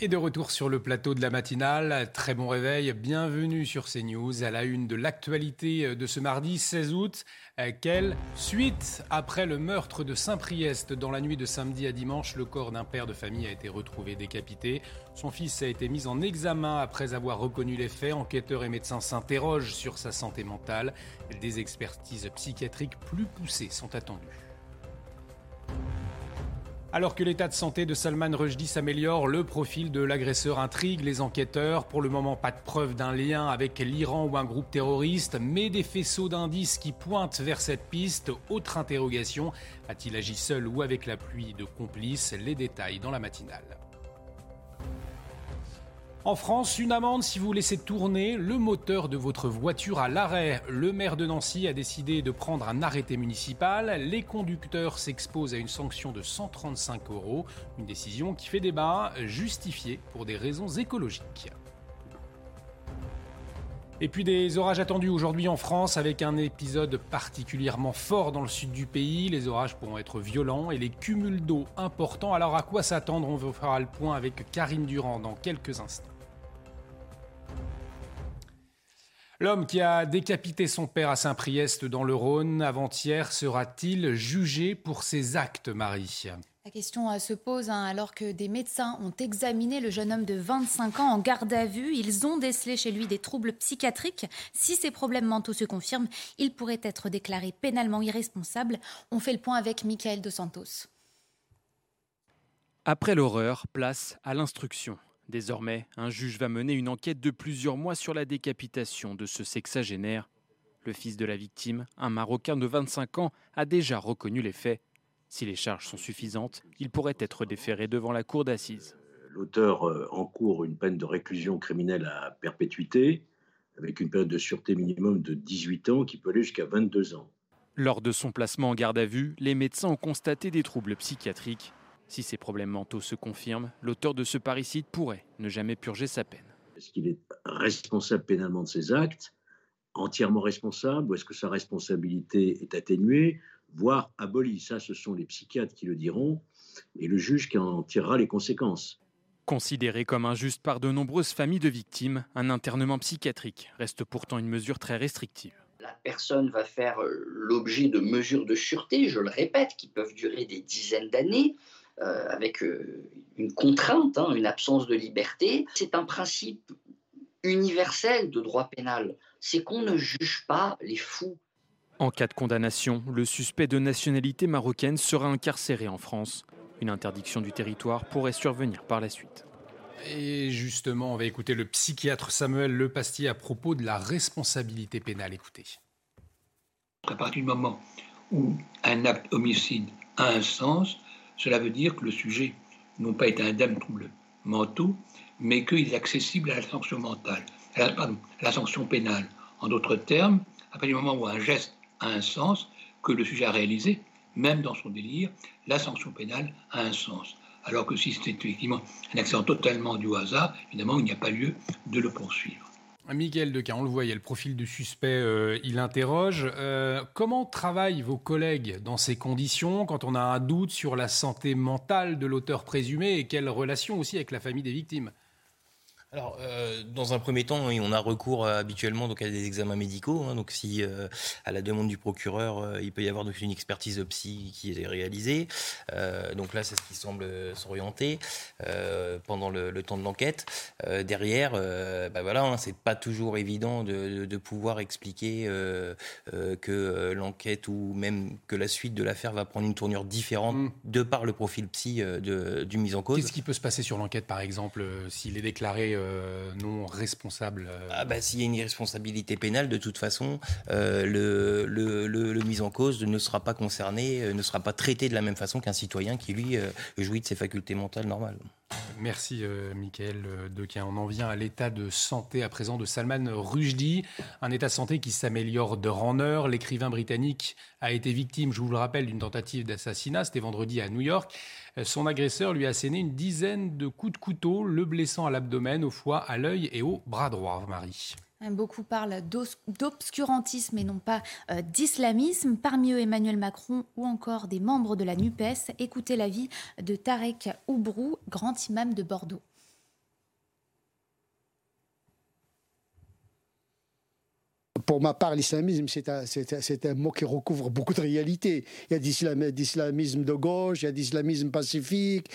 Et de retour sur le plateau de la matinale, très bon réveil, bienvenue sur CNews à la une de l'actualité de ce mardi 16 août. Euh, quelle suite Après le meurtre de Saint-Priest dans la nuit de samedi à dimanche, le corps d'un père de famille a été retrouvé décapité. Son fils a été mis en examen après avoir reconnu les faits. Enquêteurs et médecins s'interrogent sur sa santé mentale. Des expertises psychiatriques plus poussées sont attendues. Alors que l'état de santé de Salman Rushdie s'améliore, le profil de l'agresseur intrigue les enquêteurs. Pour le moment, pas de preuve d'un lien avec l'Iran ou un groupe terroriste, mais des faisceaux d'indices qui pointent vers cette piste. Autre interrogation, a-t-il agi seul ou avec la pluie de complices? Les détails dans la matinale. En France, une amende si vous laissez tourner le moteur de votre voiture à l'arrêt. Le maire de Nancy a décidé de prendre un arrêté municipal. Les conducteurs s'exposent à une sanction de 135 euros. Une décision qui fait débat, justifiée pour des raisons écologiques. Et puis des orages attendus aujourd'hui en France avec un épisode particulièrement fort dans le sud du pays. Les orages pourront être violents et les cumuls d'eau importants. Alors à quoi s'attendre? On faire le point avec Karine Durand dans quelques instants. L'homme qui a décapité son père à Saint-Priest dans le Rhône avant-hier sera-t-il jugé pour ses actes, Marie? La question euh, se pose hein, alors que des médecins ont examiné le jeune homme de 25 ans en garde à vue. Ils ont décelé chez lui des troubles psychiatriques. Si ces problèmes mentaux se confirment, il pourrait être déclaré pénalement irresponsable. On fait le point avec Michael Dos Santos. Après l'horreur, place à l'instruction. Désormais, un juge va mener une enquête de plusieurs mois sur la décapitation de ce sexagénaire. Le fils de la victime, un Marocain de 25 ans, a déjà reconnu les faits. Si les charges sont suffisantes, il pourrait être déféré devant la cour d'assises. L'auteur euh, encourt une peine de réclusion criminelle à perpétuité, avec une période de sûreté minimum de 18 ans qui peut aller jusqu'à 22 ans. Lors de son placement en garde à vue, les médecins ont constaté des troubles psychiatriques. Si ces problèmes mentaux se confirment, l'auteur de ce parricide pourrait ne jamais purger sa peine. Est-ce qu'il est responsable pénalement de ses actes, entièrement responsable, ou est-ce que sa responsabilité est atténuée, voire abolie? Ça, ce sont les psychiatres qui le diront, et le juge qui en tirera les conséquences. Considéré comme injuste par de nombreuses familles de victimes, un internement psychiatrique reste pourtant une mesure très restrictive. La personne va faire l'objet de mesures de sûreté, je le répète, qui peuvent durer des dizaines d'années. Euh, avec euh, une contrainte, hein, une absence de liberté. C'est un principe universel de droit pénal. C'est qu'on ne juge pas les fous. En cas de condamnation, le suspect de nationalité marocaine sera incarcéré en France. Une interdiction du territoire pourrait survenir par la suite. Et justement, on va écouter le psychiatre Samuel Lepastier à propos de la responsabilité pénale. Écoutez. À partir du moment où un acte homicide a un sens, cela veut dire que le sujet non pas est indemne de troubles mentaux, mais qu'il est accessible à la sanction mentale, sanction pénale. En d'autres termes, à partir du moment où un geste a un sens, que le sujet a réalisé, même dans son délire, la sanction pénale a un sens. Alors que si c'est effectivement un accident totalement du hasard, évidemment, il n'y a pas lieu de le poursuivre. Miguel Dequin, on le voyait, le profil du suspect, euh, il interroge. Euh, comment travaillent vos collègues dans ces conditions quand on a un doute sur la santé mentale de l'auteur présumé et quelle relation aussi avec la famille des victimes? Alors, euh, dans un premier temps, on a recours euh, habituellement donc à des examens médicaux. Hein, donc, si euh, à la demande du procureur, il peut y avoir donc une expertise psy qui est réalisée. donc là, c'est ce qui semble s'orienter pendant le, temps de l'enquête. derrière, bah voilà, hein, c'est pas toujours évident de, de pouvoir expliquer que l'enquête ou même que la suite de l'affaire va prendre une tournure différente mm. de par le profil psy de, du mise en cause. Qu'est-ce qui peut se passer sur l'enquête, par exemple, s'il est déclaré non responsable euh. ah bah, S'il y a une irresponsabilité pénale, de toute façon, euh, le, le, en cause ne sera pas concerné, ne sera pas traité de la même façon qu'un citoyen qui, lui, jouit de ses facultés mentales normales. Merci, euh, Michael Dequin. On en vient à l'état de santé à présent de Salman Rushdie, un état de santé qui s'améliore d'heure en heure. L'écrivain britannique a été victime, je vous le rappelle, d'une tentative d'assassinat. C'était vendredi à New York. Son agresseur lui a asséné une dizaine de coups de couteau, le blessant à l'abdomen, au foie, à l'œil et au bras droit. Marie. Beaucoup parlent d'obscurantisme et non pas euh, d'islamisme. Parmi eux, Emmanuel Macron ou encore des membres de la NUPES. Écoutez l'avis de Tarek Oubrou, grand imam de Bordeaux. Pour ma part, l'islamisme, c'est un, mot qui recouvre beaucoup de réalités. Il y a d'islamisme de gauche, il y a d'islamisme pacifique,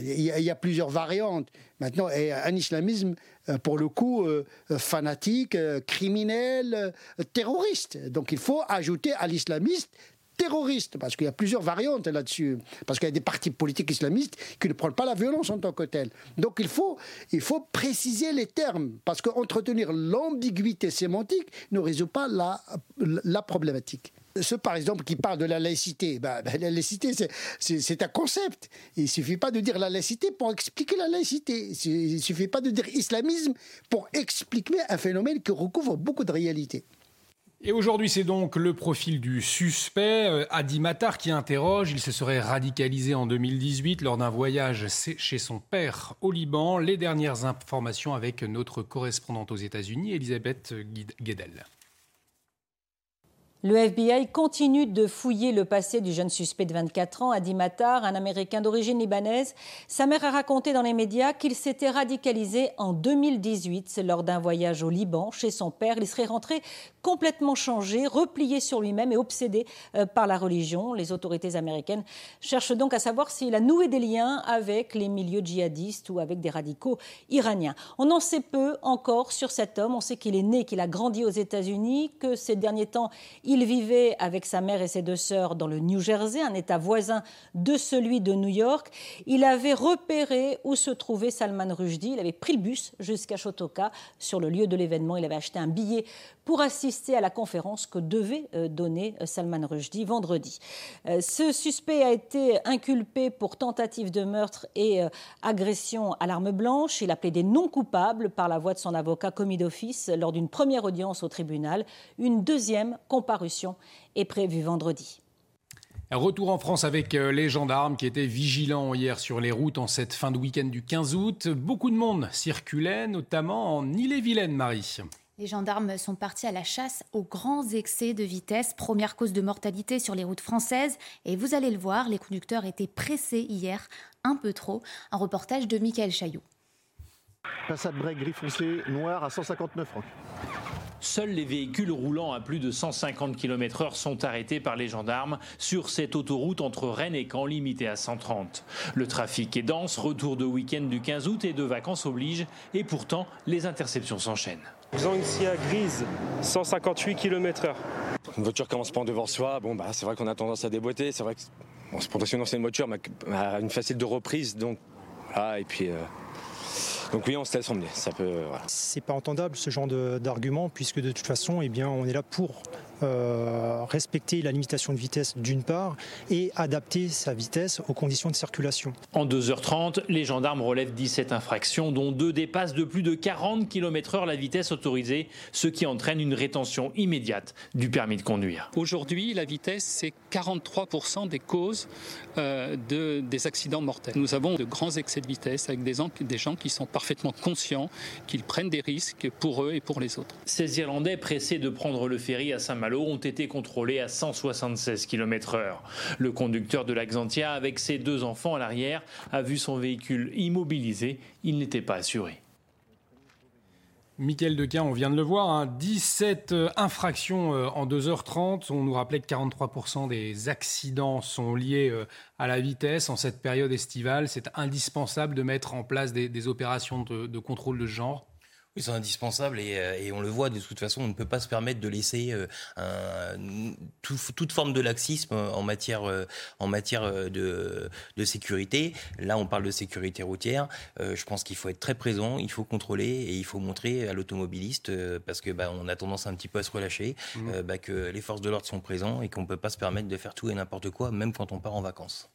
il y, a, plusieurs variantes. Maintenant, un islamisme, euh, pour le coup, euh, fanatique, criminel, terroriste. Donc il faut ajouter à l'islamiste terroriste, parce qu'il y a plusieurs variantes là-dessus, parce qu'il y a des partis politiques islamistes qui ne prennent pas la violence en tant que telle. Donc il faut, il faut préciser les termes, parce qu'entretenir l'ambiguïté sémantique ne résout pas la, problématique ceux, par exemple, qui parlent de la laïcité, ben, ben, la laïcité, c'est un concept. Il suffit pas de dire la laïcité pour expliquer la laïcité. Il ne suffit pas de dire islamisme pour expliquer un phénomène qui recouvre beaucoup de réalités. Et aujourd'hui, c'est donc le profil du suspect, euh, Adi Matar, qui interroge. Il se serait radicalisé en 2018 lors d'un voyage chez son père au Liban. Les dernières informations avec notre correspondante aux États-Unis, Elisabeth Guedel. Le FBI continue de fouiller le passé du jeune suspect de 24 ans, Adi Matar, un Américain d'origine libanaise. Sa mère a raconté dans les médias qu'il s'était radicalisé en 2018 lors d'un voyage au Liban chez son père. Il serait rentré complètement changé, replié sur lui-même et obsédé euh, par la religion. Les autorités américaines cherchent donc à savoir s'il a noué des liens avec les milieux djihadistes ou avec des radicaux iraniens. On en sait peu encore sur cet homme. On sait qu'il est né, qu'il a grandi aux États-Unis, que ces derniers temps, il vivait avec sa mère et ses deux sœurs dans le New Jersey, un État voisin de celui de New York. Il avait repéré où se trouvait Salman Rushdie. Il avait pris le bus jusqu'à Shotoka. Sur le lieu de l'événement, il avait acheté un billet pour assister à la conférence que devait euh, donner euh, Salman Rushdie vendredi. Euh, ce suspect a été inculpé pour tentative de meurtre et agression à l'arme blanche. Il a plaidé non coupable par la voix de son avocat commis d'office lors d'une première audience au tribunal. Une deuxième comparution est prévu vendredi. Retour en France avec les gendarmes qui étaient vigilants hier sur les routes en cette fin de week-end du 15 août. Beaucoup de monde circulait, notamment en Ille-et-Vilaine, Marie. Les gendarmes sont partis à la chasse aux grands excès de vitesse, première cause de mortalité sur les routes françaises. Et vous allez le voir, les conducteurs étaient pressés hier, un peu trop. Un reportage de Michael Chaillot. Passade break gris foncé, noir à 159 francs. Seuls les véhicules roulant à plus de 150 km/h sont arrêtés par les gendarmes sur cette autoroute entre Rennes et Caen limitée à 130. Le trafic est dense, retour de week-end du 15 août et de vacances oblige, et pourtant les interceptions s'enchaînent. Xanxia grise, 158 km/h. Une voiture commence pas en devant soi, bon bah c'est vrai qu'on a tendance à déboîter, c'est vrai que bon, c'est une voiture mais une facile de reprise donc voilà et puis euh, donc oui, on se laisse emmener. Ça peut. C'est pas entendable ce genre d'argument puisque de toute façon, eh bien, on est là pour euh, respecter la limitation de vitesse d'une part et adapter sa vitesse aux conditions de circulation. En 2h30, les gendarmes relèvent 17 infractions, dont deux dépassent de plus de 40 km/h la vitesse autorisée, ce qui entraîne une rétention immédiate du permis de conduire. Aujourd'hui, la vitesse, c'est 43% des causes euh, de, des accidents mortels. Nous avons de grands excès de vitesse avec des, des gens qui sont parfaitement conscients qu'ils prennent des risques pour eux et pour les autres. Ces Irlandais pressés de prendre le ferry à Saint-Malo ont été contrôlés à 176 km/h. Le conducteur de l'Axantia, avec ses deux enfants à l'arrière, a vu son véhicule immobilisé. Il n'était pas assuré. Michael Dequin, on vient de le voir, 17 hein. euh, infractions euh, en 2h30. On nous rappelait que 43% des accidents sont liés euh, à la vitesse en cette période estivale. C'est indispensable de mettre en place des, opérations de contrôle de genre oui, c'est indispensable euh, et, on le voit de toute façon, on ne peut pas se permettre de laisser euh, toute forme de laxisme en matière, euh, en matière de, sécurité. Là, on parle de sécurité routière. je pense qu'il faut être très présent, il faut contrôler et il faut montrer à l'automobiliste, parce que bah, on a tendance un petit peu à se relâcher, mmh. bah, que les forces de l'ordre sont présentes et qu'on ne peut pas se permettre de faire tout et n'importe quoi, même quand on part en vacances.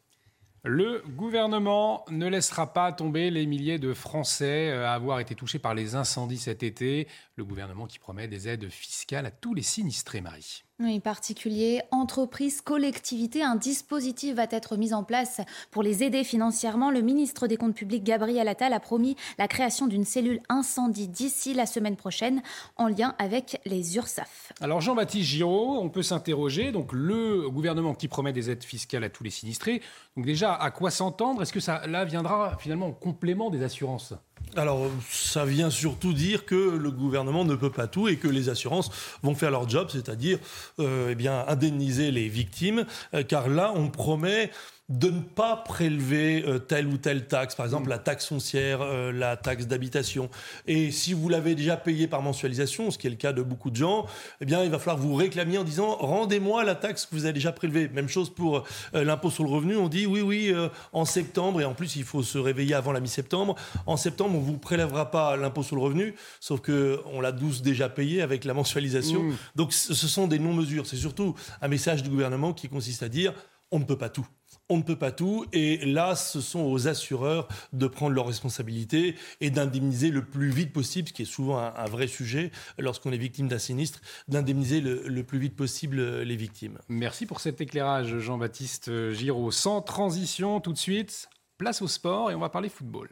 Le gouvernement ne laissera pas tomber les milliers de Français euh, à avoir été touchés par les incendies cet été. Le gouvernement qui promet des aides fiscales à tous les sinistrés, Marie. Oui, particuliers, entreprises, collectivités, un dispositif va être mis en place pour les aider financièrement. Le ministre des Comptes publics, Gabriel Attal, a promis la création d'une cellule incendie d'ici la semaine prochaine en lien avec les URSAF. Alors Jean-Baptiste Giraud, on peut s'interroger. Donc le gouvernement qui promet des aides fiscales à tous les sinistrés. Donc déjà, à quoi s'entendre? Est-ce que ça là viendra finalement en complément des assurances? Alors, ça vient surtout dire que le gouvernement ne peut pas tout et que les assurances vont faire leur job, c'est-à-dire euh, eh bien indemniser les victimes, euh, car là, on promet de ne pas prélever euh, telle ou telle taxe, par exemple la taxe foncière, euh, la taxe d'habitation. Et si vous l'avez déjà payé par mensualisation, ce qui est le cas de beaucoup de gens, eh bien, il va falloir vous réclamer en disant rendez-moi la taxe que vous avez déjà prélevée. Même chose pour euh, l'impôt sur le revenu. On dit oui, oui, en septembre, et en plus, il faut se réveiller avant la mi-septembre. En septembre, on ne vous prélèvera pas l'impôt sur le revenu, sauf qu'on l'a douce déjà payé avec la mensualisation. Mmh. Donc, ce sont des non-mesures. C'est surtout un message du gouvernement qui consiste à dire on ne peut pas tout on ne peut pas tout. Et là, ce sont aux assureurs de prendre leurs responsabilités et d'indemniser le plus vite possible, ce qui est souvent un, vrai sujet lorsqu'on est victime d'un sinistre, d'indemniser le, plus vite possible les victimes. Merci pour cet éclairage, Jean-Baptiste Giraud. Sans transition, tout de suite, place au sport et on va parler football.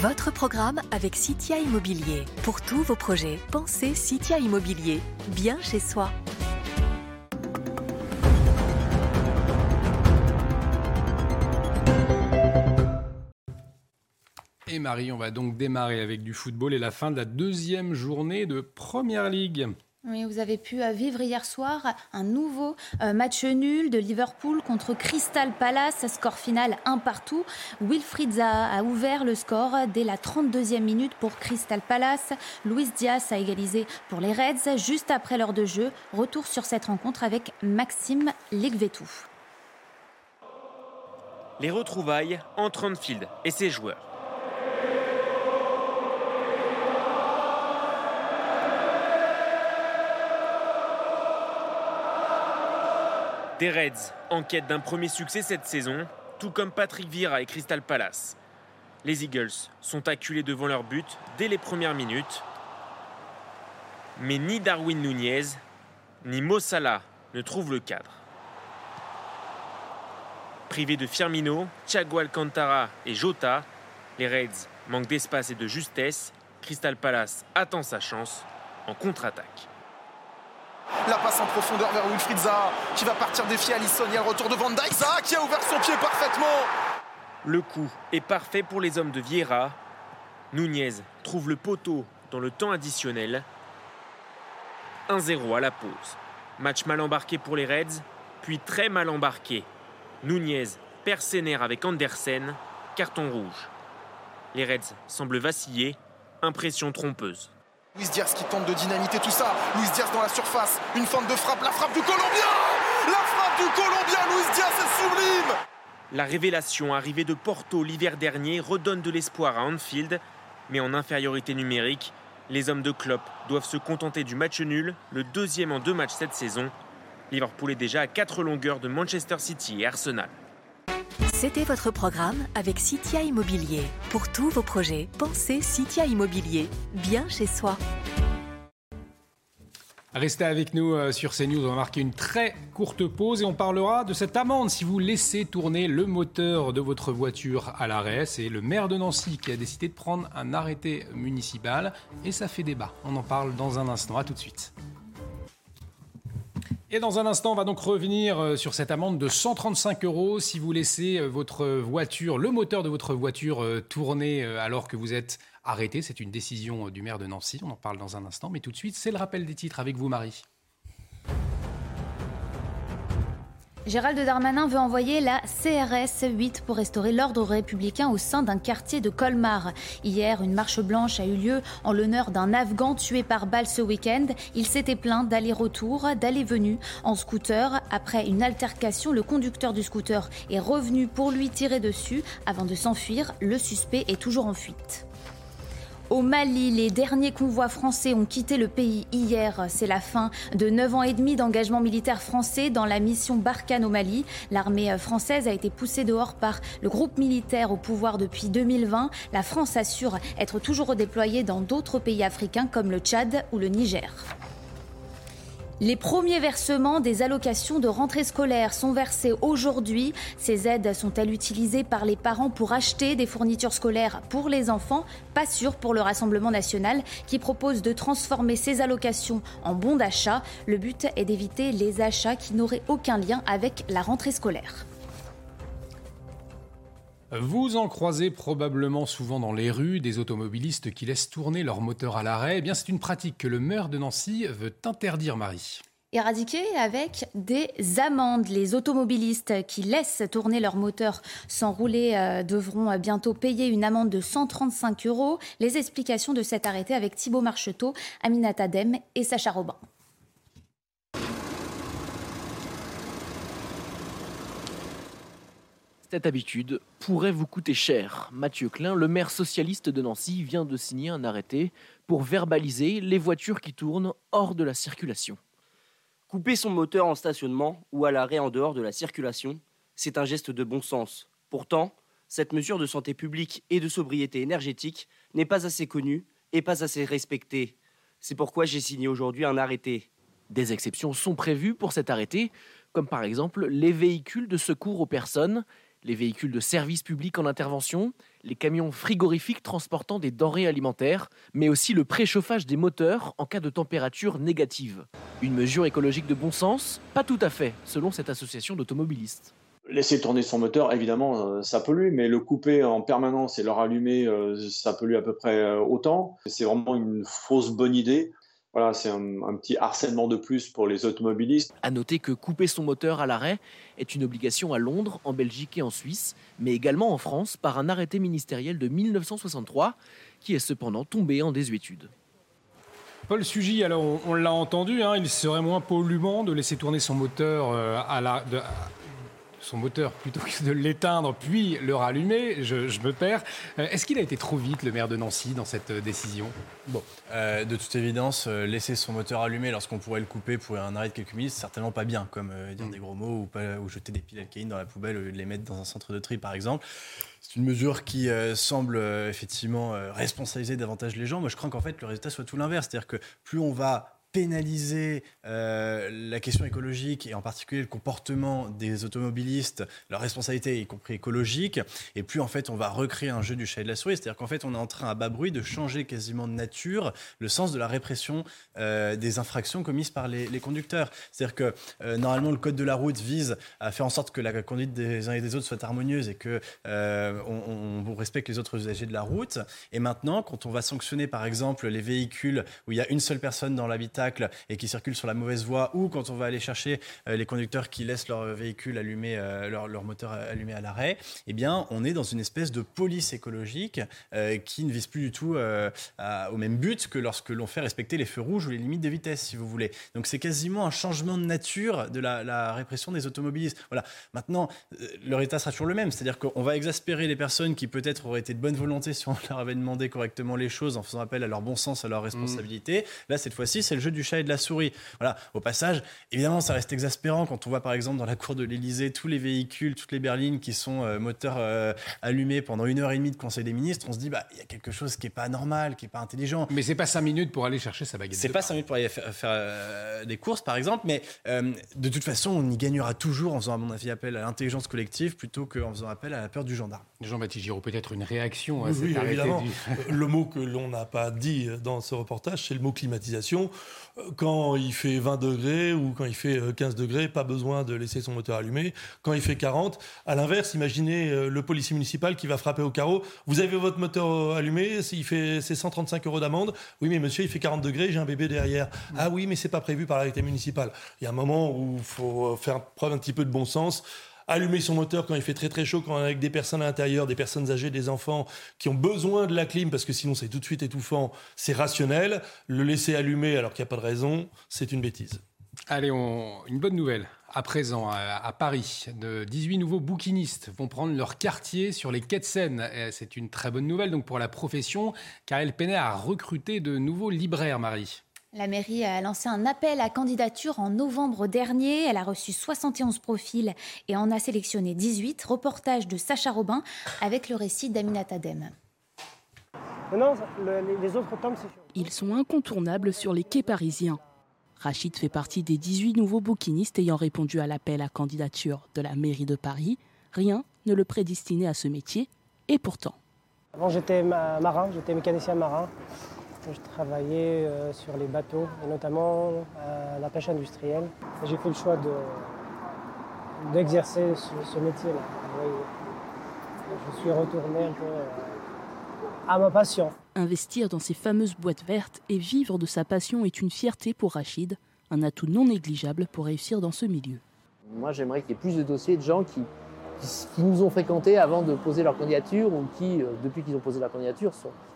Votre programme avec Citia Immobilier. Pour tous vos projets, pensez Citia Immobilier. Bien chez soi. Et Marie, on va donc démarrer avec du football et la fin de la deuxième journée de Première Ligue. Oui, vous avez pu euh, vivre hier soir un nouveau euh, match nul de Liverpool contre Crystal Palace, score final 1 partout. Wilfried Zaha a ouvert le score dès la 32e minute pour Crystal Palace. Luis Diaz a égalisé pour les Reds juste après l'heure de jeu. Retour sur cette rencontre avec Maxime Legvetou. Les retrouvailles entre Anfield et ses joueurs. Des Reds en quête d'un premier succès cette saison, tout comme Patrick Vieira et Crystal Palace. Les Eagles sont acculés devant leur but dès les premières minutes. Mais ni Darwin Nunez, ni Mo Salah ne trouvent le cadre. Privés de Firmino, Thiago Alcantara et Jota, les Reds manquent d'espace et de justesse. Crystal Palace attend sa chance en contre-attaque. La passe en profondeur vers Wilfried Zaha qui va partir défier Alisson. Il y a le retour de Van Dijk. Zaha qui a ouvert son pied parfaitement. Le coup est parfait pour les hommes de Vieira. Nunez trouve le poteau dans le temps additionnel. 1-0 à la pause. Match mal embarqué pour les Reds, puis très mal embarqué. Nunez perd ses avec Andersen, carton rouge. Les Reds semblent vaciller, impression trompeuse. Luis Diaz qui tente de dynamiter tout ça. Luis Diaz dans la surface. Une fente de frappe. La frappe du Colombien La frappe du Colombien Luis Diaz est sublime La révélation arrivée de Porto l'hiver dernier redonne de l'espoir à Anfield. Mais en infériorité numérique, les hommes de Klopp doivent se contenter du match nul, le deuxième en deux matchs cette saison. Liverpool est déjà à quatre longueurs de Manchester City et Arsenal. C'était votre programme avec Citia Immobilier. Pour tous vos projets, pensez Citia Immobilier, bien chez soi. Restez avec nous euh, sur CNews, on va marquer une très courte pause et on parlera de cette amende si vous laissez tourner le moteur de votre voiture à l'arrêt. C'est le maire de Nancy qui a décidé de prendre un arrêté municipal et ça fait débat. On en parle dans un instant. À tout de suite. Et dans un instant, on va donc revenir euh, sur cette amende de 135 euros si vous laissez euh, votre voiture, le moteur de votre voiture euh, tourner alors que vous êtes arrêté. C'est une décision du maire de Nancy. On en parle dans un instant. Mais tout de suite, c'est le rappel des titres avec vous, Marie. Gérald Darmanin veut envoyer la CRS 8 pour restaurer l'ordre républicain au sein d'un quartier de Colmar. Hier, une marche blanche a eu lieu en l'honneur d'un Afghan tué par balle ce week-end. Il s'était plaint d'aller-retour, d'aller-venu en scooter. Après une altercation, le conducteur du scooter est revenu pour lui tirer dessus. Avant de s'enfuir, le suspect est toujours en fuite. Au Mali, les derniers convois français ont quitté le pays hier. C'est la fin de 9 ans et demi d'engagement militaire français dans la mission Barkhane au Mali. L'armée française a été poussée dehors par le groupe militaire au pouvoir depuis 2020. La France assure être toujours redéployée dans d'autres pays africains comme le Tchad ou le Niger. Les premiers versements des allocations de rentrée scolaire sont versés aujourd'hui. Ces aides sont-elles utilisées par les parents pour acheter des fournitures scolaires pour les enfants? Pas sûr pour le Rassemblement national qui propose de transformer ces allocations en bons d'achat. Le but est d'éviter les achats qui n'auraient aucun lien avec la rentrée scolaire. Vous en croisez probablement souvent dans les rues des automobilistes qui laissent tourner leur moteur à l'arrêt. Eh bien, c'est une pratique que le maire de Nancy veut interdire, Marie éradiquer avec des amendes. Les automobilistes qui laissent tourner leur moteur sans rouler euh, devront bientôt payer une amende de 135 euros. Les explications de cet arrêté avec Thibault Marcheteau, Aminata Adem et Sacha Robin. Cette habitude pourrait vous coûter cher. Mathieu Klein, le maire socialiste de Nancy, vient de signer un arrêté pour verbaliser les voitures qui tournent hors de la circulation. Couper son moteur en stationnement ou à l'arrêt en dehors de la circulation, c'est un geste de bon sens. Pourtant, cette mesure de santé publique et de sobriété énergétique n'est pas assez connue et pas assez respectée. C'est pourquoi j'ai signé aujourd'hui un arrêté. Des exceptions sont prévues pour cet arrêté, comme par exemple les véhicules de secours aux personnes les véhicules de service public en intervention, les camions frigorifiques transportant des denrées alimentaires, mais aussi le préchauffage des moteurs en cas de température négative. Une mesure écologique de bon sens Pas tout à fait, selon cette association d'automobilistes. Laisser tourner son moteur, évidemment, euh, ça pollue, mais le couper en permanence et le rallumer, euh, ça pollue à peu près euh, autant. C'est vraiment une fausse bonne idée. Voilà, c'est un, petit harcèlement de plus pour les automobilistes. À noter que couper son moteur à l'arrêt est une obligation à Londres, en Belgique et en Suisse, mais également en France par un arrêté ministériel de 1963 qui est cependant tombé en désuétude. Paul Sugy, alors on, l'a entendu, hein, il serait moins polluant de laisser tourner son moteur euh, à la, son moteur plutôt que de l'éteindre puis le rallumer. Je, me perds. Euh, est-ce qu'il a été trop vite, le maire de Nancy, dans cette euh, décision? Bon, euh, de toute évidence, laisser son moteur allumé lorsqu'on pourrait le couper pour un arrêt de quelques minutes, certainement pas bien, comme dire mm. des gros mots ou, pas, ou jeter des piles alcaïnes dans la poubelle au lieu de les mettre dans un centre de tri, par exemple. C'est une mesure qui semble effectivement responsabiliser davantage les gens. Moi, je crains qu'en fait, le résultat soit tout l'inverse. C'est-à-dire que plus on va pénaliser euh, la question écologique et en particulier le comportement des automobilistes, leur responsabilité, y compris écologique, et plus en fait on va recréer un jeu du chat et de la souris, c'est-à-dire qu'en fait on est en train à bas bruit de changer quasiment de nature le sens de la répression euh, des infractions commises par les, conducteurs. C'est-à-dire que euh, normalement le code de la route vise à faire en sorte que la conduite des uns et des autres soit harmonieuse et que on, on respecte les autres usagers de la route. Et maintenant, quand on va sanctionner par exemple les véhicules où il y a une seule personne dans l'habitat et qui circulent sur la mauvaise voie, ou quand on va aller chercher euh, les conducteurs qui laissent leur véhicule allumé, euh, leur, leur, moteur allumé à l'arrêt, eh bien, on est dans une espèce de police écologique euh, qui ne vise plus du tout au même but que lorsque l'on fait respecter les feux rouges ou les limites de vitesse, si vous voulez. Donc, c'est quasiment un changement de nature de la, la répression des automobilistes. Voilà. Maintenant, le résultat sera toujours le même, c'est-à-dire qu'on va exaspérer les personnes qui peut-être auraient été de bonne volonté si on leur avait demandé correctement les choses en faisant appel à leur bon sens, à leur responsabilité. Mmh. Là, cette fois-ci, c'est le jeu du chat et de la souris. Voilà, au passage, évidemment, ça reste exaspérant quand on voit par exemple dans la cour de l'Elysée tous les véhicules, toutes les berlines qui sont euh, moteurs euh, allumés pendant une heure et demie de Conseil des ministres. On se dit, bah, il y a quelque chose qui n'est pas normal, qui n'est pas intelligent. Mais c'est pas cinq minutes pour aller chercher sa baguette. C'est pas cinq minutes pour aller faire, euh, des courses, par exemple, mais de toute façon, on y gagnera toujours en faisant, à mon avis, appel à l'intelligence collective plutôt qu'en faisant appel à la peur du gendarme. Jean-Baptiste Giraud, peut-être une réaction à oui, oui, évidemment. le mot que l'on n'a pas dit dans ce reportage, c'est le mot climatisation. Quand il fait 20 degrés ou quand il fait 15 euh, degrés, pas besoin de laisser son moteur allumé. Quand il fait 40, à l'inverse, imaginez euh, le policier municipal qui va frapper au carreau. Vous avez votre moteur euh, allumé, il fait c'est 135 euros d'amende. Oui, mais monsieur, il fait 40 degrés, j'ai un bébé derrière. Mm. Ah oui, mais c'est pas prévu par l'arrêté municipal. Il y a un moment où il faut faire preuve un petit peu de bon sens allumer son moteur quand il fait très très chaud, quand avec des personnes à l'intérieur, des personnes âgées, des enfants qui ont besoin de la clim parce que sinon c'est tout de suite étouffant, c'est rationnel. Le laisser allumer alors qu'il n'y a pas de raison, c'est une bêtise. Allez, une bonne nouvelle. À présent, à, Paris, de 18 nouveaux bouquinistes vont prendre leur quartier sur les quais de Seine. C'est une très bonne nouvelle donc pour la profession, car elle peinait à recruter de nouveaux libraires, Marie. La mairie a lancé un appel à candidature en novembre dernier. Elle a reçu 71 profils et en a sélectionné 18. Reportage de Sacha Robin avec le récit d'Aminata Dem. les autres Ils sont incontournables sur les quais parisiens. Rachid fait partie des 18 nouveaux bouquinistes ayant répondu à l'appel à candidature de la mairie de Paris. Rien ne le prédestinait à ce métier, et pourtant. Avant j'étais marin, j'étais mécanicien marin. Je travaillais euh, sur les bateaux et notamment à la pêche industrielle. J'ai fait le choix d'exercer ce, métier-là. Je suis retourné un peu euh, à ma passion. Investir dans ces fameuses boîtes vertes et vivre de sa passion est une fierté pour Rachid, un atout non négligeable pour réussir dans ce milieu. Moi, j'aimerais qu'il y ait plus de dossiers de gens qui, qui, nous ont fréquentés avant de poser leur candidature ou qui, euh, depuis qu'ils ont posé leur candidature,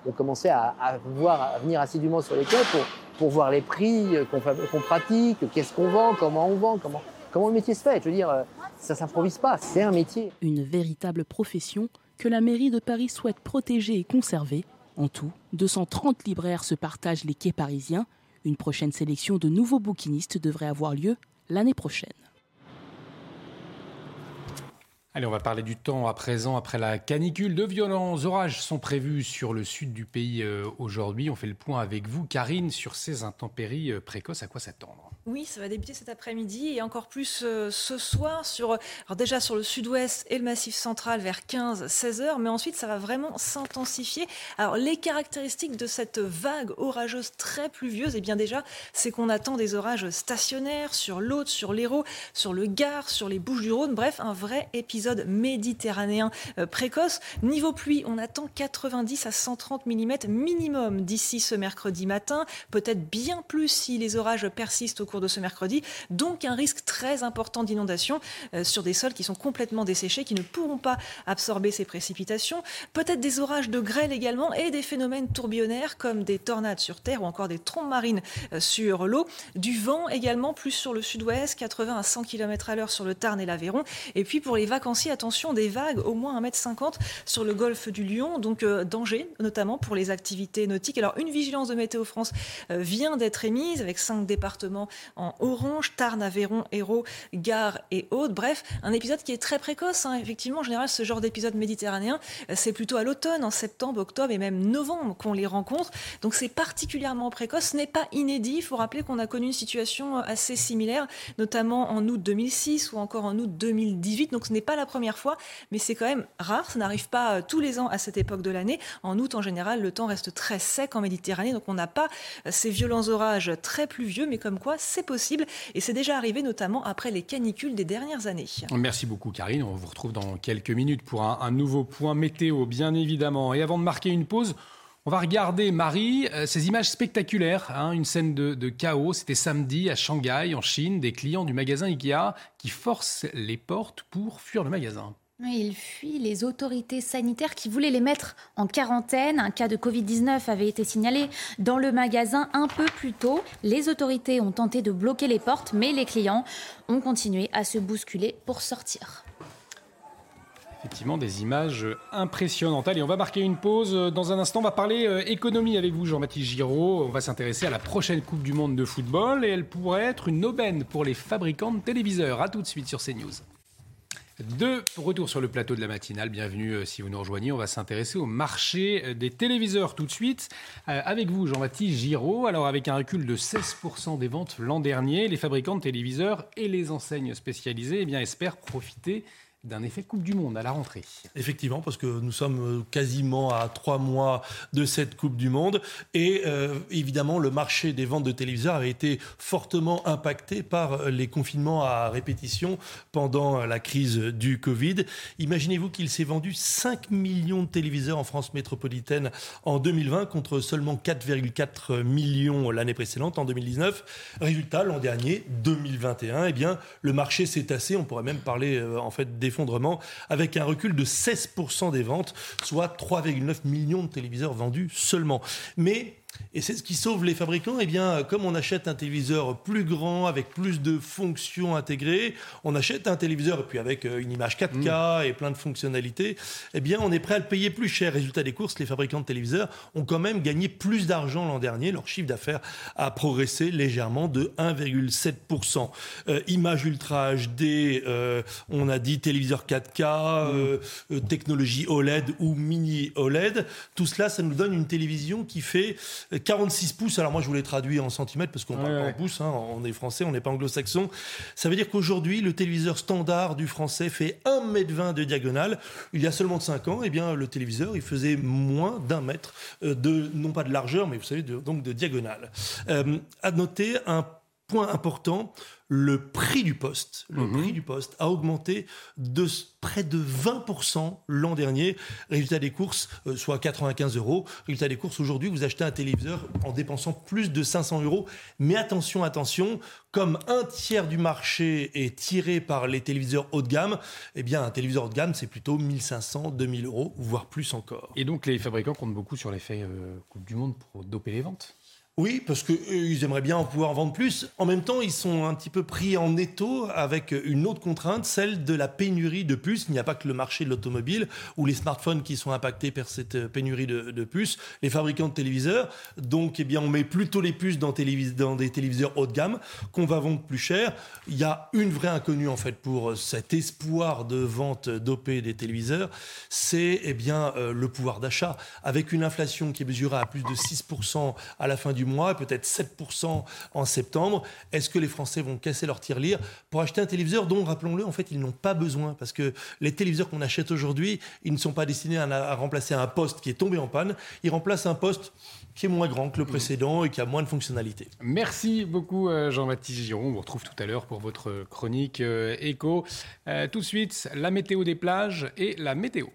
ont commencé à, voir, à venir assidûment sur les quais pour, pour voir les prix euh, qu'on pratique, qu'est-ce qu'on vend, comment on vend, comment, comment le métier se fait. Je veux dire, euh, ça s'improvise pas, c'est un métier. Une véritable profession que la mairie de Paris souhaite protéger et conserver. En tout, 230 libraires se partagent les quais parisiens. Une prochaine sélection de nouveaux bouquinistes devrait avoir lieu l'année prochaine. Allez, on va parler du temps à présent. Après la canicule, de violents orages sont prévus sur le sud du pays euh, aujourd'hui. On fait le point avec vous, Karine, sur ces intempéries euh, précoces. À quoi s'attendre? Oui, ça va débuter cet après-midi et encore plus euh, ce soir sur déjà sur le sud-ouest et le massif central vers 15-16 heures, mais ensuite ça va vraiment s'intensifier. Alors les caractéristiques de cette vague orageuse très pluvieuse, et eh bien déjà, c'est qu'on attend des orages stationnaires sur l'Aude, sur l'Hérault, sur le Gard, sur les Bouches-du-Rhône, bref, un vrai épisode méditerranéen euh, précoce. Niveau pluie, on attend 90 à 130 mm minimum d'ici ce mercredi matin, peut-être bien plus si les orages persistent au cours de ce mercredi. Donc un risque très important d'inondation euh, sur des sols qui sont complètement desséchés, qui ne pourront pas absorber ces précipitations. Peut-être des orages de grêle également et des phénomènes tourbillonnaires comme des tornades sur terre ou encore des trombes marines euh, sur l'eau. Du vent également plus sur le sud-ouest, 80 à 100 km à l'heure sur le Tarn et l'Aveyron. Et puis pour les vacanciers, attention, des vagues au moins 1m50 sur le golfe du Lion, donc euh, danger notamment pour les activités nautiques. Alors une vigilance de Météo France vient d'être émise avec cinq départements en orange, Tarn, Aveyron, Hérault, Gare et Aude. Bref, un épisode qui est très précoce. Hein. Effectivement, en général, ce genre d'épisode méditerranéen, euh, c'est plutôt à l'automne, en septembre, octobre et même novembre qu'on les rencontre. Donc c'est particulièrement précoce. Ce n'est pas inédit. Il faut rappeler qu'on a connu une situation euh, assez similaire, notamment en août 2006 ou encore en août 2018. Donc ce n'est pas la première fois, mais c'est quand même rare. Ça n'arrive pas euh, tous les ans à cette époque de l'année. En août, en général, le temps reste très sec en Méditerranée. Donc on n'a pas ces violents orages très pluvieux, mais comme quoi c'est possible. Et c'est déjà arrivé notamment après les canicules des dernières années. Merci beaucoup Karine. On vous retrouve dans quelques minutes pour un, nouveau point météo, bien évidemment. Et avant de marquer une pause, on va regarder, Marie, euh, ces images spectaculaires, hein, une scène de, de chaos. C'était samedi à Shanghai, en Chine, des clients du magasin Ikea qui forcent les portes pour fuir le magasin. Il fuit les autorités sanitaires qui voulaient les mettre en quarantaine. Un cas de Covid-19 avait été signalé dans le magasin un peu plus tôt. Les autorités ont tenté de bloquer les portes, mais les clients ont continué à se bousculer pour sortir. Effectivement, des images impressionnantes. Allez, on va marquer une pause. Dans un instant, on va parler euh, économie avec vous, Jean-Baptiste Giraud. On va s'intéresser à la prochaine Coupe du Monde de football et elle pourrait être une aubaine pour les fabricants de téléviseurs. A tout de suite sur CNews. De retour sur le plateau de la matinale, bienvenue euh, si vous nous rejoignez. On va s'intéresser au marché euh, des téléviseurs tout de suite. Euh, avec vous, Jean-Baptiste Giraud. Alors, avec un recul de 16% des ventes l'an dernier, les fabricants de téléviseurs et les enseignes spécialisées eh bien, espèrent profiter d'un effet Coupe du Monde à la rentrée. Effectivement, parce que nous sommes quasiment à trois mois de cette Coupe du Monde. Et euh, évidemment, le marché des ventes de téléviseurs avait été fortement impacté par les confinements à répétition pendant la crise du Covid. Imaginez-vous qu'il s'est vendu 5 millions de téléviseurs en France métropolitaine en 2020 contre seulement 4,4 millions l'année précédente, en 2019. Résultat, l'an dernier, 2021, eh bien, le marché s'est tassé. On pourrait même parler euh, en fait des effondrement avec un recul de 16% des ventes, soit 3,9 millions de téléviseurs vendus seulement. Mais et c'est ce qui sauve les fabricants. Eh bien, comme on achète un téléviseur plus grand, avec plus de fonctions intégrées, on achète un téléviseur et puis avec euh, une image 4K mm. et plein de fonctionnalités, eh bien, on est prêt à le payer plus cher. Résultat des courses, les fabricants de téléviseurs ont quand même gagné plus d'argent l'an dernier. Leur chiffre d'affaires a progressé légèrement de 1,7%. Euh, image Ultra HD, euh, on a dit téléviseur 4K, mm. technologie OLED ou mini OLED. Tout cela, ça nous donne une télévision qui fait 46 pouces, alors moi je vous l'ai traduit en centimètres parce qu'on parle pas en pouces, hein, on est français, on n'est pas anglo-saxon. Ça veut dire qu'aujourd'hui, le téléviseur standard du français fait 1m20 de diagonale. Il y a seulement 5 ans, eh bien, le téléviseur, il faisait moins d'un mètre euh, de, non pas de largeur, mais vous savez, donc de diagonale. Euh, à noter un point important, le prix du poste, le Mhm. prix du poste a augmenté de près de 20% l'an dernier. Résultat des courses, euh, soit 95 euros. Résultat des courses, aujourd'hui, vous achetez un téléviseur en dépensant plus de 500 euros. Mais attention, attention, comme un tiers du marché est tiré par les téléviseurs haut de gamme, eh bien, un téléviseur haut de gamme, c'est plutôt 1500, 2000 euros, voire plus encore. Et donc les fabricants comptent beaucoup sur l'effet euh, Coupe du Monde pour doper les ventes? Oui, parce qu'ils aimeraient bien en pouvoir en vendre plus. En même temps, ils sont un petit peu pris en étau avec une autre contrainte, celle de la pénurie de puces. Il n'y a pas que le marché de l'automobile ou les smartphones qui sont impactés par cette euh, pénurie de, puces. Les fabricants de téléviseurs, donc, eh bien, on met plutôt les puces dans, des téléviseurs haut de gamme qu'on va vendre plus cher. Il y a une vraie inconnue en fait pour cet espoir de vente dopée des téléviseurs, c'est eh bien euh, le pouvoir d'achat. Avec une inflation qui est mesurée à plus de 6% à la fin du mois, peut-être 7% en septembre, est-ce que les Français vont casser leur tirelire pour acheter un téléviseur dont, rappelons-le, en fait, ils n'ont pas besoin? Parce que les téléviseurs qu'on achète aujourd'hui, ils ne sont pas destinés à, à remplacer un poste qui est tombé en panne, ils remplacent un poste qui est moins grand que le précédent et qui a moins de fonctionnalités. Merci beaucoup euh, Jean-Baptiste Giron. On vous retrouve tout à l'heure pour votre chronique euh, éco. Euh, tout de suite, la météo des plages et la météo.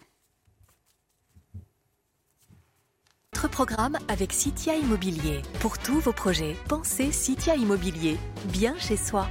Votre programme avec Citia Immobilier. Pour tous vos projets, pensez Citia Immobilier. Bien chez soi.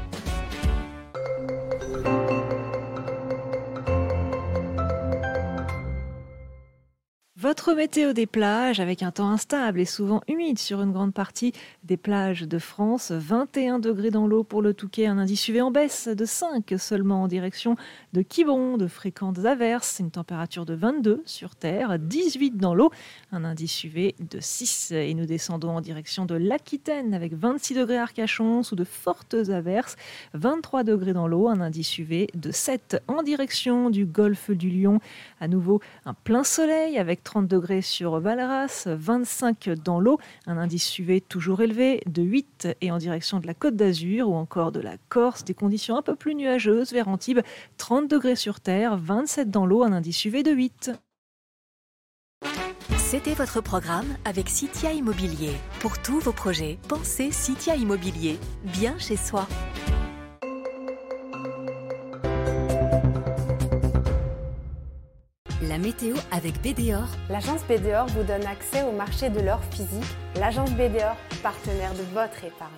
Votre météo des plages avec un temps instable et souvent humide sur une grande partie des plages de France. 21 degrés dans l'eau pour le Touquet, un indice UV en baisse de 5 seulement en direction de Quiberon, de fréquentes averses, une température de 22 sur Terre, 18 dans l'eau, un indice UV de 6. Et nous descendons en direction de l'Aquitaine avec 26 degrés à Arcachon sous de fortes averses, 23 degrés dans l'eau, un indice UV de 7 en direction du golfe du Lion. À nouveau, un plein soleil avec 30 degrés sur Valras, 25 dans l'eau, un indice UV toujours élevé de 8 et en direction de la Côte d'Azur ou encore de la Corse, des conditions un peu plus nuageuses vers Antibes, 30 degrés sur terre, 27 dans l'eau, un indice UV de 8. C'était votre programme avec Citia Immobilier. Pour tous vos projets, pensez Citia Immobilier. Bien chez soi. La météo avec BDOR. L'agence BDOR vous donne accès au marché de l'or physique. L'agence BDOR, partenaire de votre épargne.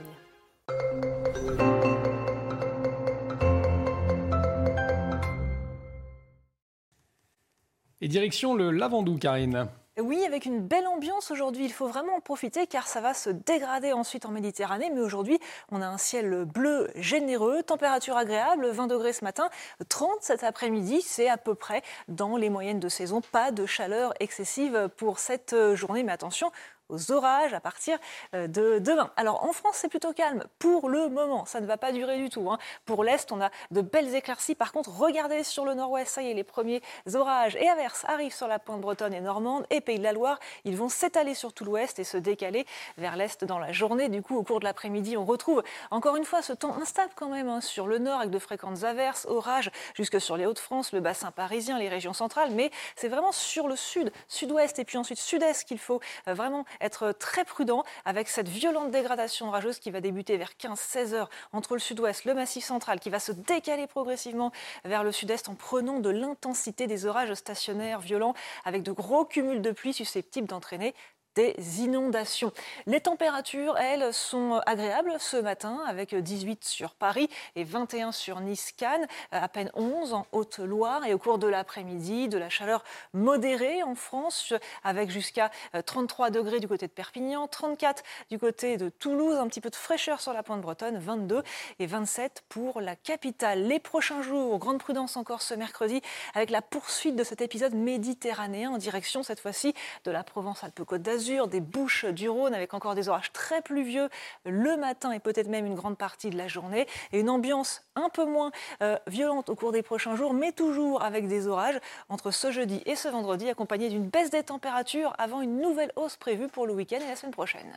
Et direction le Lavandou, Karine. Oui, avec une belle ambiance aujourd'hui, il faut vraiment en profiter car ça va se dégrader ensuite en Méditerranée. Mais aujourd'hui, on a un ciel bleu généreux, température agréable, 20 degrés ce matin, 30 cet après-midi. C'est à peu près dans les moyennes de saison. Pas de chaleur excessive pour cette journée, mais attention, aux orages à partir euh, de demain. Alors en France, c'est plutôt calme pour le moment. Ça ne va pas durer du tout. hein. Pour l'Est, on a de belles éclaircies. Par contre, regardez sur le nord-ouest, ça y est, les premiers orages et averses arrivent sur la pointe bretonne et normande et Pays de la Loire. Ils vont s'étaler sur tout l'ouest et se décaler vers l'est dans la journée. Du coup, au cours de l'après-midi, on retrouve encore une fois ce temps instable quand même hein, sur le nord avec de fréquentes averses, orages jusque sur les Hauts-de-France, le bassin parisien, les régions centrales. Mais c'est vraiment sur le sud, sud-ouest et puis ensuite sud-est qu'il faut euh, vraiment être très prudent avec cette violente dégradation orageuse qui va débuter vers 15-16 heures entre le sud-ouest, le massif central, qui va se décaler progressivement vers le sud-est en prenant de l'intensité des orages stationnaires violents avec de gros cumuls de pluie susceptibles d'entraîner des inondations. Les températures, elles, sont agréables ce matin avec 18 sur Paris et 21 sur Nice-Cannes, à peine 11 en Haute-Loire et au cours de l'après-midi, de la chaleur modérée en France avec jusqu'à 33 degrés du côté de Perpignan, 34 du côté de Toulouse, un petit peu de fraîcheur sur la pointe bretonne, 22 et 27 pour la capitale. Les prochains jours, grande prudence encore ce mercredi avec la poursuite de cet épisode méditerranéen en direction cette fois-ci de la Provence-Alpes-Côte d'Azur des Bouches du Rhône avec encore des orages très pluvieux le matin et peut-être même une grande partie de la journée et une ambiance un peu moins euh, violente au cours des prochains jours mais toujours avec des orages entre ce jeudi et ce vendredi accompagnés d'une baisse des températures avant une nouvelle hausse prévue pour le week-end et la semaine prochaine.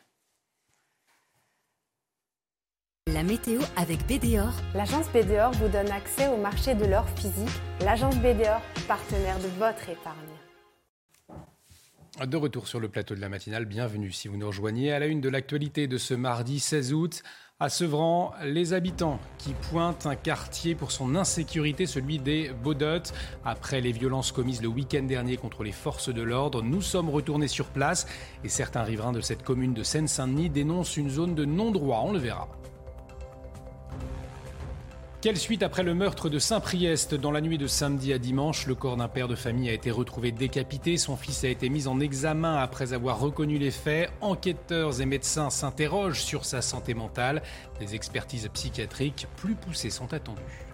La météo avec BDOR. L'agence BDOR vous donne accès au marché de l'or physique. L'agence BDOR, partenaire de votre épargne. De retour sur le plateau de la matinale, bienvenue si vous nous rejoignez à la une de l'actualité de ce mardi 16 août. À Sevran, les habitants qui pointent un quartier pour son insécurité, celui des Baudottes. Après les violences commises le week-end dernier contre les forces de l'ordre, nous sommes retournés sur place et certains riverains de cette commune de Seine-Saint-Denis dénoncent une zone de non-droit. On le verra. Quelle suite après le meurtre de Saint-Priest dans la nuit de samedi à dimanche? Le corps d'un père de famille a été retrouvé décapité. Son fils a été mis en examen après avoir reconnu les faits. Enquêteurs et médecins s'interrogent sur sa santé mentale. Des expertises psychiatriques plus poussées sont attendues.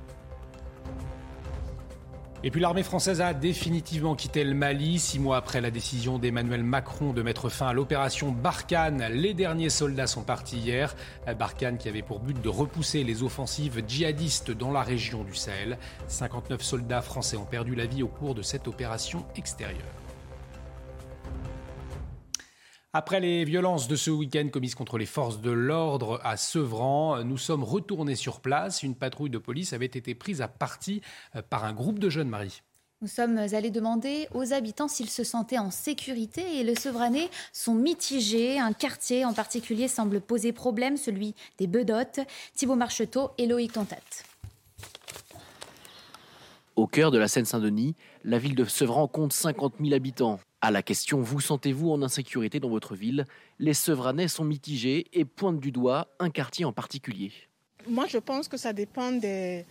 Et puis l'armée française a définitivement quitté le Mali. Six mois après la décision d'Emmanuel Macron de mettre fin à l'opération Barkhane, les derniers soldats sont partis hier. Barkhane qui avait pour but de repousser les offensives djihadistes dans la région du Sahel. 59 soldats français ont perdu la vie au cours de cette opération extérieure. Après les violences de ce week-end commises contre les forces de l'ordre à Sevran, nous sommes retournés sur place. Une patrouille de police avait été prise à partie euh, par un groupe de jeunes maris. Nous sommes allés demander aux habitants s'ils se sentaient en sécurité et les Sevranais sont mitigés. Un quartier en particulier semble poser problème, celui des Bedottes. Thibaut Marcheteau et Loïc Tontat. Au cœur de la Seine-Saint-Denis, la ville de Sevran compte 50 000 habitants. À la question Vous sentez-vous en insécurité dans votre ville? Les Sevranais sont mitigés et pointent du doigt un quartier en particulier. Moi, je pense que ça dépend des,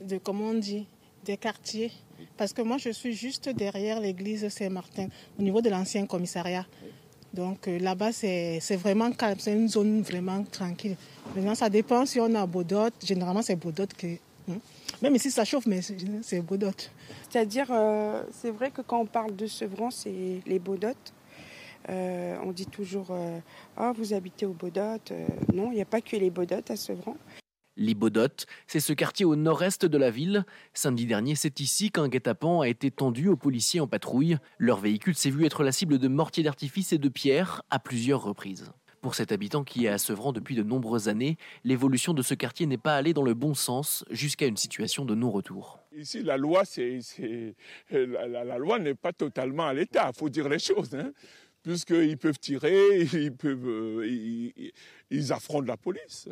de comment on dit, des quartiers. Parce que moi, je suis juste derrière l'église Saint-Martin, au niveau de l'ancien commissariat. Donc euh, là-bas, c'est vraiment calme, c'est une zone vraiment tranquille. Maintenant, ça dépend si on a Baudot. Généralement, c'est Baudot qui. Même ici, ça chauffe, mais c'est Baudot. C'est-à-dire, euh, c'est vrai que quand on parle de Sevran, c'est les Baudottes. Euh, on dit toujours euh, Ah, vous habitez au Baudottes. non, il n'y a pas que les Baudottes à Sevran. Les Baudottes, c'est ce quartier au nord-est de la ville. Samedi dernier, c'est ici qu'un guet-apens a été tendu aux policiers en patrouille. Leur véhicule s'est vu être la cible de mortiers d'artifice et de pierres à plusieurs reprises. Pour cet habitant qui est à Sevran depuis de nombreuses années, l'évolution de ce quartier n'est pas allée dans le bon sens jusqu'à une situation de non-retour. Ici, la loi, la, loi n'est pas totalement à l'état, il faut dire les choses. Hein. Puisqu'ils peuvent tirer, ils, peuvent, euh, ils affrontent la police.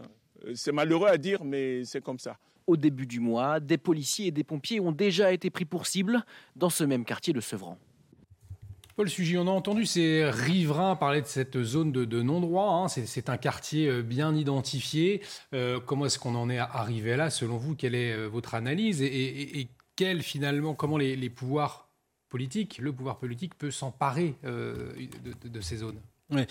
C'est malheureux à dire, mais c'est comme ça. Au début du mois, des policiers et des pompiers ont déjà été pris pour cible dans ce même quartier de Sevran. Paul Sugy, on a entendu ces riverains parler de cette zone de, non-droit. Hein. C'est un quartier euh, bien identifié. Euh, comment est-ce qu'on en est arrivé là? Selon vous, quelle est euh, votre analyse? Et, finalement, comment les, pouvoirs politiques, le pouvoir politique peut s'emparer de, ces zones? Oui,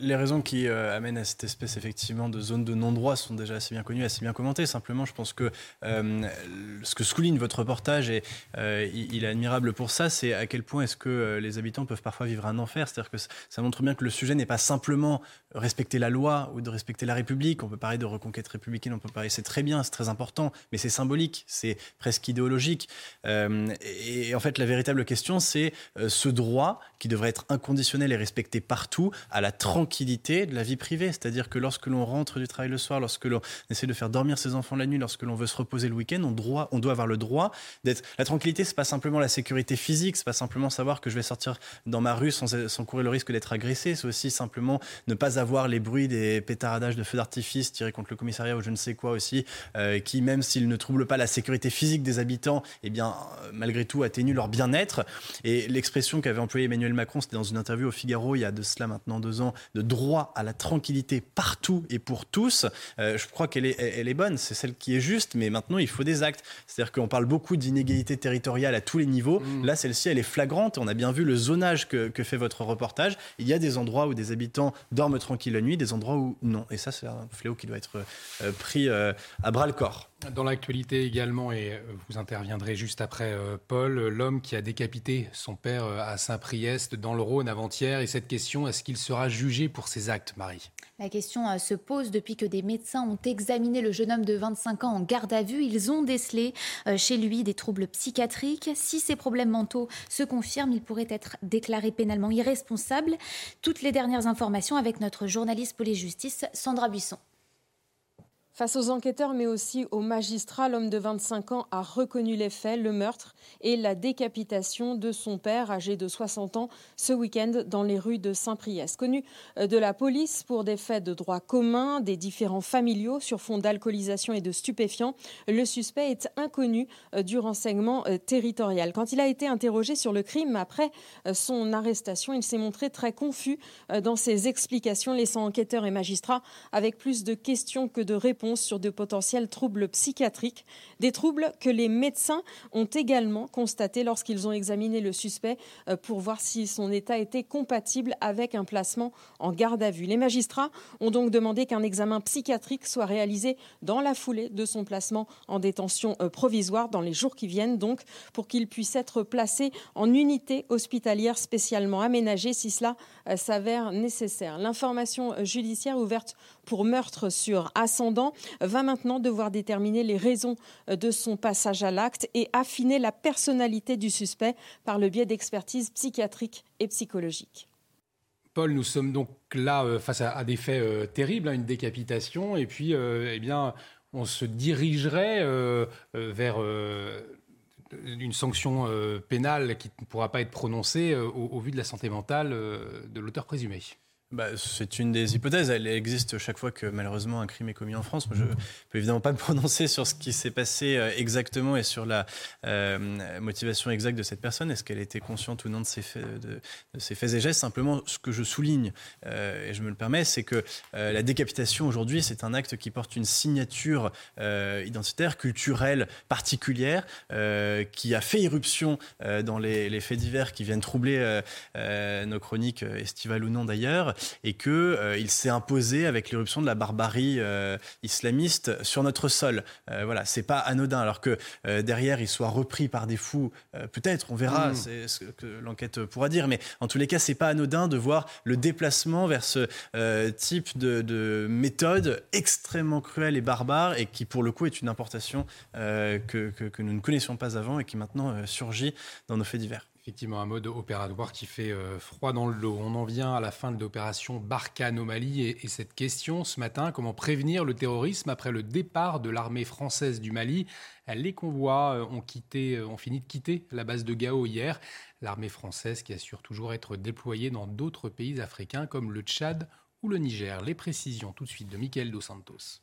les raisons qui euh, amènent à cette espèce effectivement de zone de non-droit sont déjà assez bien connues, assez bien commentées. Simplement, je pense que euh, ce que souligne votre reportage, et euh, il est admirable pour ça, c'est à quel point est-ce que les habitants peuvent parfois vivre un enfer. C'est-à-dire que ça montre bien que le sujet n'est pas simplement respecter la loi ou de respecter la République. On peut parler de reconquête républicaine, on peut parler, c'est très bien, c'est très important, mais c'est symbolique, c'est presque idéologique. et en fait, la véritable question, c'est ce droit qui devrait être inconditionnel et respecté partout à la tranquillité de la vie privée. C'est-à-dire que lorsque l'on rentre du travail le soir, lorsque l'on essaie de faire dormir ses enfants la nuit, lorsque l'on veut se reposer le week-end, on, on doit avoir le droit d'être. La tranquillité, c'est pas simplement la sécurité physique, c'est pas simplement savoir que je vais sortir dans ma rue sans, courir le risque d'être agressé. C'est aussi simplement ne pas avoir les bruits des pétaradages de feux d'artifice tirés contre le commissariat ou je ne sais quoi aussi, euh, qui même s'ils ne troublent pas la sécurité physique des habitants, eh bien euh, malgré tout atténuent leur bien-être. Et l'expression qu'avait employée Emmanuel Macron, c'était dans une interview au Figaro il y a de cela maintenant deux ans de droit à la tranquillité partout et pour tous, euh, je crois qu'elle est, elle est bonne, c'est celle qui est juste, mais maintenant il faut des actes. C'est-à-dire qu'on parle beaucoup d'inégalités territoriales à tous les niveaux. Mmh. Là, celle-ci, elle est flagrante. On a bien vu le zonage que, que, fait votre reportage. Il y a des endroits où des habitants dorment tranquille la nuit, des endroits où non. Et ça, c'est un fléau qui doit être euh, pris euh, à bras le corps. Dans l'actualité également, et vous interviendrez juste après Paul, l'homme qui a décapité son père à Saint-Priest dans le Rhône avant-hier, et cette question, est-ce qu'il sera jugé pour ses actes, Marie? La question euh, se pose depuis que des médecins ont examiné le jeune homme de 25 ans en garde à vue. Ils ont décelé euh, chez lui des troubles psychiatriques. Si ces problèmes mentaux se confirment, il pourrait être déclaré pénalement irresponsable. Toutes les dernières informations avec notre journaliste police-justice, Sandra Buisson. Face aux enquêteurs, mais aussi aux magistrats, l'homme de 25 ans a reconnu les faits, le meurtre et la décapitation de son père, âgé de 60 ans, ce week-end dans les rues de Saint-Priest. Connu euh, de la police pour des faits de droit commun, des différents familiaux sur fond d'alcoolisation et de stupéfiants, le suspect est inconnu euh, du renseignement euh, territorial. Quand il a été interrogé sur le crime après son arrestation, il s'est montré très confus dans ses explications, laissant enquêteurs et magistrats avec plus de questions que de réponses sur de potentiels troubles psychiatriques, des troubles que les médecins ont également constatés lorsqu'ils ont examiné le suspect euh, pour voir si son état était compatible avec un placement en garde à vue. Les magistrats ont donc demandé qu'un examen psychiatrique soit réalisé dans la foulée de son placement en détention euh, provisoire dans les jours qui viennent, donc pour qu'il puisse être placé en unité hospitalière spécialement aménagée si cela euh, s'avère nécessaire. L'information judiciaire ouverte pour meurtre sur ascendant va maintenant devoir déterminer les raisons euh, de son passage à l'acte et affiner la personnalité du suspect par le biais d'expertises psychiatriques et psychologiques. Paul, nous sommes donc là euh, face à, des faits euh, terribles, hein, une décapitation, et puis, eh bien, on se dirigerait vers une sanction pénale qui ne pourra pas être prononcée au, vu de la santé mentale de l'auteur présumé. Bah, c'est une des hypothèses. Elle existe chaque fois que malheureusement un crime est commis en France. je ne peux évidemment pas me prononcer sur ce qui s'est passé euh, exactement et sur la euh, motivation exacte de cette personne. Est-ce qu'elle était consciente ou non de ses faits, de, ses faits et gestes? Simplement, ce que je souligne, euh, et je me le permets, c'est que la décapitation aujourd'hui, c'est un acte qui porte une signature identitaire, culturelle particulière, qui a fait irruption dans les, faits divers qui viennent troubler nos chroniques estivales ou non d'ailleurs et qu'il euh, s'est imposé avec l'éruption de la barbarie euh, islamiste sur notre sol. Euh, voilà, c'est pas anodin. Alors que derrière, il soit repris par des fous, peut-être, on verra, mm. c'est ce que l'enquête pourra dire. Mais en tous les cas, c'est pas anodin de voir le déplacement vers ce type de, méthode extrêmement cruelle et barbare et qui, pour le coup, est une importation que, que, nous ne connaissions pas avant et qui maintenant surgit dans nos faits divers. Effectivement, un mode opératoire qui fait euh, froid dans le dos. On en vient à la fin de l'opération Barkhane au Mali et, cette question ce matin, comment prévenir le terrorisme après le départ de l'armée française du Mali? Les convois euh, ont, quitté, euh, ont fini de quitter la base de Gao hier. L'armée française qui assure toujours être déployée dans d'autres pays africains comme le Tchad ou le Niger. Les précisions tout de suite de Michael Dos Santos.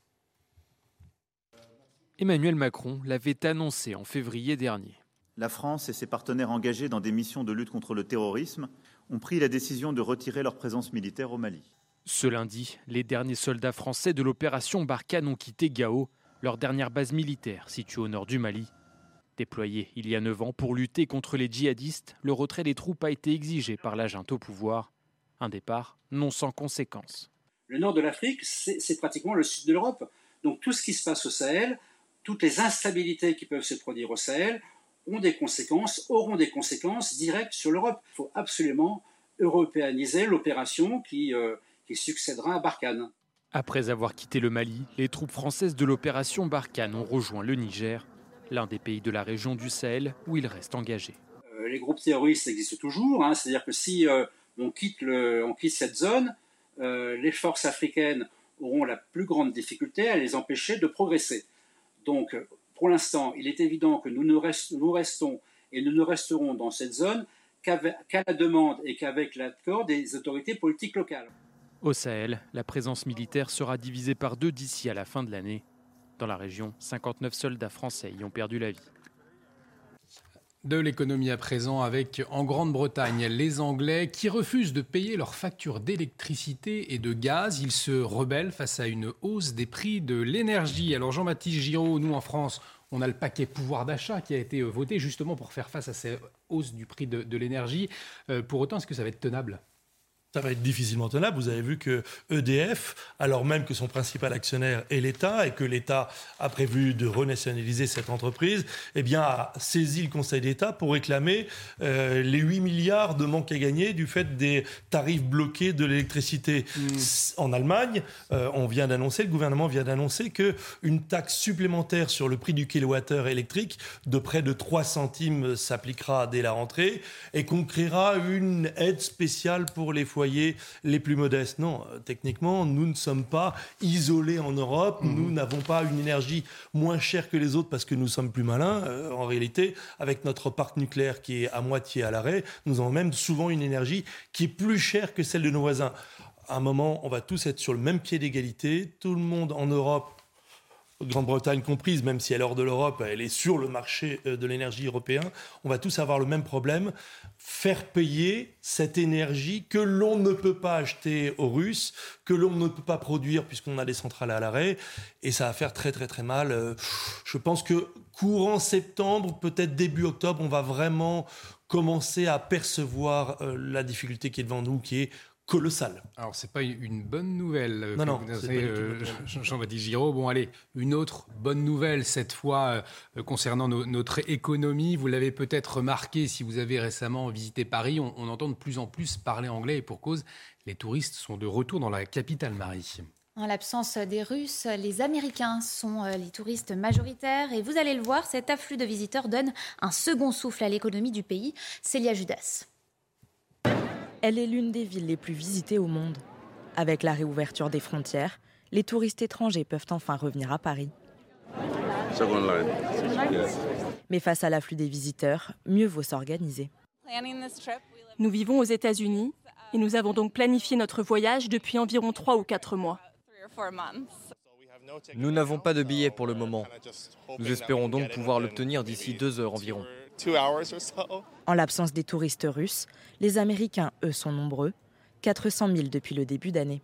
Emmanuel Macron l'avait annoncé en février dernier la France et ses partenaires engagés dans des missions de lutte contre le terrorisme ont pris la décision de retirer leur présence militaire au Mali. Ce lundi, les derniers soldats français de l'opération Barkhane ont quitté Gao, leur dernière base militaire située au nord du Mali. Déployé il y a neuf ans pour lutter contre les djihadistes, le retrait des troupes a été exigé par l'agent au pouvoir. Un départ non sans conséquences. Le nord de l'Afrique, c'est pratiquement le sud de l'Europe. Donc tout ce qui se passe au Sahel, toutes les instabilités qui peuvent se produire au Sahel, ont des conséquences, auront des conséquences directes sur l'Europe. Il faut absolument européaniser l'opération qui, euh, qui succédera à Barkhane. Après avoir quitté le Mali, les troupes françaises de l'opération Barkhane ont rejoint le Niger, l'un des pays de la région du Sahel où ils restent engagés. Euh, les groupes terroristes existent toujours, hein. c'est-à-dire que si euh, on, quitte le, on, quitte cette zone, les forces africaines auront la plus grande difficulté à les empêcher de progresser. Donc pour l'instant, il est évident que nous, restons et nous ne resterons dans cette zone qu'à la demande et qu'avec l'accord des autorités politiques locales. Au Sahel, la présence militaire sera divisée par deux d'ici à la fin de l'année. Dans la région, 59 soldats français y ont perdu la vie. De l'économie à présent avec en Grande-Bretagne les Anglais qui refusent de payer leurs factures d'électricité et de gaz. Ils se rebellent face à une hausse des prix de l'énergie. Alors Jean-Baptiste Giraud, nous en France, on a le paquet pouvoir d'achat qui a été voté justement pour faire face à ces hausses du prix de, l'énergie. Euh, pour autant, est-ce que ça va être tenable? Ça va être difficilement tenable. Vous avez vu que EDF, alors même que son principal actionnaire est l'État et que l'État a prévu de renationaliser cette entreprise, eh bien, a saisi le Conseil d'État pour réclamer euh, les 8 milliards de manque à gagner du fait des tarifs bloqués de l'électricité. Mm. En Allemagne, euh, on vient d'annoncer, le gouvernement vient d'annoncer que une taxe supplémentaire sur le prix du kilowattheure électrique de près de 3 centimes s'appliquera dès la rentrée et qu'on créera une aide spéciale pour les foyers foyers les plus modestes. Non, euh, techniquement, nous ne sommes pas isolés en Europe. Mhm. Nous n'avons pas une énergie moins chère que les autres parce que nous sommes plus malins. Euh, en réalité, avec notre parc nucléaire qui est à moitié à l'arrêt, nous avons même souvent une énergie qui est plus chère que celle de nos voisins. À un moment, on va tous être sur le même pied d'égalité. Tout le monde en Europe Grande-Bretagne comprise, même si elle est hors de l'Europe, elle est sur le marché euh, de l'énergie européen, on va tous avoir le même problème, faire payer cette énergie que l'on ne peut pas acheter aux Russes, que l'on ne peut pas produire puisqu'on a des centrales à l'arrêt, et ça va faire très très très mal. Euh, Je pense que courant septembre, peut-être début octobre, on va vraiment commencer à percevoir euh, la difficulté qui est devant nous, qui est colossale. Alors, c'est pas une bonne nouvelle. euh, Non, non, euh. Jean-Baptiste Giraud. Bon, allez, une autre bonne nouvelle, cette fois euh, concernant no- notre économie. Vous l'avez peut-être remarqué si vous avez récemment visité Paris. On, on entend de plus en plus parler anglais et pour cause, les touristes sont de retour dans la capitale, Marie. En l'absence des Russes, les Américains sont euh, les touristes majoritaires et vous allez le voir, cet afflux de visiteurs donne un second souffle à l'économie du pays. Célia Judas. Elle est l'une des villes les plus visitées au monde. Avec la réouverture des frontières, les touristes étrangers peuvent enfin revenir à Paris. Mais face à l'afflux des visiteurs, mieux vaut s'organiser. Nous vivons aux États-Unis et nous avons donc planifié notre voyage depuis environ trois ou quatre mois. Nous n'avons pas de billet pour le moment. Nous espérons donc pouvoir l'obtenir d'ici deux heures environ. En l'absence des touristes russes, les Américains, eux, sont nombreux, 400 000 depuis le début d'année.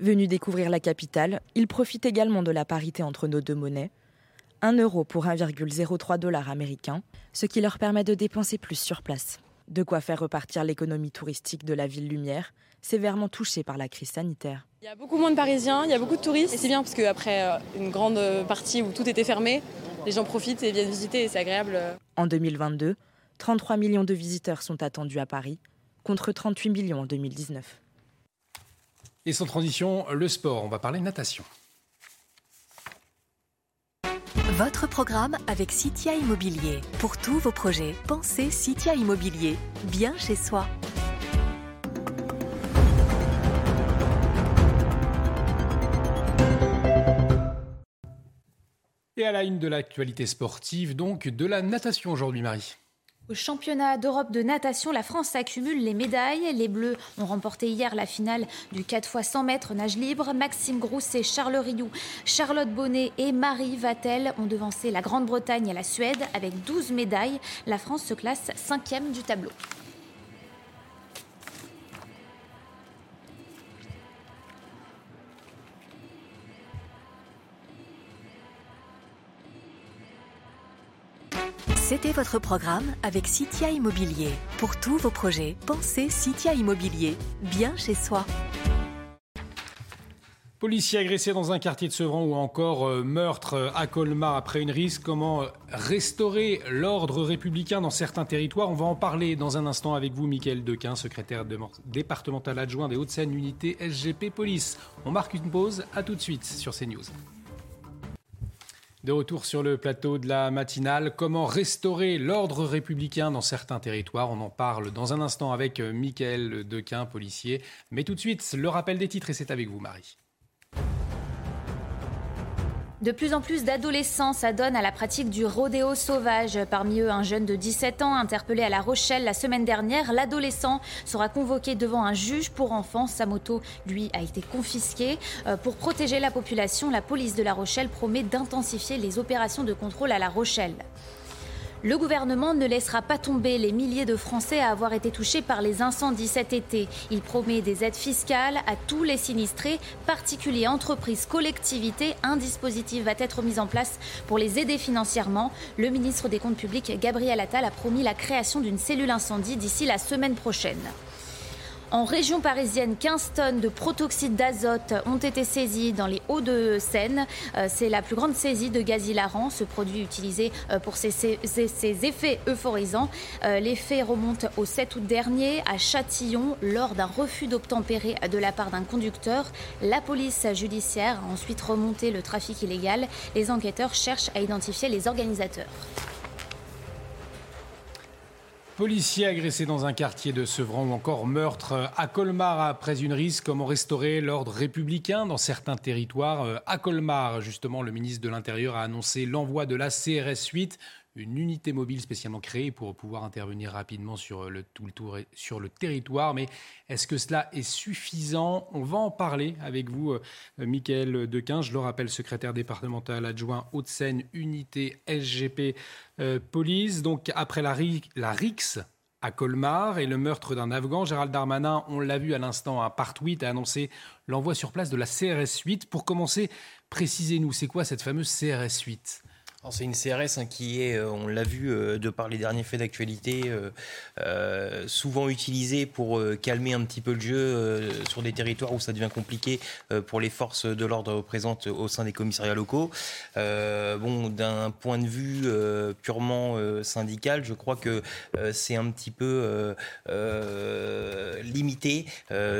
Venus découvrir la capitale, ils profitent également de la parité entre nos deux monnaies. 1 euro pour 1,03 dollars américains, ce qui leur permet de dépenser plus sur place. De quoi faire repartir l'économie touristique de la ville lumière, sévèrement touchée par la crise sanitaire. Il y a beaucoup moins de Parisiens, il y a beaucoup de touristes. Et c'est bien parce qu'après une grande partie où tout était fermé, les gens profitent et viennent visiter et c'est agréable. En 2022, 33 millions de visiteurs sont attendus à Paris, contre 38 millions en 2019. Et sans transition, le sport. On va parler natation. Votre programme avec Citia Immobilier. Pour tous vos projets, pensez Citia Immobilier. Bien chez soi. Et à la une de l'actualité sportive, donc de la natation aujourd'hui, Marie. Au championnat d'Europe de natation, la France accumule les médailles. Les Bleus ont remporté hier la finale du 4 x 100 mètres nage libre. Maxime Grousset, Charles Rioux, Charlotte Bonnet et Marie Vatel ont devancé la Grande-Bretagne et la Suède avec 12 médailles. La France se classe cinquième du tableau. C'était votre programme avec Citia Immobilier. Pour tous vos projets, pensez Citia Immobilier. Bien chez soi. Policier agressé dans un quartier de Sevran ou encore euh, meurtre euh, à Colmar après une risque. Comment euh, restaurer l'ordre républicain dans certains territoires? On va en parler dans un instant avec vous, Mickaël Dequin, secrétaire départemental adjoint des Hauts-de-Seine, unité SGP Police. On marque une pause, à tout de suite sur CNews. De retour sur le plateau de la matinale, comment restaurer l'ordre républicain dans certains territoires? On en parle dans un instant avec euh, Mickaël Dequin, policier. Mais tout de suite, le rappel des titres et c'est avec vous, Marie. De plus en plus d'adolescents s'adonnent à la pratique du rodéo sauvage. Parmi eux, un jeune de 17 ans interpellé à La Rochelle la semaine dernière. L'adolescent sera convoqué devant un juge pour enfants. Sa moto, lui, a été confisquée. Euh, Pour protéger la population, la police de La Rochelle promet d'intensifier les opérations de contrôle à La Rochelle. Le gouvernement ne laissera pas tomber les milliers de Français à avoir été touchés par les incendies cet été. Il promet des aides fiscales à tous les sinistrés, particuliers, entreprises, collectivités. Un dispositif va être mis en place pour les aider financièrement. Le ministre des Comptes publics, Gabriel Attal, a promis la création d'une cellule incendie d'ici la semaine prochaine. En région parisienne, 15 tonnes de protoxyde d'azote ont été saisies dans les Hauts-de-Seine. Euh, C'est la plus grande saisie de gaz hilarant, ce produit utilisé euh, pour ses, ses- effets euphorisants. Euh, Les faits remontent au 7 août dernier à Châtillon lors d'un refus d'obtempérer de la part d'un conducteur. La police judiciaire a ensuite remonté le trafic illégal. Les enquêteurs cherchent à identifier les organisateurs. Policier agressé dans un quartier de Sevran ou encore meurtre à Colmar après une risque. Comment restaurer l'ordre républicain dans certains territoires À Colmar, justement, le ministre de l'Intérieur a annoncé l'envoi de la CRS 8 une unité mobile spécialement créée pour pouvoir intervenir rapidement sur le, tout le territoire. Mais est-ce que cela est suffisant? On va en parler avec vous, euh, Michael Dequin. Je le rappelle, secrétaire départemental adjoint Haute-Seine, unité SGP euh, Police. Donc après la, la RIX, à Colmar et le meurtre d'un Afghan. Gérald Darmanin, on l'a vu à l'instant, tweet a annoncé l'envoi sur place de la CRS 8. Pour commencer, précisez-nous, c'est quoi cette fameuse CRS 8 c'est une CRS hein, qui est, euh, on l'a vu euh, de par les derniers faits d'actualité, euh, souvent utilisée pour calmer un petit peu le jeu sur des territoires où ça devient compliqué pour les forces de l'ordre présentes au sein des commissariats locaux. bon, d'un point de vue purement syndical, je crois que c'est un petit peu limité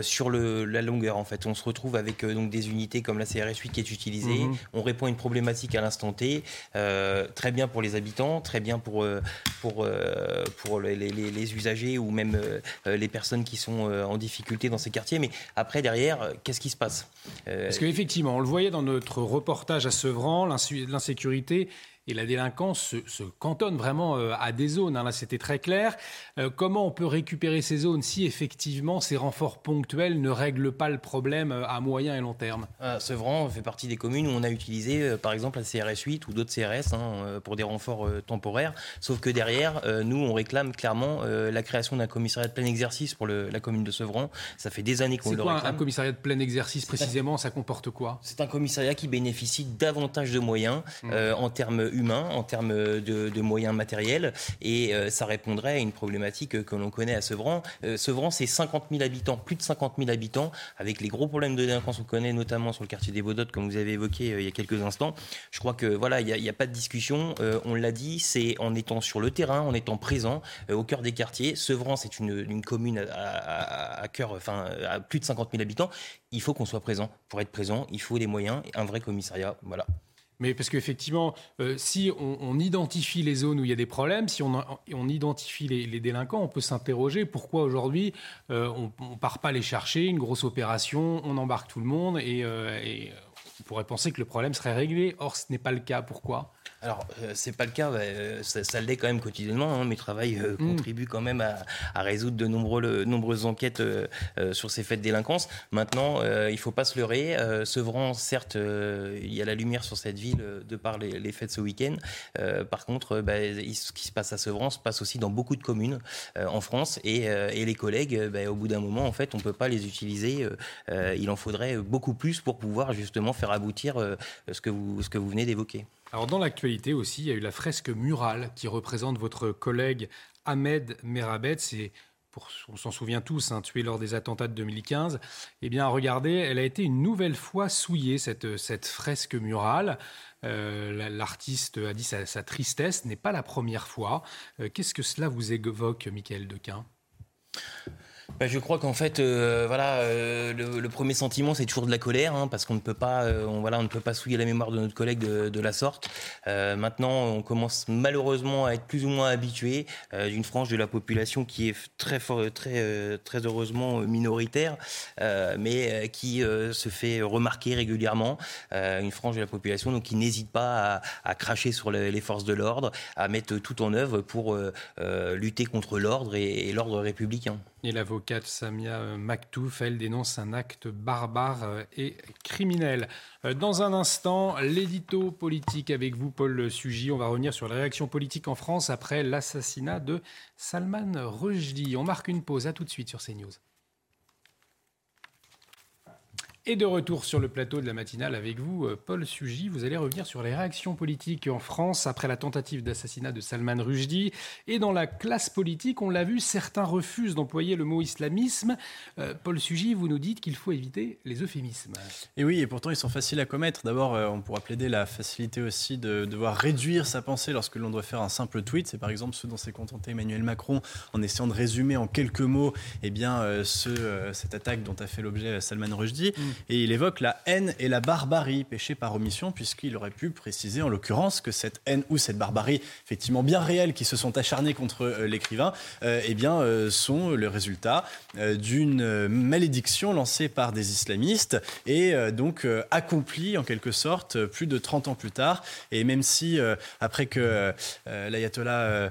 sur le, la longueur. En fait, on se retrouve avec donc des unités comme la CRS 8 qui est utilisée. Mhm. On répond à une problématique à l'instant T. Euh, très bien pour les habitants, très bien pour, euh, euh, les, usagers ou même les personnes qui sont en difficulté dans ces quartiers. Mais après, derrière, qu'est-ce qui se passe? Parce qu'effectivement, on le voyait dans notre reportage à Sevran, l'insécurité et la délinquance se, cantonne vraiment euh, à des zones. Hein. Là, c'était très clair. Euh, comment on peut récupérer ces zones si effectivement ces renforts ponctuels ne règlent pas le problème euh, à moyen et long terme? Ah, Sevran fait partie des communes où on a utilisé, par exemple, la CRS 8 ou d'autres CRS hein, pour des renforts temporaires. Sauf que derrière, nous, on réclame clairement la création d'un commissariat de plein exercice pour la commune de Sevran. Ça fait des années qu'on le réclame. Quoi un commissariat de plein exercice précisément? Ça comporte quoi? C'est un commissariat qui bénéficie davantage de moyens mmh. en termes humain en termes de, moyens matériels et euh, ça répondrait à une problématique que l'on connaît à Sevran. Euh, Sevran, c'est 50 000 habitants, plus de 50 000 habitants, avec les gros problèmes de délinquance qu'on connaît, notamment sur le quartier des Baudottes, comme vous avez évoqué euh, il y a quelques instants. Je crois que voilà, il n'y a, pas de discussion. on l'a dit, c'est en étant sur le terrain, en étant présent au cœur des quartiers. Sevran, c'est une, commune à, à, cœur, enfin, à plus de 50 000 habitants. Il faut qu'on soit présent. Pour être présent, il faut des moyens, un vrai commissariat. Voilà. Mais parce qu'effectivement, euh, si on, identifie les zones où il y a des problèmes, si on, identifie les, délinquants, on peut s'interroger pourquoi aujourd'hui euh, on ne part pas les chercher, une grosse opération, on embarque tout le monde euh, et on pourrait penser que le problème serait réglé. Or, ce n'est pas le cas. Pourquoi? Alors, euh, c'est pas le cas, euh, ça, l'est quand même quotidiennement. Hein. Mes travail euh, mm. contribuent quand même à, résoudre de nombreux, nombreuses enquêtes sur ces faits de délinquance. Maintenant, il faut pas se leurrer. Sevran, certes, il y a la lumière sur cette ville de par les, de ce week-end. par contre, bah, ce qui se passe à Sevran se passe aussi dans beaucoup de communes en France. Et, les collègues, bah, au bout d'un moment, en fait, on peut pas les utiliser. il en faudrait beaucoup plus pour pouvoir justement faire aboutir ce, que vous, ce que vous venez d'évoquer. Alors dans l'actualité aussi, il y a eu la fresque murale qui représente votre collègue Ahmed Merabet. On s'en souvient tous, hein, tué lors des attentats de 2015, eh bien, regardez, elle a été une nouvelle fois souillée, cette, cette fresque murale. Euh, l'artiste a dit sa, sa tristesse, n'est pas la première fois. Euh, qu'est-ce que cela vous évoque, Michael Dequin? Bah, je crois qu'en fait, euh, voilà, euh, le, premier sentiment, c'est toujours de la colère, hein, parce qu'on ne peut pas, euh, on, voilà, on ne peut pas souiller la mémoire de notre collègue de, la sorte. maintenant, on commence malheureusement à être plus ou moins habitué d'une frange de la population qui est très, très, très heureusement minoritaire, mais qui se fait remarquer régulièrement. une frange de la population donc qui n'hésite pas à, cracher sur les forces de l'ordre, à mettre tout en œuvre pour lutter contre l'ordre et l'ordre républicain. Et l'avocate Samia Maktouf, elle dénonce un acte barbare euh, et criminel. Euh, dans un instant, l'édito politique avec vous, Paul Sugy. On va revenir sur la réaction politique en France après l'assassinat de Salman Rushdie. On marque une pause. À tout de suite sur CNews. Et de retour sur le plateau de la matinale avec vous, euh, Paul Sugy. Vous allez revenir sur les réactions politiques en France après la tentative d'assassinat de Salman Rushdie. Et dans la classe politique, on l'a vu, certains refusent d'employer le mot islamisme. Euh, Paul Sugy, vous nous dites qu'il faut éviter les euphémismes. Et oui, et pourtant ils sont faciles à commettre. D'abord, euh, on pourra plaider la facilité aussi de devoir réduire sa pensée lorsque l'on doit faire un simple tweet. C'est par exemple ce dont s'est contenté Emmanuel Macron en essayant de résumer en quelques mots eh bien, ce, cette attaque dont a fait l'objet Salman Rushdie. Mm. Et il évoque la haine et la barbarie, péché par omission, puisqu'il aurait pu préciser en l'occurrence que cette haine ou cette barbarie, effectivement bien réelle, qui se sont acharnés contre l'écrivain, eh bien, sont le résultat d'une malédiction lancée par des islamistes et donc accomplie en quelque sorte plus de 30 ans plus tard. Et même si, après que l'ayatollah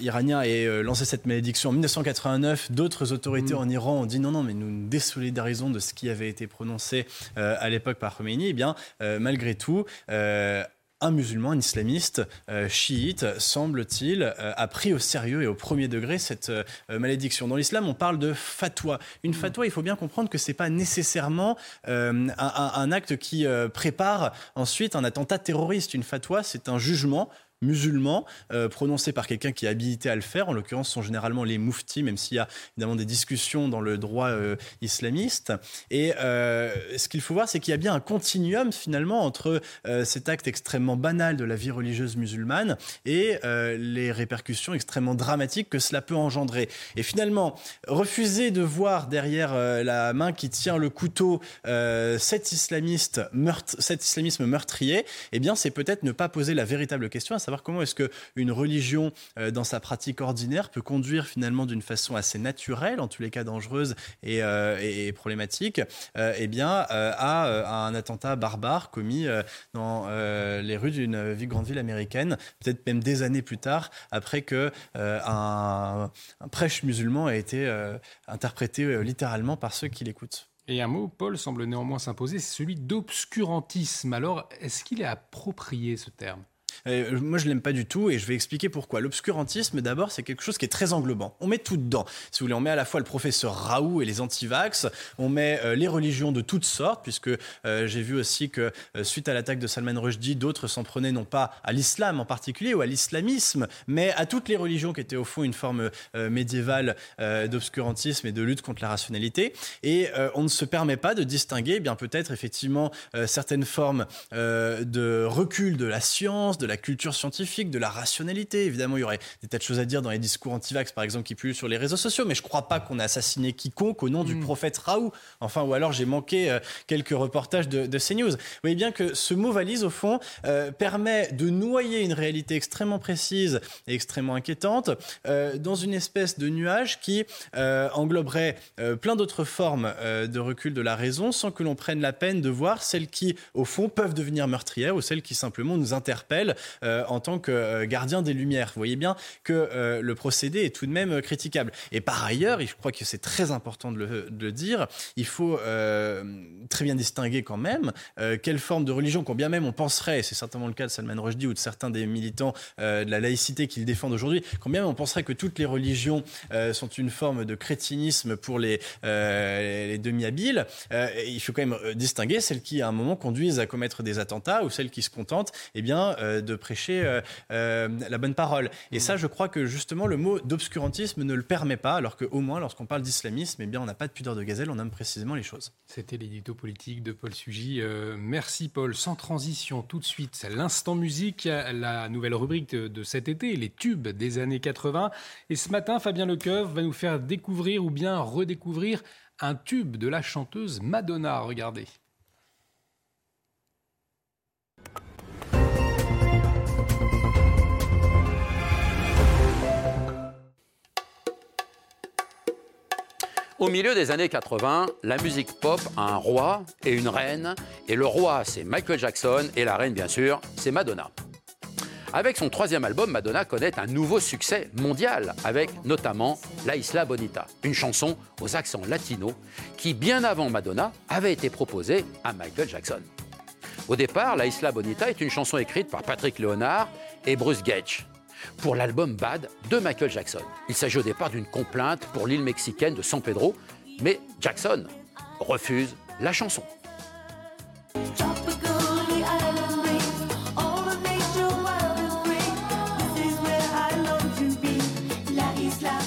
iranien ait lancé cette malédiction en 1989, d'autres autorités mm. en Iran ont dit non, non, mais nous nous désolidarisons de ce qui avait été prononcé euh, à l'époque par Khomeini. Eh bien, euh, malgré tout, euh, un musulman, un islamiste chiite, semble-t-il, a pris au sérieux et au premier degré cette malédiction. Dans l'islam, on parle de fatwa. Une mm. fatwa, il faut bien comprendre que c'est pas nécessairement un, un, acte qui prépare ensuite un attentat terroriste. Une fatwa, c'est un jugement musulmans euh, prononcés par quelqu'un qui est habilité à le faire. En l'occurrence, sont généralement les mouftis, même s'il y a évidemment des discussions dans le droit euh, islamiste. Et euh, ce qu'il faut voir, c'est qu'il y a bien un continuum finalement entre cet acte extrêmement banal de la vie religieuse musulmane et les répercussions extrêmement dramatiques que cela peut engendrer. Et finalement, refuser de voir derrière la main qui tient le couteau cet islamiste meurtre, cet islamisme meurtrier, eh bien, c'est peut-être ne pas poser la véritable question, savoir comment est-ce qu'une religion, euh, dans sa pratique ordinaire, peut conduire finalement d'une façon assez naturelle, en tous les cas dangereuse et, euh, problématique, euh, eh bien, à, un attentat barbare commis dans les rues d'une grande ville américaine, peut-être même des années plus tard, après que un, prêche musulman a été interprété littéralement par ceux qui l'écoutent. Et un mot, Paul, semble néanmoins s'imposer, c'est celui d'obscurantisme. Alors, est-ce qu'il est approprié ce terme? Euh, moi, je l'aime pas du tout et je vais expliquer pourquoi. L'obscurantisme, d'abord, c'est quelque chose qui est très englobant. On met tout dedans. Si vous voulez, on met à la fois le professeur Raoult et les antivax, on met euh, les religions de toutes sortes, puisque euh, j'ai vu aussi que suite à l'attaque de Salman Rushdie, d'autres s'en prenaient non pas à l'islam en particulier ou à l'islamisme, mais à toutes les religions qui étaient au fond une forme médiévale d'obscurantisme et de lutte contre la rationalité. Et on ne se permet pas de distinguer, eh bien peut-être effectivement certaines formes de recul de la science, de la culture scientifique, de la rationalité. Évidemment, il y aurait des tas de choses à dire dans les discours anti-vax, par exemple, qui pullulent sur les réseaux sociaux, mais je ne crois pas qu'on a assassiné quiconque au nom du mm. prophète Raoult. Enfin, ou alors j'ai manqué euh, quelques reportages de, de, CNews. Vous voyez bien que ce mot valise, au fond, euh, permet de noyer une réalité extrêmement précise et extrêmement inquiétante euh, dans une espèce de nuage qui engloberait plein d'autres formes de recul de la raison sans que l'on prenne la peine de voir celles qui, au fond, peuvent devenir meurtrières ou celles qui simplement nous interpellent euh, en tant que euh, gardien des Lumières. Vous voyez bien que euh, le procédé est tout de même critiquable. Et par ailleurs, je crois que c'est très important de le, dire, il faut très bien distinguer quand même quelle forme de religion, quand bien même on penserait, et c'est certainement le cas de Salman Rushdie ou de certains des militants de la laïcité qu'ils défendent aujourd'hui, quand bien même on penserait que toutes les religions sont une forme de crétinisme pour les, les demi-habiles, il faut quand même distinguer celles qui, à un moment, conduisent à commettre des attentats ou celles qui se contentent eh bien, de prêcher euh, euh, la bonne parole. Et ça, je crois que justement, le mot d'obscurantisme ne le permet pas, alors qu'au moins, lorsqu'on parle d'islamisme, eh bien, on n'a pas de pudeur de gazelle, on nomme précisément les choses. C'était l'édito politique de Paul Sugy. Euh, merci Paul. Sans transition, tout de suite, l'instant musique, la nouvelle rubrique de, cet été, les tubes des années 80. Et ce matin, Fabien Lecoeuf va nous faire découvrir ou bien redécouvrir un tube de la chanteuse Madonna. Regardez. Au milieu des années 80, la musique pop a un roi et une reine, et le roi c'est Michael Jackson et la reine bien sûr c'est Madonna. Avec son troisième album, Madonna connaît un nouveau succès mondial, avec notamment La Isla Bonita, une chanson aux accents latinos qui, bien avant Madonna, avait été proposée à Michael Jackson. Au départ, La Isla Bonita est une chanson écrite par Patrick Leonard et Bruce Gage, pour l'album Bad de Michael Jackson. Il s'agit au départ d'une complainte pour l'île mexicaine de San Pedro, mais Jackson refuse la chanson.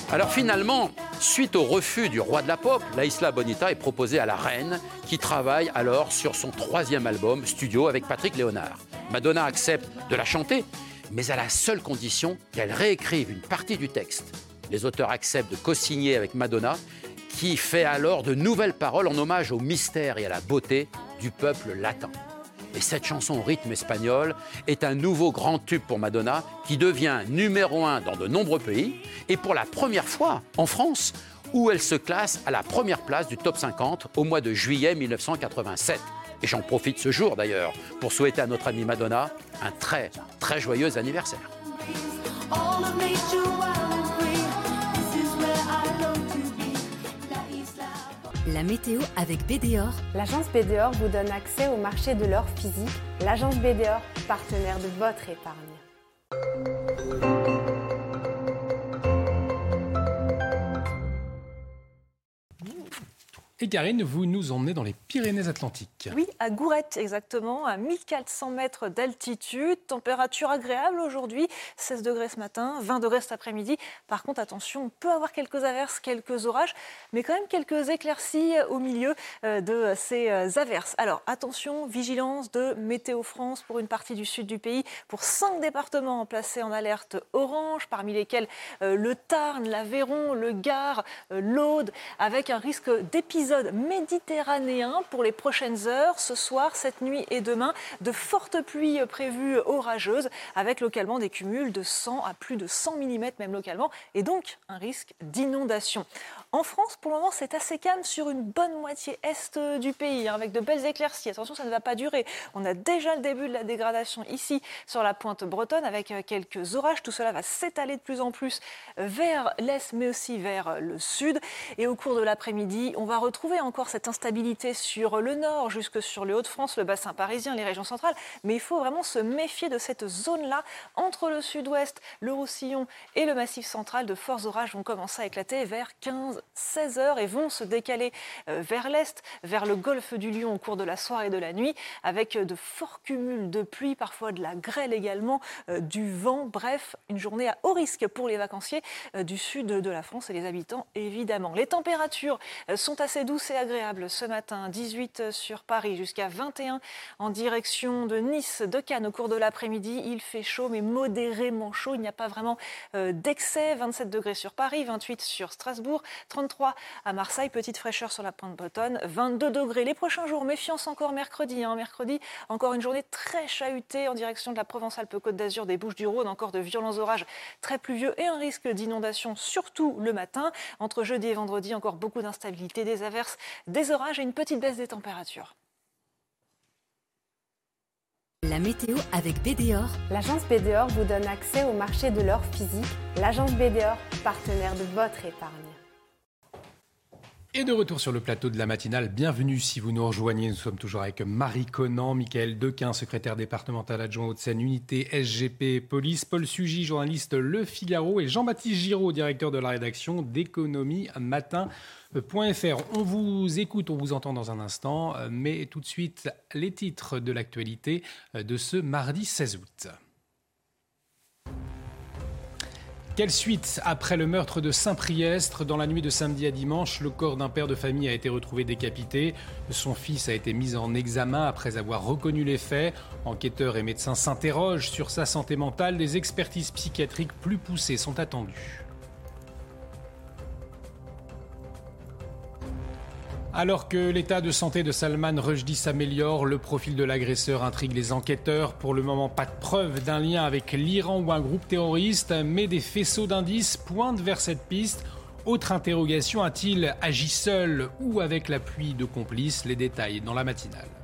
Alors finalement, suite au refus du roi de la pop, la Isla Bonita est proposée à la reine, qui travaille alors sur son troisième album studio avec Patrick Léonard. Madonna accepte de la chanter, mais à la seule condition qu'elle réécrive une partie du texte. Les auteurs acceptent de co-signer avec Madonna qui fait alors de nouvelles paroles en hommage au mystère et à la beauté du peuple latin. Et cette chanson au rythme espagnol est un nouveau grand tube pour Madonna qui devient numéro un dans de nombreux pays et pour la première fois en France où elle se classe à la première place du top 50 au mois de juillet 1987. Et j'en profite ce jour d'ailleurs pour souhaiter à notre amie Madonna un très très joyeux anniversaire. La météo avec BDOR. L'agence BDOR vous donne accès au marché de l'or physique. L'agence BDOR, partenaire de votre épargne. Et Karine, vous nous emmenez dans les Pyrénées-Atlantiques. Oui, à Gourette exactement, à 1400 mètres d'altitude. Température agréable aujourd'hui, 16 degrés ce matin, 20 degrés cet après-midi. Par contre, attention, on peut avoir quelques averses, quelques orages, mais quand même quelques éclaircies au milieu euh, de ces euh, averses. Alors attention, vigilance de Météo France pour une partie du sud du pays, pour cinq départements placés en alerte orange, parmi lesquels euh, le Tarn, l'Aveyron, le Gard, l'Aude, avec un risque d'épisode méditerranéen pour les prochaines heures, ce soir, cette nuit et demain. De fortes pluies prévues orageuses, avec localement des cumuls de 100 à plus de 100 mm même localement, et donc un risque d'inondation. En France, pour le moment, c'est assez calme sur une bonne moitié est du pays, hein, avec de belles éclaircies. Attention, ça ne va pas durer. On a déjà le début de la dégradation ici sur la pointe bretonne, avec euh, quelques orages. Tout cela va s'étaler de plus en plus vers l'est, mais aussi vers le sud. Et au cours de l'après-midi, on va retrouver encore cette instabilité sur le nord, jusque sur les Hauts-de-France, le bassin parisien, les régions centrales. Mais il faut vraiment se méfier de cette zone-là, entre le sud-ouest, le Roussillon et le Massif central. De forts orages vont commencer à éclater vers 15 16 heures et vont se décaler euh, vers l'est, vers le golfe du Lion au cours de la soirée et de la nuit, avec euh, de forts cumuls de pluie, parfois de la grêle également, euh, du vent. Bref, une journée à haut risque pour les vacanciers du sud de la France et les habitants, évidemment. Les températures sont assez douces et agréables ce matin. 18 sur Paris jusqu'à 21 en direction de Nice, de Cannes au cours de l'après-midi. Il fait chaud, mais modérément chaud. Il n'y a pas vraiment d'excès. 27 degrés sur Paris, 28 sur Strasbourg, 33 à Marseille, petite fraîcheur sur la pointe bretonne, 22 degrés les prochains jours. Méfiance encore mercredi. Hein. Mercredi, encore une journée très chahutée en direction de la Provence-Alpes-Côte d'Azur, des Bouches-du-Rhône, encore de violents orages très pluvieux et un risque d'inondation, surtout le matin. Entre jeudi et vendredi, encore beaucoup d'instabilité, des averses, des orages et une petite baisse des températures. La météo avec BDOR. L'agence BDOR vous donne accès au marché de l'or physique. L'agence BDOR, partenaire de votre épargne. Et de retour sur le plateau de la matinale, bienvenue si vous nous rejoignez. Nous sommes toujours avec Marie Conan, Michael Dequin, secrétaire départemental adjoint Haute-Seine, unité SGP Police, Paul Sugy, journaliste Le Figaro, et Jean-Baptiste Giraud, directeur de la rédaction d'économie matin.fr. On vous écoute, on vous entend dans un instant, mais tout de suite les titres de l'actualité de ce mardi 16 août. Quelle suite après le meurtre de Saint-Priestre Dans la nuit de samedi à dimanche, le corps d'un père de famille a été retrouvé décapité. Son fils a été mis en examen après avoir reconnu les faits. Enquêteurs et médecins s'interrogent sur sa santé mentale. Des expertises psychiatriques plus poussées sont attendues. Alors que l'état de santé de Salman Rushdie s'améliore, le profil de l'agresseur intrigue les enquêteurs. Pour le moment, pas de preuve d'un lien avec l'Iran ou un groupe terroriste, mais des faisceaux d'indices pointent vers cette piste. Autre interrogation, a-t-il agi seul ou avec l'appui de complices? Les détails dans la matinale.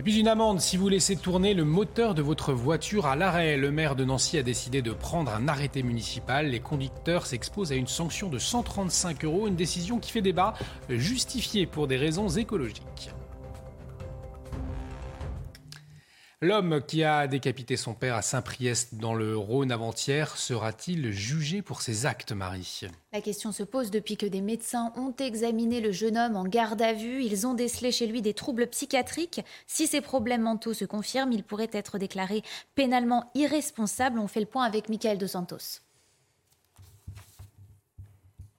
Et puis une amende si vous laissez tourner le moteur de votre voiture à l'arrêt. Le maire de Nancy a décidé de prendre un arrêté municipal. Les conducteurs s'exposent à une sanction de 135 euros, une décision qui fait débat, justifiée pour des raisons écologiques. L'homme qui a décapité son père à Saint-Priest dans le Rhône avant-hier sera-t-il jugé pour ses actes, Marie? La question se pose depuis que des médecins ont examiné le jeune homme en garde à vue. Ils ont décelé chez lui des troubles psychiatriques. Si ces problèmes mentaux se confirment, il pourrait être déclaré pénalement irresponsable. On fait le point avec Michael Dos Santos.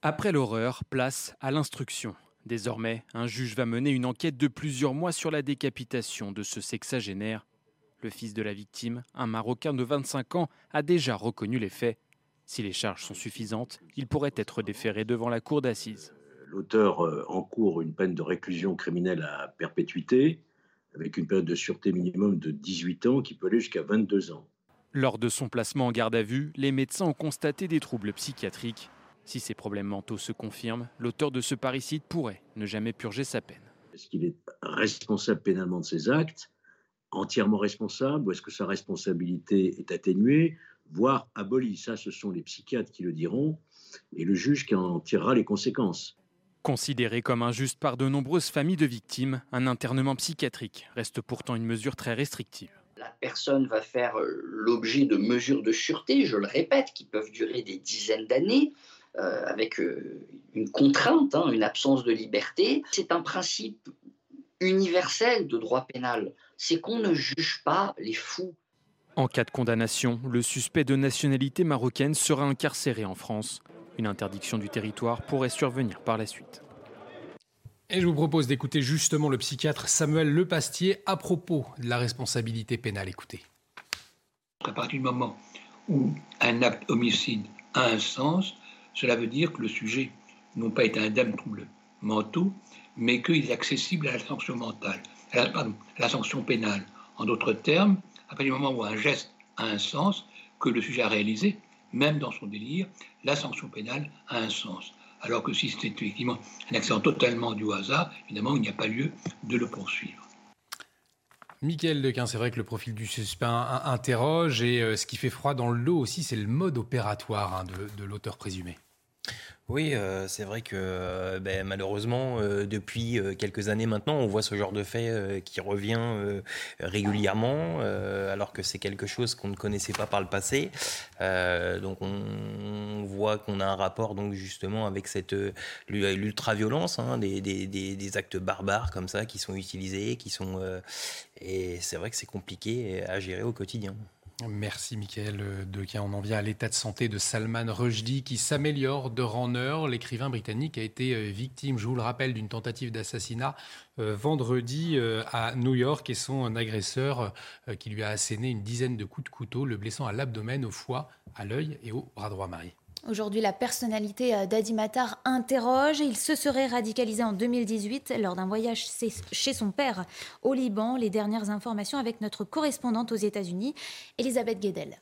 Après l'horreur, place à l'instruction. Désormais, un juge va mener une enquête de plusieurs mois sur la décapitation de ce sexagénaire le fils de la victime, un Marocain de 25 ans, a déjà reconnu les faits. Si les charges sont suffisantes, il pourrait être déféré devant la cour d'assises. L'auteur euh, encourt une peine de réclusion criminelle à perpétuité, avec une période de sûreté minimum de 18 ans qui peut aller jusqu'à 22 ans. Lors de son placement en garde à vue, les médecins ont constaté des troubles psychiatriques. Si ces problèmes mentaux se confirment, l'auteur de ce parricide pourrait ne jamais purger sa peine. Est-ce qu'il est responsable pénalement de ses actes? Entièrement responsable Ou est-ce que sa responsabilité est atténuée, voire abolie Ça, ce sont les psychiatres qui le diront, et le juge qui en tirera les conséquences. Considéré comme injuste par de nombreuses familles de victimes, un internement psychiatrique reste pourtant une mesure très restrictive. La personne va faire euh, l'objet de mesures de sûreté, je le répète, qui peuvent durer des dizaines d'années, euh, avec euh, une contrainte, hein, une absence de liberté. C'est un principe universel de droit pénal, c'est qu'on ne juge pas les fous. En cas de condamnation, le suspect de nationalité marocaine sera incarcéré en France. Une interdiction du territoire pourrait survenir par la suite. Et je vous propose d'écouter justement le psychiatre Samuel Lepastier à propos de la responsabilité pénale. Écoutez. À partir du moment où un acte homicide a un sens, cela veut dire que le sujet non pas est indemne de troubles mentaux, mais qu'il est accessible à la sanction mentale, la, sanction pénale. En d'autres termes, à partir du moment où un geste a un sens, que le sujet a réalisé, même dans son délire, la sanction pénale a un sens. Alors que si c'est effectivement un accident totalement du hasard, évidemment, il n'y a pas lieu de le poursuivre. Michael Dequin, c'est vrai que le profil du suspect interroge et euh, ce qui fait froid dans le aussi, c'est le mode opératoire hein, de l'auteur présumé. Oui, euh, c'est vrai que euh, ben, malheureusement, euh, depuis quelques années maintenant, on voit ce genre de fait qui revient régulièrement, alors que c'est quelque chose qu'on ne connaissait pas par le passé. donc on, voit qu'on a un rapport donc justement avec cette l'ultra-violence, hein, des, des, actes barbares comme ça qui sont utilisés, qui sont et c'est vrai que c'est compliqué à gérer au quotidien. Merci Michael Dequin. On en vient à l'état de santé de Salman Rushdie qui s'améliore de en heure. L'écrivain britannique a été euh, victime, je vous le rappelle, d'une tentative d'assassinat euh, vendredi euh, à New York et son agresseur qui lui a asséné une dizaine de coups de couteau, le blessant à l'abdomen, au foie, à l'œil et au bras droit Marie. Aujourd'hui, la personnalité euh, d'Adi Matar interroge. Il se serait radicalisé en 2018 lors d'un voyage chez son père au Liban. Les dernières informations avec notre correspondante aux États-Unis, Elisabeth Guedel.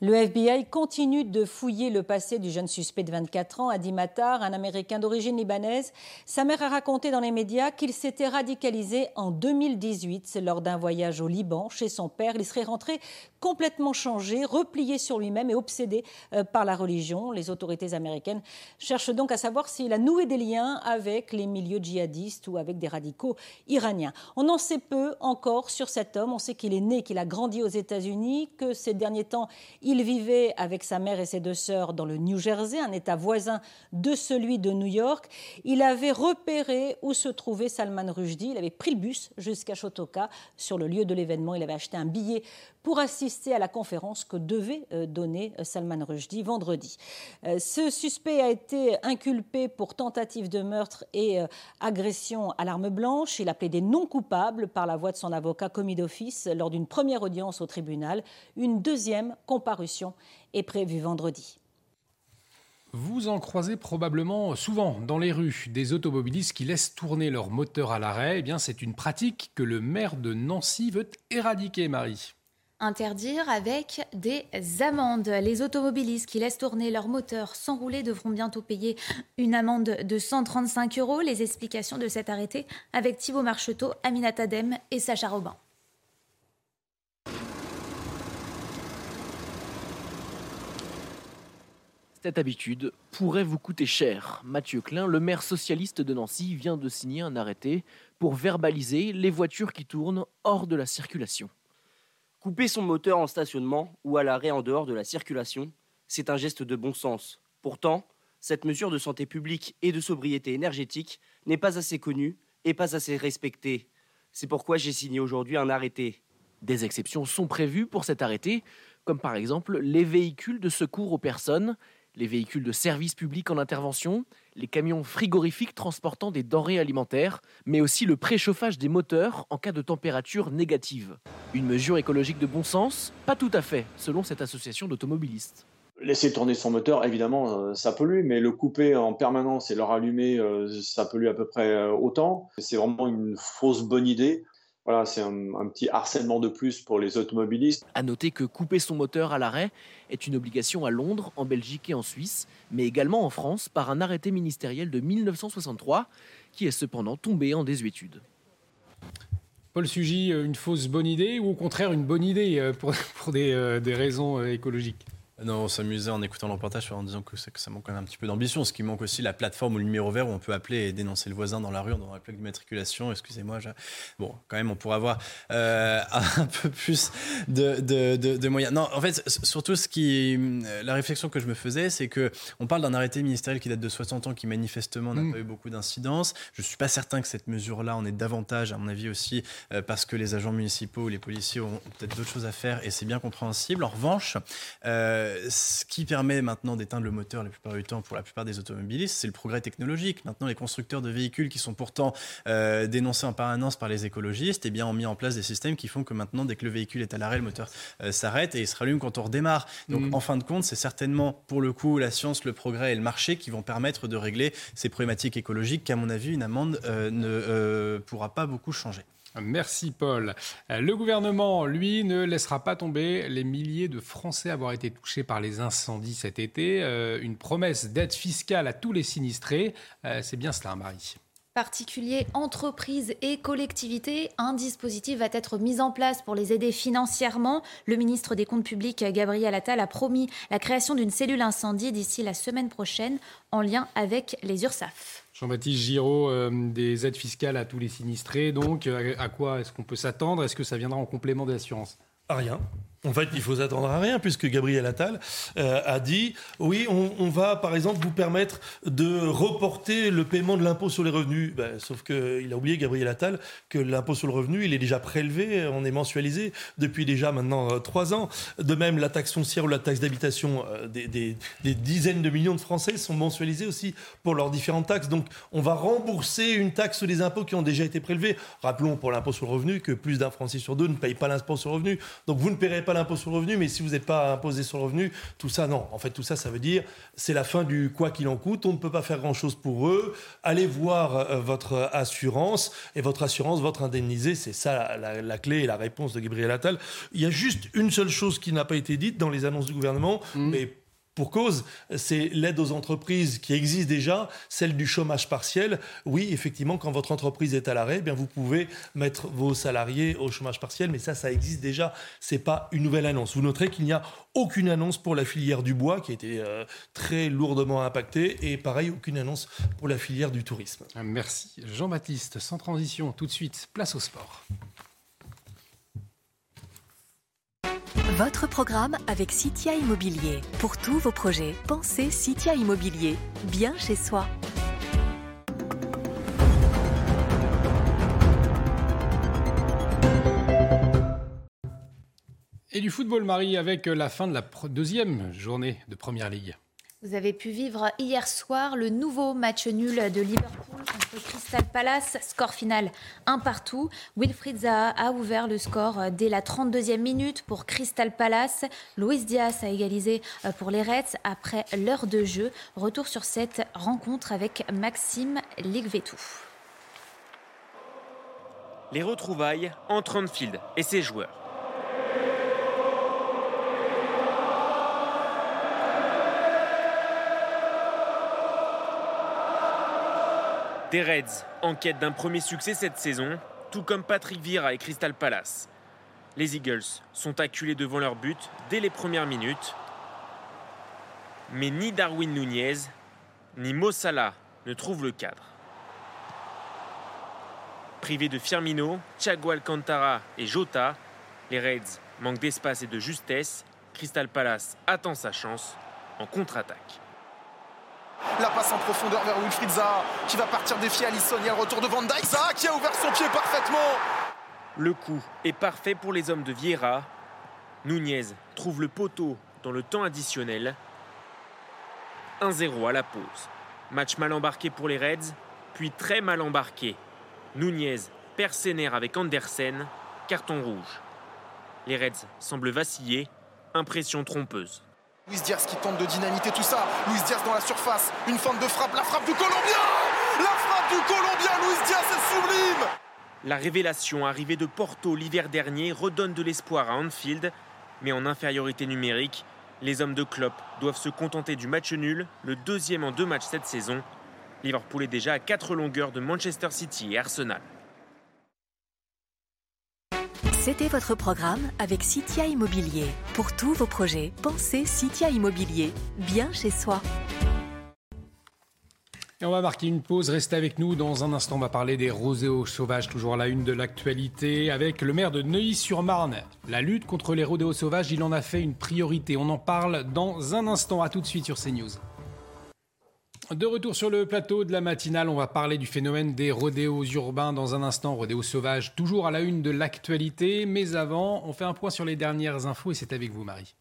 Le FBI continue de fouiller le passé du jeune suspect de 24 ans, Adi Matar, un Américain d'origine libanaise. Sa mère a raconté dans les médias qu'il s'était radicalisé en 2018 lors d'un voyage au Liban chez son père. Il serait rentré complètement changé, replié sur lui-même et obsédé euh, par la religion. Les autorités américaines cherchent donc à savoir s'il a noué des liens avec les milieux djihadistes ou avec des radicaux iraniens. On en sait peu encore sur cet homme. On sait qu'il est né, qu'il a grandi aux États-Unis, que ces derniers temps, il vivait avec sa mère et ses deux sœurs dans le New Jersey, un État voisin de celui de New York. Il avait repéré où se trouvait Salman Rushdie. Il avait pris le bus jusqu'à Shotoka. Sur le lieu de l'événement, il avait acheté un billet pour assister à la conférence que devait euh, donner euh, Salman Rushdie vendredi. Euh, ce suspect a été inculpé pour tentative de meurtre et agression à l'arme blanche. Il a plaidé non coupable par la voix de son avocat commis d'office lors d'une première audience au tribunal. Une deuxième comparution est prévue vendredi. Vous en croisez probablement souvent dans les rues des automobilistes qui laissent tourner leur moteur à l'arrêt. Eh bien, c'est une pratique que le maire de Nancy veut éradiquer, Marie interdire avec des amendes. Les automobilistes qui laissent tourner leur moteur sans rouler devront bientôt payer une amende de 135 euros. Les explications de cet arrêté avec Thibaut Marcheteau, Aminata Dem et Sacha Robin. Cette habitude pourrait vous coûter cher. Mathieu Klein, le maire socialiste de Nancy, vient de signer un arrêté pour verbaliser les voitures qui tournent hors de la circulation. Couper son moteur en stationnement ou à l'arrêt en dehors de la circulation, c'est un geste de bon sens. Pourtant, cette mesure de santé publique et de sobriété énergétique n'est pas assez connue et pas assez respectée. C'est pourquoi j'ai signé aujourd'hui un arrêté. Des exceptions sont prévues pour cet arrêté, comme par exemple les véhicules de secours aux personnes, les véhicules de service public en intervention, les camions frigorifiques transportant des denrées alimentaires, mais aussi le préchauffage des moteurs en cas de température négative. Une mesure écologique de bon sens Pas tout à fait, selon cette association d'automobilistes. Laisser tourner son moteur, évidemment, euh, ça pollue, mais le couper en permanence et le rallumer, euh, ça pollue à peu près euh, autant. C'est vraiment une fausse bonne idée. Voilà, c'est un, petit harcèlement de plus pour les automobilistes. À noter que couper son moteur à l'arrêt est une obligation à Londres, en Belgique et en Suisse, mais également en France par un arrêté ministériel de 1963 qui est cependant tombé en désuétude. Paul Sugy, une fausse bonne idée ou au contraire une bonne idée pour, des, des raisons écologiques? Non, on s'amusait en écoutant le reportage en disant que, que ça manque quand même un petit peu d'ambition. Ce qui manque aussi, la plateforme ou le numéro vert où on peut appeler et dénoncer le voisin dans la rue, dans la plaque d'immatriculation. Excusez-moi. Bon, quand même, on pourrait avoir euh, un peu plus de, de, de, moyens. Non, en fait, surtout, ce qui, la réflexion que je me faisais, c'est que on parle d'un arrêté ministériel qui date de 60 ans, qui manifestement n'a mm. pas eu beaucoup d'incidence. Je ne suis pas certain que cette mesure-là en est davantage, à mon avis aussi, euh, parce que les agents municipaux ou les policiers ont peut-être d'autres choses à faire et c'est bien compréhensible. En revanche, euh, euh, ce qui permet maintenant d'éteindre le moteur la plupart du temps pour la plupart des automobilistes, c'est le progrès technologique. Maintenant, les constructeurs de véhicules qui sont pourtant euh, dénoncés en permanence par les écologistes, eh bien, ont mis en place des systèmes qui font que maintenant, dès que le véhicule est à l'arrêt, le moteur euh, s'arrête et il se rallume quand on redémarre. Donc, mm. en fin de compte, c'est certainement pour le coup la science, le progrès et le marché qui vont permettre de régler ces problématiques écologiques qu'à mon avis, une amende ne pourra pas beaucoup changer. Merci Paul. Euh, le gouvernement, lui, ne laissera pas tomber les milliers de Français avoir été touchés par les incendies cet été. Euh, une promesse d'aide fiscale à tous les sinistrés. Euh, c'est bien cela, Marie particuliers, entreprises et collectivités. Un dispositif va être mis en place pour les aider financièrement. Le ministre des Comptes publics, Gabriel Attal, a promis la création d'une cellule incendie d'ici la semaine prochaine en lien avec les URSAF. Jean-Baptiste Giraud, euh, des aides fiscales à tous les sinistrés. Donc, euh, à quoi est-ce qu'on peut s'attendre? Est-ce que ça viendra en complément d'assurance À rien. En fait, il faut s'attendre à rien, puisque Gabriel Attal euh, a dit oui, on, va par exemple vous permettre de reporter le paiement de l'impôt sur les revenus. Ben, sauf qu'il a oublié, Gabriel Attal, que l'impôt sur le revenu, il est déjà prélevé, on est mensualisé depuis déjà maintenant euh, trois ans. De même, la taxe foncière ou la taxe d'habitation, euh, des, des, dizaines de millions de Français sont mensualisés aussi pour leurs différentes taxes. Donc, on va rembourser une taxe sur les impôts qui ont déjà été prélevés. Rappelons pour l'impôt sur le revenu que plus d'un Français sur deux ne paye pas l'impôt sur le revenu. Donc, vous ne paierez pas l'impôt sur le revenu, mais si vous n'êtes pas imposé sur le revenu, tout ça, non. En fait, tout ça, ça veut dire c'est la fin du quoi qu'il en coûte. On ne peut pas faire grand-chose pour eux. Allez voir euh, votre assurance et votre assurance, votre indemnisé, c'est ça la, clé et la réponse de Gabriel Attal. Il y a juste une seule chose qui n'a pas été dite dans les annonces du gouvernement, mmh. mais pour cause, c'est l'aide aux entreprises qui existe déjà, celle du chômage partiel. Oui, effectivement, quand votre entreprise est à l'arrêt, eh bien vous pouvez mettre vos salariés au chômage partiel, mais ça, ça existe déjà. C'est pas une nouvelle annonce. Vous noterez qu'il n'y a aucune annonce pour la filière du bois qui a été euh, très lourdement impactée, et pareil, aucune annonce pour la filière du tourisme. Merci, Jean-Baptiste. Sans transition, tout de suite, place au sport. Votre programme avec Citia Immobilier. Pour tous vos projets, pensez Citia Immobilier, bien chez soi. Et du football, Marie, avec la fin de la deuxième journée de Première Ligue. Vous avez pu vivre hier soir le nouveau match nul de Liverpool contre Crystal Palace. Score final un partout. Wilfried Zaha a ouvert le score dès la 32e minute pour Crystal Palace. Luis Diaz a égalisé euh, pour les Reds après l'heure de jeu. Retour sur cette rencontre avec Maxime Ligvetou. Les retrouvailles entre Anfield et ses joueurs. Des Reds en quête d'un premier succès cette saison, tout comme Patrick Vieira et Crystal Palace. Les Eagles sont acculés devant leur but dès les premières minutes. Mais ni Darwin Nunez, ni Mo Salah ne trouvent le cadre. Privés de Firmino, Thiago Alcantara et Jota, les Reds manquent d'espace et de justesse. Crystal Palace attend sa chance en contre-attaque. La passe en profondeur vers Wilfried Zaha qui va partir défier Alisson. Il y a le retour de Van Dijk. Qui a ouvert son pied parfaitement. Le coup est parfait pour les hommes de Vieira. Nunez trouve le poteau dans le temps additionnel. 1-0 à la pause. Match mal embarqué pour les Reds, puis très mal embarqué. Nunez perd ses avec Andersen, carton rouge. Les Reds semblent vaciller, impression trompeuse. Luis Diaz qui tente de dynamiter tout ça. Luis Diaz dans la surface. Une forme de frappe. La frappe du Colombien La frappe du Colombien Luis Diaz est sublime La révélation arrivée de Porto l'hiver dernier redonne de l'espoir à Anfield. Mais en infériorité numérique, les hommes de Klopp doivent se contenter du match nul, le deuxième en deux matchs cette saison. Liverpool est déjà à quatre longueurs de Manchester City et Arsenal. C'était votre programme avec Citia Immobilier. Pour tous vos projets, pensez Citia Immobilier, bien chez soi. Et on va marquer une pause, restez avec nous. Dans un instant, on va parler des rodéos sauvages, toujours la une de l'actualité, avec le maire de Neuilly-sur-Marne. La lutte contre les rodéos sauvages, il en a fait une priorité. On en parle dans un instant. À tout de suite sur CNews. De retour sur le plateau de la matinale, on va parler du phénomène des rodéos urbains dans un instant, rodéos sauvages, toujours à la une de l'actualité. Mais avant, on fait un point sur les dernières infos et c'est avec vous, Marie.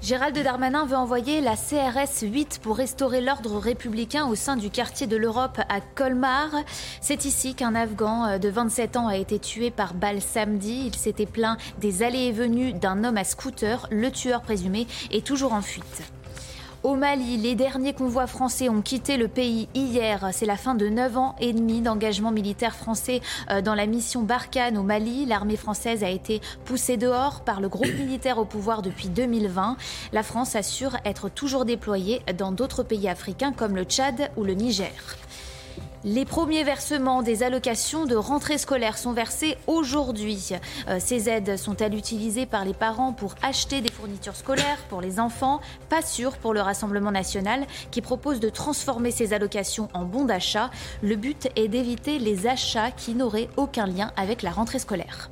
Gérald Darmanin veut envoyer la CRS 8 pour restaurer l'ordre républicain au sein du quartier de l'Europe à Colmar. C'est ici qu'un Afghan de 27 ans a été tué par balle samedi. Il s'était plaint des allées et venues d'un homme à scooter. Le tueur présumé est toujours en fuite. Au Mali, les derniers convois français ont quitté le pays hier. C'est la fin de 9 ans et demi d'engagement militaire français euh, dans la mission Barkhane au Mali. L'armée française a été poussée dehors par le groupe militaire au pouvoir depuis 2020. La France assure être toujours déployée dans d'autres pays africains comme le Tchad ou le Niger. Les premiers versements des allocations de rentrée scolaire sont versés aujourd'hui. Euh, ces aides sont-elles utilisées par les parents pour acheter des fournitures scolaires pour les enfants Pas sûr pour le Rassemblement national qui propose de transformer ces allocations en bons d'achat. Le but est d'éviter les achats qui n'auraient aucun lien avec la rentrée scolaire.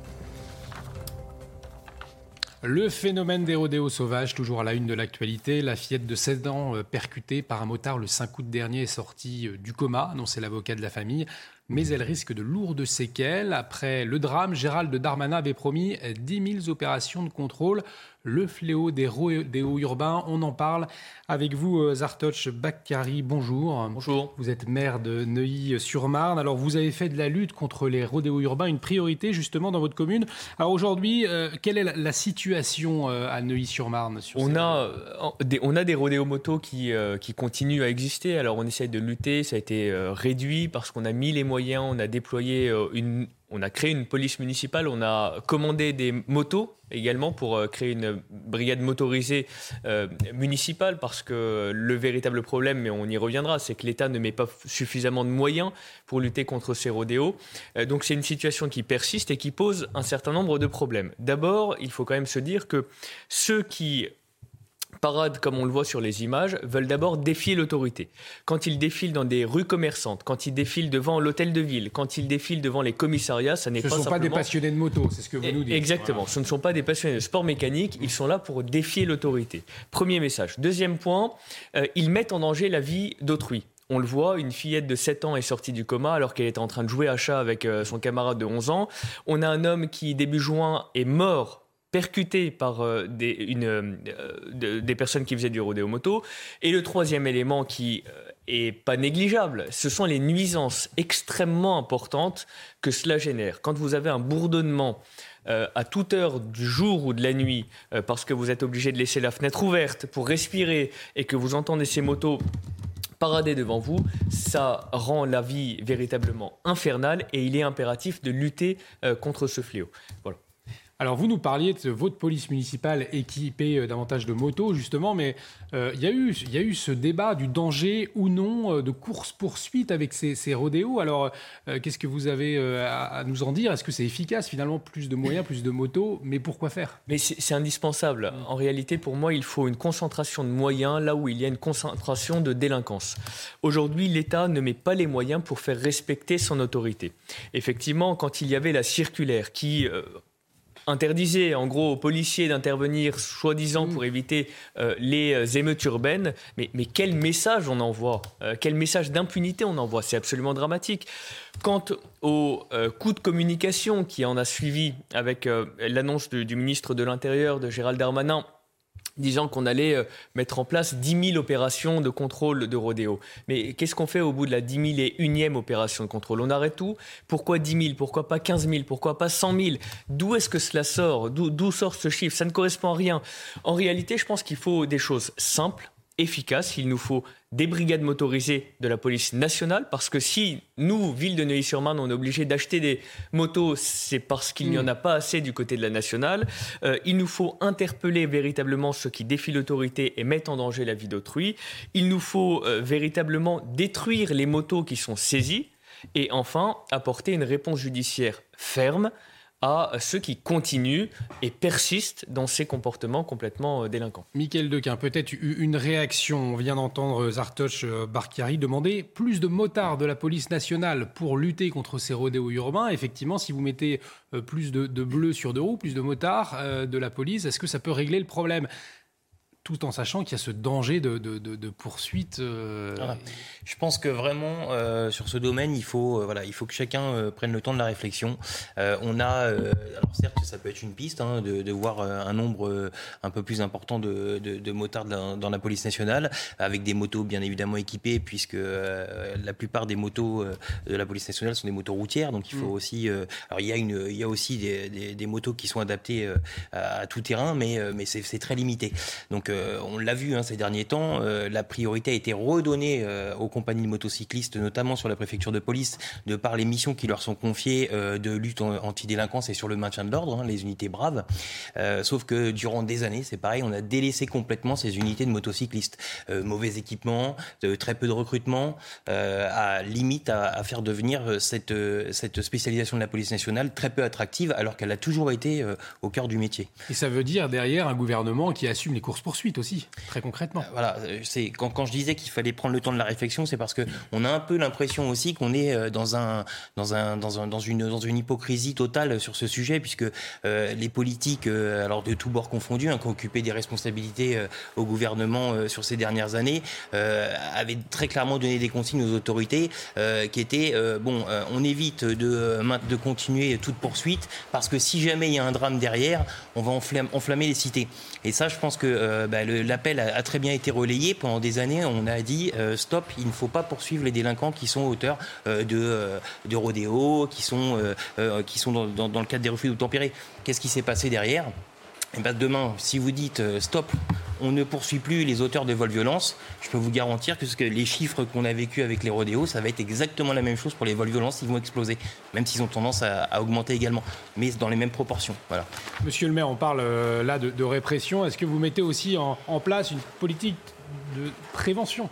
Le phénomène des rodéos sauvages, toujours à la une de l'actualité. La fillette de 16 ans euh, percutée par un motard le 5 août dernier est sortie euh, du coma, annoncé l'avocat de la famille. Mais elle risque de lourdes séquelles. Après le drame, Gérald Darmanin avait promis 10 000 opérations de contrôle le fléau des rodéos urbains. On en parle avec vous, euh, Zartoch Bakkari. Bonjour. Bonjour. Vous êtes maire de Neuilly-sur-Marne. Alors, vous avez fait de la lutte contre les rodéos urbains une priorité justement dans votre commune. Alors aujourd'hui, euh, quelle est la, situation euh, à Neuilly-sur-Marne on, a, des, on a des rodéos motos qui, qui continuent à exister. Alors, on essaie de lutter. Ça a été réduit parce qu'on a mis les moyens, on a déployé une, on a créé une police municipale, on a commandé des motos également pour euh, créer une brigade motorisée euh, municipale parce que le véritable problème, mais on y reviendra, c'est que l'État ne met pas suffisamment de moyens pour lutter contre ces rodéos. Euh, donc c'est une situation qui persiste et qui pose un certain nombre de problèmes. D'abord, il faut quand même se dire que ceux qui parades, comme on le voit sur les images, veulent d'abord défier l'autorité. Quand ils défilent dans des rues commerçantes, quand ils défilent devant l'hôtel de ville, quand ils défilent devant les commissariats, ça n'est pas Ce ne sont pas des passionnés de moto, c'est ce que vous nous dites. Exactement, ce ne sont pas des passionnés de sport mécanique, ils sont là pour défier l'autorité. Premier message. Deuxième point, euh, ils mettent en danger la vie d'autrui. On le voit, une fillette de 7 ans est sortie du coma alors qu'elle était en train de jouer à chat avec euh, son camarade de 11 ans. On a un homme qui, début juin, est mort percuté par euh, des, euh, des personnes qui faisaient du rodéo moto. Et le troisième élément qui euh, est pas négligeable, ce sont les nuisances extrêmement importantes que cela génère. Quand vous avez un bourdonnement à toute heure du jour ou de la nuit, parce que vous êtes obligé de laisser la fenêtre ouverte pour respirer et que vous entendez ces motos parader devant vous, ça rend la vie véritablement infernale et il est impératif de lutter contre ce fléau. Voilà. Alors vous nous parliez de votre police municipale équipée euh, davantage de motos justement, mais euh, il y, a eu, y a eu ce débat du danger ou non euh, de course-poursuite avec ces, rodéos. Alors qu'est-ce que vous avez à, nous en dire? Est-ce que c'est efficace finalement Plus de moyens, plus de motos, mais pourquoi faire? Mais c'est indispensable. En réalité, pour moi, il faut une concentration de moyens là où il y a une concentration de délinquance. Aujourd'hui, l'État ne met pas les moyens pour faire respecter son autorité. Effectivement, quand il y avait la circulaire qui interdisait en gros aux policiers d'intervenir soi-disant pour éviter euh, les euh, émeutes urbaines. Mais, mais, quel message on envoie Quel message d'impunité on envoie? C'est absolument dramatique. Quant au coup de communication qui en a suivi avec l'annonce du ministre de l'Intérieur, de Gérald Darmanin, disant qu'on allait euh, mettre en place 10 000 opérations de contrôle de rodéo. Mais qu'est-ce qu'on fait au bout de la 10 000 et unième opération de contrôle? On arrête tout? Pourquoi 10 000 Pourquoi pas 15 000 Pourquoi pas 100 000 D'où est-ce que cela sort? D'où sort ce chiffre? Ça ne correspond à rien. En réalité, je pense qu'il faut des choses simples, efficace. Il nous faut des brigades motorisées de la police nationale, parce que si nous, ville de Neuilly-sur-Marne, on est obligé d'acheter des motos, c'est parce qu'il n'y en a pas assez du côté de la nationale. Euh, il nous faut interpeller véritablement ceux qui défient l'autorité et mettent en danger la vie d'autrui. Il nous faut euh, véritablement détruire les motos qui sont saisies. Et enfin, apporter une réponse judiciaire ferme à ceux qui continuent et persistent dans ces comportements complètement euh, délinquants. Michael Dequin, peut-être une réaction. On vient d'entendre Zartoche euh, Barkiari demander plus de motards de la police nationale pour lutter contre ces rodéos urbains. Effectivement, si vous mettez euh, plus de, de bleus sur deux roues, plus de motards de la police, est-ce que ça peut régler le problème? Tout en sachant qu'il y a ce danger de, de, poursuite. Euh, Je pense que vraiment euh, sur ce domaine, il faut, euh, voilà, il faut que chacun prenne le temps de la réflexion. on a, alors certes, ça peut être une piste hein, de, voir un nombre un peu plus important de, motards dans, la police nationale, avec des motos bien évidemment équipées, puisque la plupart des motos de la police nationale sont des motos routières, donc il faut mm. aussi. alors il y a une, il y a aussi des, des, motos qui sont adaptées à, tout terrain, mais mais c'est très limité. Donc euh, on l'a vu hein, ces derniers temps, euh, la priorité a été redonnée euh, aux compagnies de motocyclistes, notamment sur la préfecture de police, de par les missions qui leur sont confiées de lutte anti-délinquance et sur le maintien de l'ordre, hein, les unités braves. sauf que durant des années, c'est pareil, on a délaissé complètement ces unités de motocyclistes. mauvais équipement, très peu de recrutement, à limite à, faire devenir cette, cette spécialisation de la police nationale très peu attractive, alors qu'elle a toujours été au cœur du métier. Et ça veut dire derrière un gouvernement qui assume les aussi, très concrètement. Euh, voilà, euh, c'est quand, quand, je disais qu'il fallait prendre le temps de la réflexion, c'est parce que on a un peu l'impression aussi qu'on est euh, dans un dans un dans un dans une dans une hypocrisie totale sur ce sujet, puisque les politiques, alors de tous bords confondus, hein, qui ont occupé des responsabilités au gouvernement sur ces dernières années, avaient très clairement donné des consignes aux autorités qui étaient bon, on évite de de continuer toute poursuite parce que si jamais il y a un drame derrière, on va enflammer les cités. Et ça, je pense que bah, l'appel a, très bien été relayé. Pendant des années, on a dit euh, stop, il ne faut pas poursuivre les délinquants qui sont auteurs euh, de, euh, de rodéo, qui sont, dans, le cadre des refus tempérés. Qu'est-ce qui s'est passé derrière? Eh ben demain, si vous dites stop, on ne poursuit plus les auteurs de vols violences, je peux vous garantir que, les chiffres qu'on a vécu avec les rodéos, ça va être exactement la même chose pour les vols violences, ils vont exploser, même s'ils ont tendance à, augmenter également, mais dans les mêmes proportions. Voilà. Monsieur le maire, on parle là de, répression. Est-ce que vous mettez aussi en place une politique de prévention?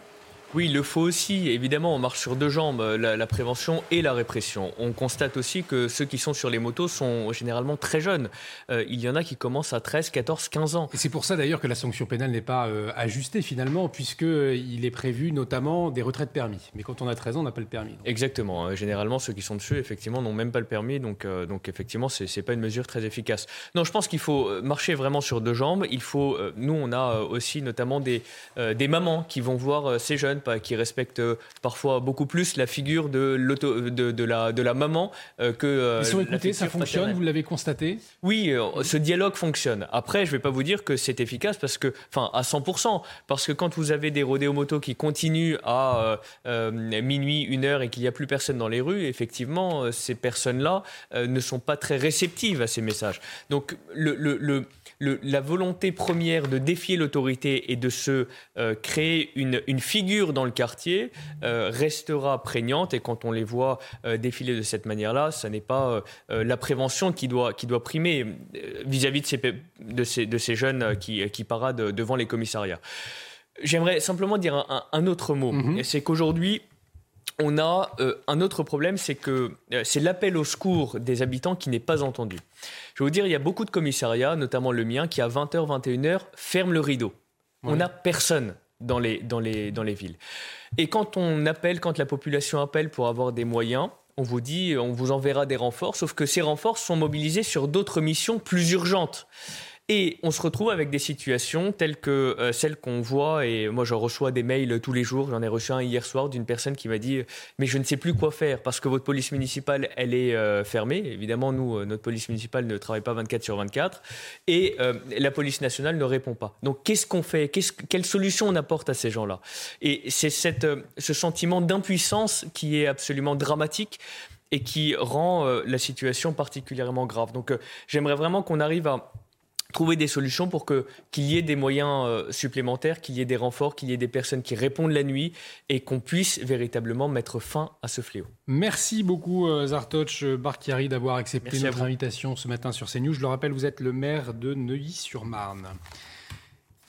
Oui, il le faut aussi. Évidemment, on marche sur deux jambes, euh, la, prévention et la répression. On constate aussi que ceux qui sont sur les motos sont généralement très jeunes. Euh, il y en a qui commencent à 13, 14, 15 ans. Et c'est pour ça d'ailleurs que la sanction pénale n'est pas euh, ajustée finalement, puisqu'il est prévu notamment des retraites permis. Mais quand on a 13 ans, on n'a pas le permis. Exactement. Généralement, ceux qui sont dessus, effectivement, n'ont même pas le permis. Donc, donc effectivement, ce n'est pas une mesure très efficace. Non, je pense qu'il faut marcher vraiment sur deux jambes. Il faut, nous, on a aussi notamment des, des mamans qui vont voir ces jeunes qui respectent euh, parfois beaucoup plus la figure de, de, de, la, de la maman euh, que. Euh, Ils sont écoutés, ça fonctionne, vous l'avez constaté? Oui, ce dialogue fonctionne. Après, je ne vais pas vous dire que c'est efficace parce que, enfin, à 100%, parce que quand vous avez des rodéomotos qui continuent à minuit, une heure et qu'il n'y a plus personne dans les rues, effectivement, ces personnes-là ne sont pas très réceptives à ces messages. Donc, le, le la volonté première de défier l'autorité et de se euh, créer une, figure dans le quartier euh, restera prégnante. Et quand on les voit euh, défiler de cette manière-là, ce n'est pas la prévention qui doit, qui doit primer vis-à-vis de, ces, de, ces, de ces jeunes qui, qui paradent devant les commissariats. J'aimerais simplement dire un, autre mot. Mm-hmm. C'est qu'aujourd'hui, on a un autre problème, c'est que c'est l'appel au secours des habitants qui n'est pas entendu. Je vais vous dire, il y a beaucoup de commissariats, notamment le mien, qui à 20h, 21h ferment le rideau. On n'a personne dans les, dans, les, dans les villes. Et quand on appelle, quand la population appelle pour avoir des moyens, on vous dit on vous enverra des renforts, sauf que ces renforts sont mobilisés sur d'autres missions plus urgentes. Et on se retrouve avec des situations telles que euh, celles qu'on voit, et moi je reçois des mails tous les jours, j'en ai reçu un hier soir d'une personne qui m'a dit mais je ne sais plus quoi faire parce que votre police municipale elle est euh, fermée. Évidemment nous, euh, notre police municipale ne travaille pas 24 sur 24, et la police nationale ne répond pas. Donc qu'est-ce qu'on fait? Quelle solution on apporte à ces gens-là? Et c'est ce sentiment d'impuissance qui est absolument dramatique et qui rend la situation particulièrement grave. Donc j'aimerais vraiment qu'on arrive à trouver des solutions pour que qu'il y ait des moyens euh, supplémentaires, qu'il y ait des renforts, qu'il y ait des personnes qui répondent la nuit et qu'on puisse véritablement mettre fin à ce fléau. Merci beaucoup euh, Zartoch Barkiari d'avoir accepté notre invitation ce matin sur CNews. Je le rappelle, vous êtes le maire de Neuilly-sur-Marne.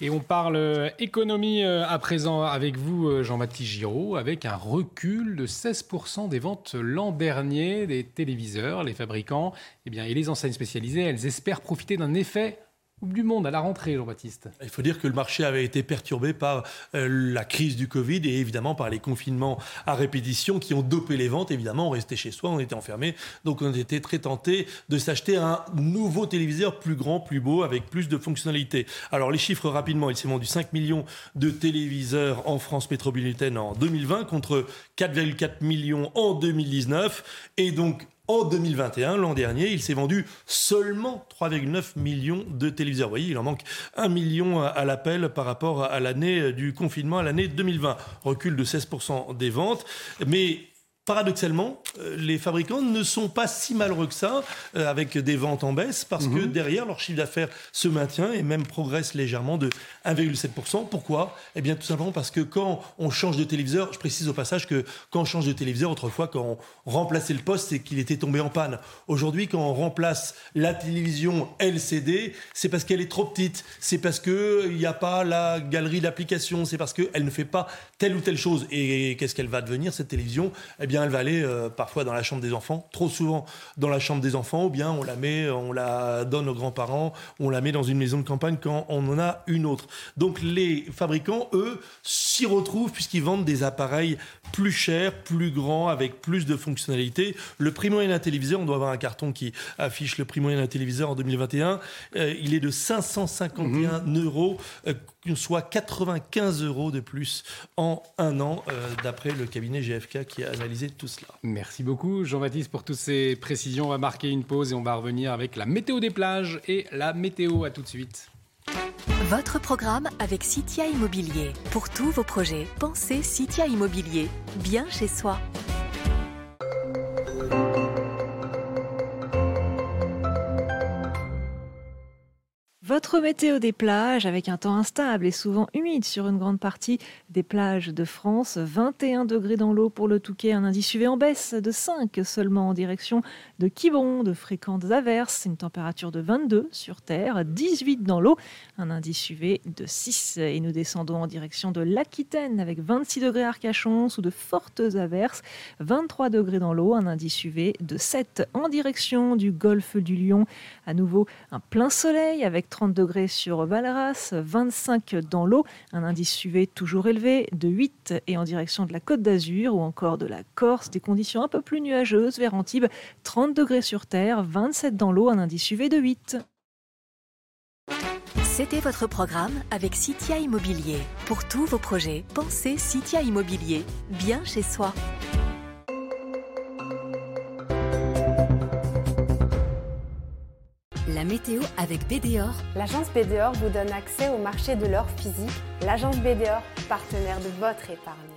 Et on parle euh, économie à présent avec vous, Jean-Baptiste Giraud, avec un recul de 16% des ventes l'an dernier des téléviseurs. Les fabricants eh bien, et les enseignes spécialisées, elles espèrent profiter d'un effet Coupe du Monde à la rentrée, Jean-Baptiste. Il faut dire que le marché avait été perturbé par euh, la crise du Covid et évidemment par les confinements à répétition qui ont dopé les ventes. Évidemment, on restait chez soi, on était enfermé, donc on était très tenté de s'acheter un nouveau téléviseur plus grand, plus beau, avec plus de fonctionnalités. Alors les chiffres rapidement, il s'est vendu 5 millions de téléviseurs en France métropolitaine en 2020 contre 4,4 millions en 2019 et donc en 2021, l'an dernier, il s'est vendu seulement 3,9 millions de téléviseurs. Vous voyez, il en manque un million à l'appel par rapport à l'année du confinement, à l'année 2020. Recul de 16% des ventes. Mais paradoxalement, euh, les fabricants ne sont pas si malheureux que ça, euh, avec des ventes en baisse, parce que mhm. derrière, leur chiffre d'affaires se maintient et même progresse légèrement de 1,7%. Pourquoi? Eh bien, tout simplement parce que quand on change de téléviseur, je précise au passage que quand on change de téléviseur, autrefois, quand on remplaçait le poste, c'est qu'il était tombé en panne. Aujourd'hui, quand on remplace la télévision LCD, c'est parce qu'elle est trop petite, c'est parce qu'il n'y a pas la galerie d'applications, c'est parce qu'elle ne fait pas telle ou telle chose. Et qu'est-ce qu'elle va devenir, cette télévision? Eh bien, elle va aller euh, parfois dans la chambre des enfants, trop souvent dans la chambre des enfants, ou bien on la met, on la donne aux grands-parents, on la met dans une maison de campagne quand on en a une autre. Donc les fabricants, eux, s'y retrouvent puisqu'ils vendent des appareils plus chers, plus grands, avec plus de fonctionnalités. Le prix moyen d'un téléviseur, on doit avoir un carton qui affiche le prix moyen d'un téléviseur en 2021, euh, il est de 551 mmh. euros, euh, soit 95 euros de plus en un an, d'après le cabinet GFK qui a analysé tout cela. Merci beaucoup Jean-Baptiste pour toutes ces précisions. On va marquer une pause et on va revenir avec la météo des plages et la météo. À tout de suite. Votre programme avec Citia Immobilier. Pour tous vos projets, pensez Citia Immobilier, bien chez soi. Votre météo des plages avec un temps instable et souvent humide sur une grande partie des plages de France. 21 degrés dans l'eau pour le Touquet, un indice UV en baisse de 5 seulement en direction de Quiberon, de fréquentes averses, une température de 22 sur Terre, 18 dans l'eau, un indice UV de 6. Et nous descendons en direction de l'Aquitaine avec 26 degrés Arcachon sous de fortes averses, 23 degrés dans l'eau, un indice UV de 7 en direction du golfe du Lion. À nouveau un plein soleil avec 30 degrés sur Valras, 25 dans l'eau, un indice UV toujours élevé de 8 et en direction de la Côte d'Azur ou encore de la Corse, des conditions un peu plus nuageuses vers Antibes, 30 degrés sur terre, 27 dans l'eau, un indice UV de 8. C'était votre programme avec Citia Immobilier. Pour tous vos projets, pensez Citia Immobilier, bien chez soi. La météo avec BDOR. L'agence BDOR vous donne accès au marché de l'or physique. L'agence BDOR, partenaire de votre épargne.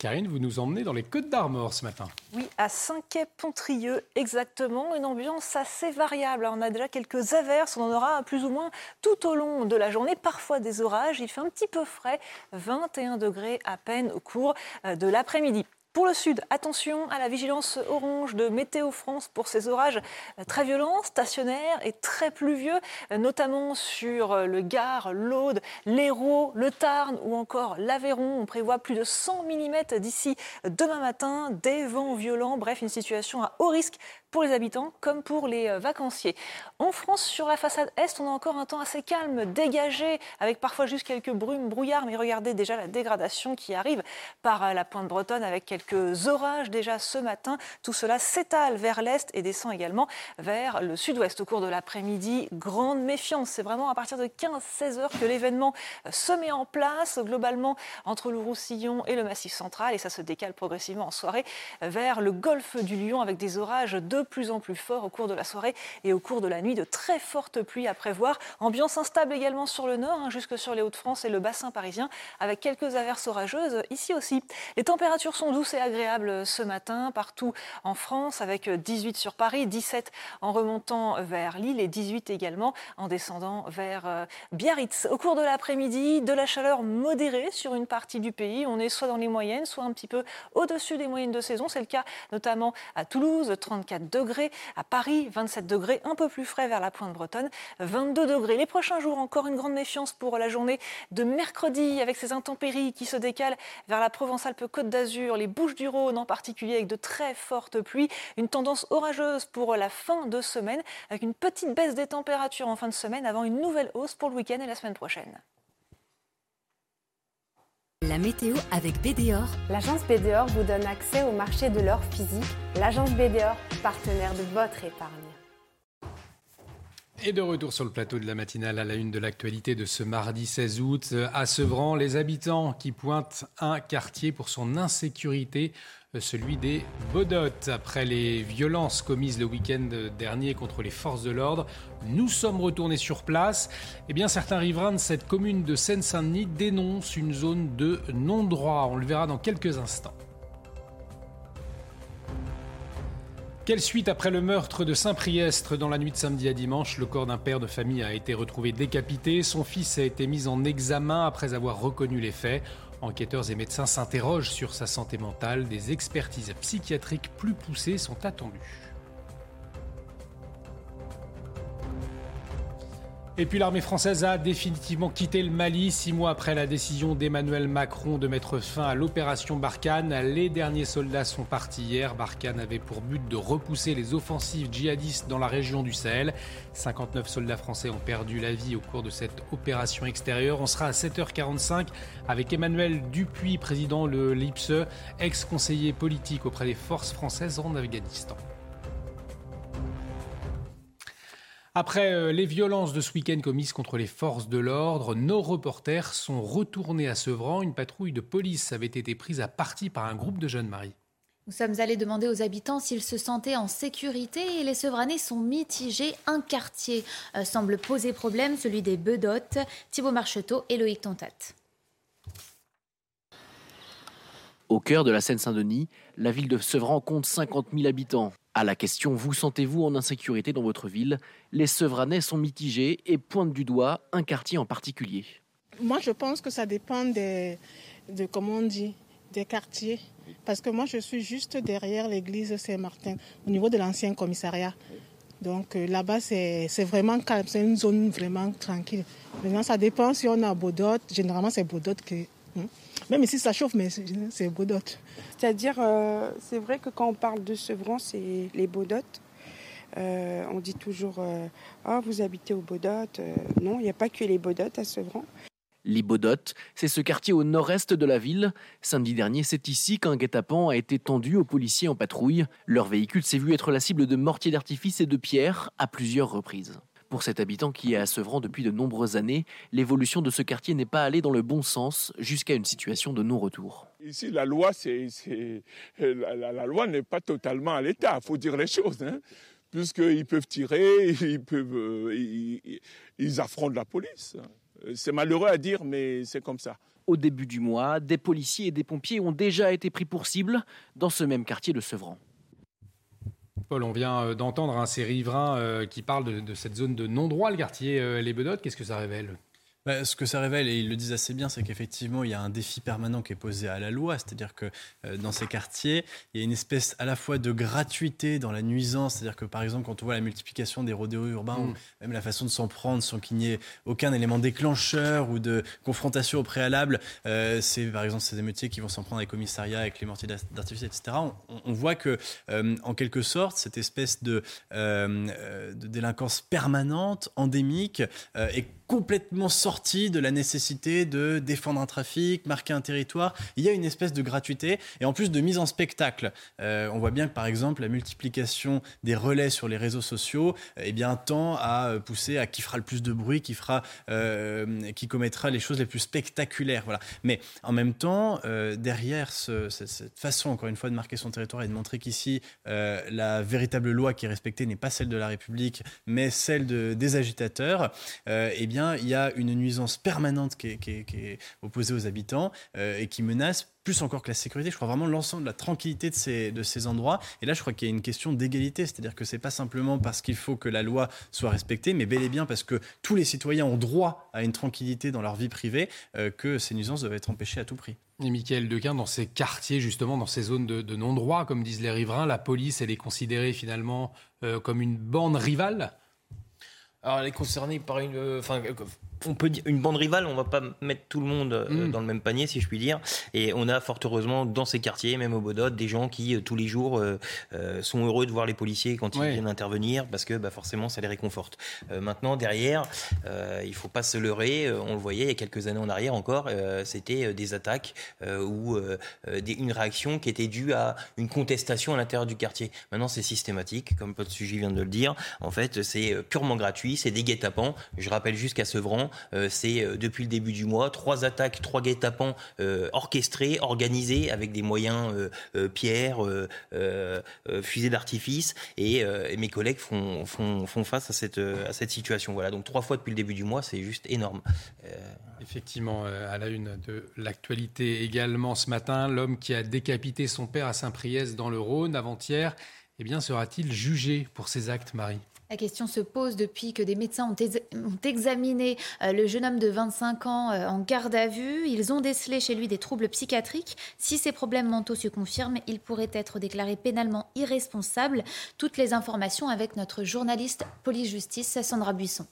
Karine, vous nous emmenez dans les Côtes d'Armor ce matin. Oui, à Saint-Quay-Pontrieux exactement. Une ambiance assez variable. on a déjà quelques averses, on en aura plus ou moins tout au long de la journée, parfois des orages. Il fait un petit peu frais, 21 degrés à peine au cours euh, de l'après-midi. Pour le sud, attention à la vigilance orange de Météo France pour ces orages très violents, stationnaires et très pluvieux, notamment sur le Gard, l'Aude, l'Hérault, le Tarn ou encore l'Aveyron. On prévoit plus de 100 mm d'ici demain matin, des vents violents, bref, une situation à haut risque pour les habitants comme pour les euh, vacanciers. En France, sur la façade est, on a encore un temps assez calme, dégagé, avec parfois juste quelques brumes, brouillards, mais regardez déjà la dégradation qui arrive par euh, la pointe bretonne avec quelques orages déjà ce matin. Tout cela s'étale vers l'est et descend également vers le sud-ouest au cours de l'après-midi. Grande méfiance, c'est vraiment à partir de 15-16 heures que l'événement euh, se met en place globalement entre le Roussillon et le Massif central et ça se décale progressivement en soirée vers le golfe du Lion avec des orages de plus en plus forts au cours de la soirée et au cours de la nuit. De très fortes pluies à prévoir. Ambiance instable également sur le nord, hein, jusque sur les Hauts-de-France et le bassin parisien, avec quelques averses orageuses ici aussi. Les températures sont douces et agréables ce matin partout en France, avec 18 sur Paris, 17 en remontant vers Lille et 18 également en descendant vers euh, Biarritz. Au cours de l'après-midi, de la chaleur modérée sur une partie du pays. On est soit dans les moyennes, soit un petit peu au-dessus des moyennes de saison. C'est le cas notamment à Toulouse, 34 degrés, à Paris, 27 degrés, un peu plus frais vers la pointe bretonne, 22 degrés. Les prochains jours, encore une grande méfiance pour la journée de mercredi avec ces intempéries qui se décalent vers la Provence-Alpes-Côte d'Azur, les Bouches-du-Rhône en particulier avec de très fortes pluies. Une tendance orageuse pour la fin de semaine avec une petite baisse des températures en fin de semaine avant une nouvelle hausse pour le week-end et la semaine prochaine. La météo avec BDOR. L'agence BDOR vous donne accès au marché de l'or physique. L'agence BDOR, partenaire de votre épargne. Et de retour sur le plateau de la matinale à la une de l'actualité de ce mardi 16 août. À les habitants qui pointent un quartier pour son insécurité celui des Bodotes. Après les violences commises le week-end dernier contre les forces de l'ordre, nous sommes retournés sur place. Eh bien, certains riverains de cette commune de Seine-Saint-Denis dénoncent une zone de non-droit. On le verra dans quelques instants. Quelle suite après le meurtre de Saint-Priestre dans la nuit de samedi à dimanche? Le corps d'un père de famille a été retrouvé décapité. Son fils a été mis en examen après avoir reconnu les faits. Enquêteurs et médecins s'interrogent sur sa santé mentale. Des expertises psychiatriques plus poussées sont attendues. Et puis l'armée française a définitivement quitté le Mali six mois après la décision d'Emmanuel Macron de mettre fin à l'opération Barkhane. Les derniers soldats sont partis hier. Barkhane avait pour but de repousser les offensives djihadistes dans la région du Sahel. 59 soldats français ont perdu la vie au cours de cette opération extérieure. On sera à 7h45 avec Emmanuel Dupuis, président de l'IPSE, ex-conseiller politique auprès des forces françaises en Afghanistan. Après euh, les violences de ce week-end commises contre les forces de l'ordre, nos reporters sont retournés à Sevran. Une patrouille de police avait été prise à partie par un groupe de jeunes maris. Nous sommes allés demander aux habitants s'ils se sentaient en sécurité et les Sevranais sont mitigés. Un quartier euh, semble poser problème, celui des Bedottes. Thibaut Marcheteau et Loïc Tontat. Au cœur de la Seine-Saint-Denis, la ville de Sevran compte 50 000 habitants. À la question Vous sentez-vous en insécurité dans votre ville? Les Sevranais sont mitigés et pointent du doigt un quartier en particulier. Moi, je pense que ça dépend des, de, comment on dit, des quartiers. Parce que moi, je suis juste derrière l'église Saint-Martin, au niveau de l'ancien commissariat. Donc euh, là-bas, c'est vraiment calme, c'est une zone vraiment tranquille. Maintenant, ça dépend si on a Baudot. Généralement, c'est Baudot qui. Même ici, ça chauffe, mais c'est Baudot. C'est-à-dire, euh, c'est vrai que quand on parle de Sevran, c'est les Baudottes. Euh, on dit toujours euh, Ah, vous habitez au Baudottes. non, il n'y a pas que les Baudottes à Sevran. Les Baudottes, c'est ce quartier au nord-est de la ville. Samedi dernier, c'est ici qu'un guet-apens a été tendu aux policiers en patrouille. Leur véhicule s'est vu être la cible de mortiers d'artifice et de pierres à plusieurs reprises. Pour cet habitant qui est à Sevran depuis de nombreuses années, l'évolution de ce quartier n'est pas allée dans le bon sens jusqu'à une situation de non-retour. Ici, la loi, c'est, la, loi n'est pas totalement à l'état, il faut dire les choses. Hein, puisqu'ils peuvent tirer, ils, peuvent, euh, ils affrontent la police. C'est malheureux à dire, mais c'est comme ça. Au début du mois, des policiers et des pompiers ont déjà été pris pour cible dans ce même quartier de Sevran. Paul, on vient euh, d'entendre un ces riverains euh, qui parlent de, cette zone de non-droit, le quartier euh, Les Bedottes. Qu'est-ce que ça révèle? Bah, ce que ça révèle, et ils le disent assez bien, c'est qu'effectivement, il y a un défi permanent qui est posé à la loi. C'est-à-dire que euh, dans ces quartiers, il y a une espèce à la fois de gratuité dans la nuisance. C'est-à-dire que, par exemple, quand on voit la multiplication des rodéos urbains, mm. ou même la façon de s'en prendre sans qu'il n'y ait aucun élément déclencheur ou de confrontation au préalable, euh, c'est par exemple ces émeutiers qui vont s'en prendre avec les commissariats, avec les mortiers d'artifice, etc. On, voit que, euh, en quelque sorte, cette espèce de, de délinquance permanente, endémique, est complètement sorti de la nécessité de défendre un trafic, marquer un territoire. Il y a une espèce de gratuité et en plus de mise en spectacle. Euh, on voit bien que par exemple la multiplication des relais sur les réseaux sociaux eh bien, tend à pousser à qui fera le plus de bruit, qui, fera, euh, qui commettra les choses les plus spectaculaires. Voilà. Mais en même temps, euh, derrière cette, façon, encore une fois, de marquer son territoire et de montrer qu'ici, la véritable loi qui est respectée n'est pas celle de la République, mais celle de, des agitateurs, eh bien, il y a une nuisance permanente qui est, opposée aux habitants euh, et qui menace plus encore que la sécurité, je crois vraiment l'ensemble de la tranquillité de ces, endroits. Et là, je crois qu'il y a une question d'égalité, c'est-à-dire que c'est pas simplement parce qu'il faut que la loi soit respectée, mais bel et bien parce que tous les citoyens ont droit à une tranquillité dans leur vie privée, euh, que ces nuisances doivent être empêchées à tout prix. Et Michael Dequin, dans ces quartiers, justement, dans ces zones de, non-droit, comme disent les riverains, la police, elle est considérée finalement euh, comme une bande rivale alors elle est concernée par une, euh, enfin, on peut dire une bande rivale, on va pas mettre tout le monde euh, mm. dans le même panier, si je puis dire. Et on a fort heureusement dans ces quartiers, même au Bodot, des gens qui euh, tous les jours euh, sont heureux de voir les policiers quand ils viennent intervenir, parce que bah, forcément ça les réconforte. maintenant derrière, il faut pas se leurrer. On le voyait il y a quelques années en arrière encore, c'était des attaques ou une réaction qui était due à une contestation à l'intérieur du quartier. Maintenant c'est systématique, comme votre sujet vient de le dire. En fait, c'est purement gratuit, c'est des guet-apens. Je rappelle jusqu'à Sevran, euh, c'est euh, depuis le début du mois trois attaques, trois guet-apens euh, orchestrés, organisés avec des moyens pierres, fusées d'artifice. Et, mes collègues font, font, font face à cette, à cette situation. Voilà, donc trois fois depuis le début du mois, c'est juste énorme. Effectivement, à la une de l'actualité également ce matin, l'homme qui a décapité son père à Saint-Priest dans le Rhône avant-hier, eh bien, sera-t-il jugé pour ses actes, Marie? La question se pose depuis que des médecins ont, examiné euh, le jeune homme de 25 ans euh, en garde à vue. Ils ont décelé chez lui des troubles psychiatriques. Si ces problèmes mentaux se confirment, il pourrait être déclaré pénalement irresponsable. Toutes les informations avec notre journaliste police-justice, Sandra Buisson.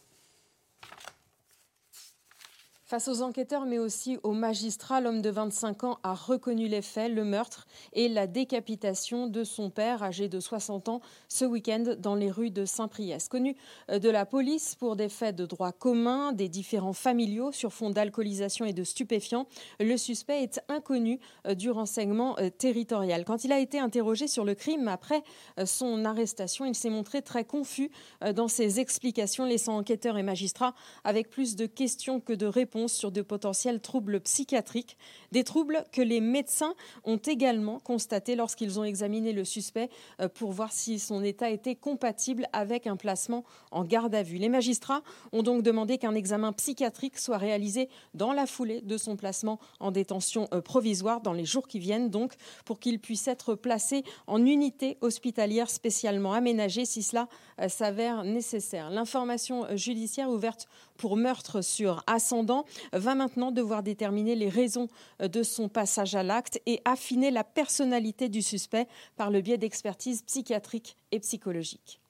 Face aux enquêteurs, mais aussi aux magistrats, l'homme de 25 ans a reconnu les faits, le meurtre et la décapitation de son père, âgé de 60 ans, ce week-end dans les rues de Saint-Priest. Connu euh, de la police pour des faits de droit commun, des différents familiaux sur fond d'alcoolisation et de stupéfiants, le suspect est inconnu euh, du renseignement euh, territorial. Quand il a été interrogé sur le crime après son arrestation, il s'est montré très confus dans ses explications, laissant enquêteurs et magistrats avec plus de questions que de réponses sur de potentiels troubles psychiatriques, des troubles que les médecins ont également constatés lorsqu'ils ont examiné le suspect euh, pour voir si son état était compatible avec un placement en garde à vue. Les magistrats ont donc demandé qu'un examen psychiatrique soit réalisé dans la foulée de son placement en détention euh, provisoire dans les jours qui viennent, donc pour qu'il puisse être placé en unité hospitalière spécialement aménagée si cela euh, s'avère nécessaire. L'information judiciaire ouverte pour meurtre sur ascendant va maintenant devoir déterminer les raisons euh, de son passage à l'acte et affiner la personnalité du suspect par le biais d'expertises psychiatriques et psychologiques.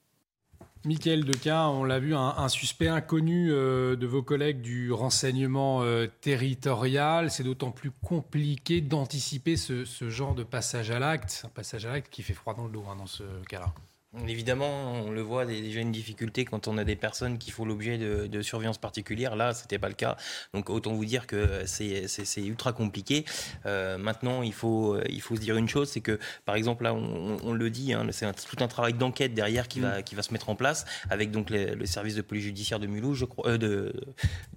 Michael Dequin, on l'a vu, un, suspect inconnu euh, de vos collègues du renseignement euh, territorial. C'est d'autant plus compliqué d'anticiper ce, genre de passage à l'acte, un passage à l'acte qui fait froid dans le dos hein, dans ce cas-là. Évidemment, on le voit déjà une difficulté quand on a des personnes qui font l'objet de, surveillance particulière. Là, c'était pas le cas. Donc autant vous dire que c'est ultra compliqué. Euh, maintenant, il faut il faut se dire une chose, c'est que par exemple là, on, le dit, hein, c'est tout un travail d'enquête derrière qui va mm. qui va se mettre en place avec donc le service de police judiciaire de Mulhouse, je crois, euh,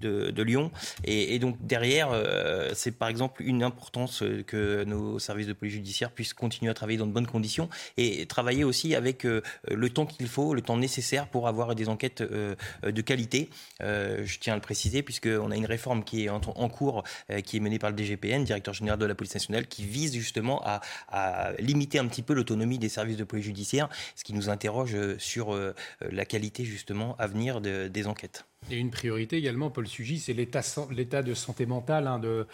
de, de, Lyon. Et, donc derrière, euh, c'est par exemple une importance que nos services de police judiciaire puissent continuer à travailler dans de bonnes conditions et travailler aussi avec le temps qu'il faut, le temps nécessaire pour avoir des enquêtes de qualité. je tiens à le préciser, puisqu'on a une réforme qui est en, cours, qui est menée par le DGPN, directeur général de la police nationale, qui vise justement à, limiter un petit peu l'autonomie des services de police judiciaire, ce qui nous interroge sur la qualité justement à venir des enquêtes. Et une priorité également, Paul Sugy, c'est l'état de santé mentale hein, de,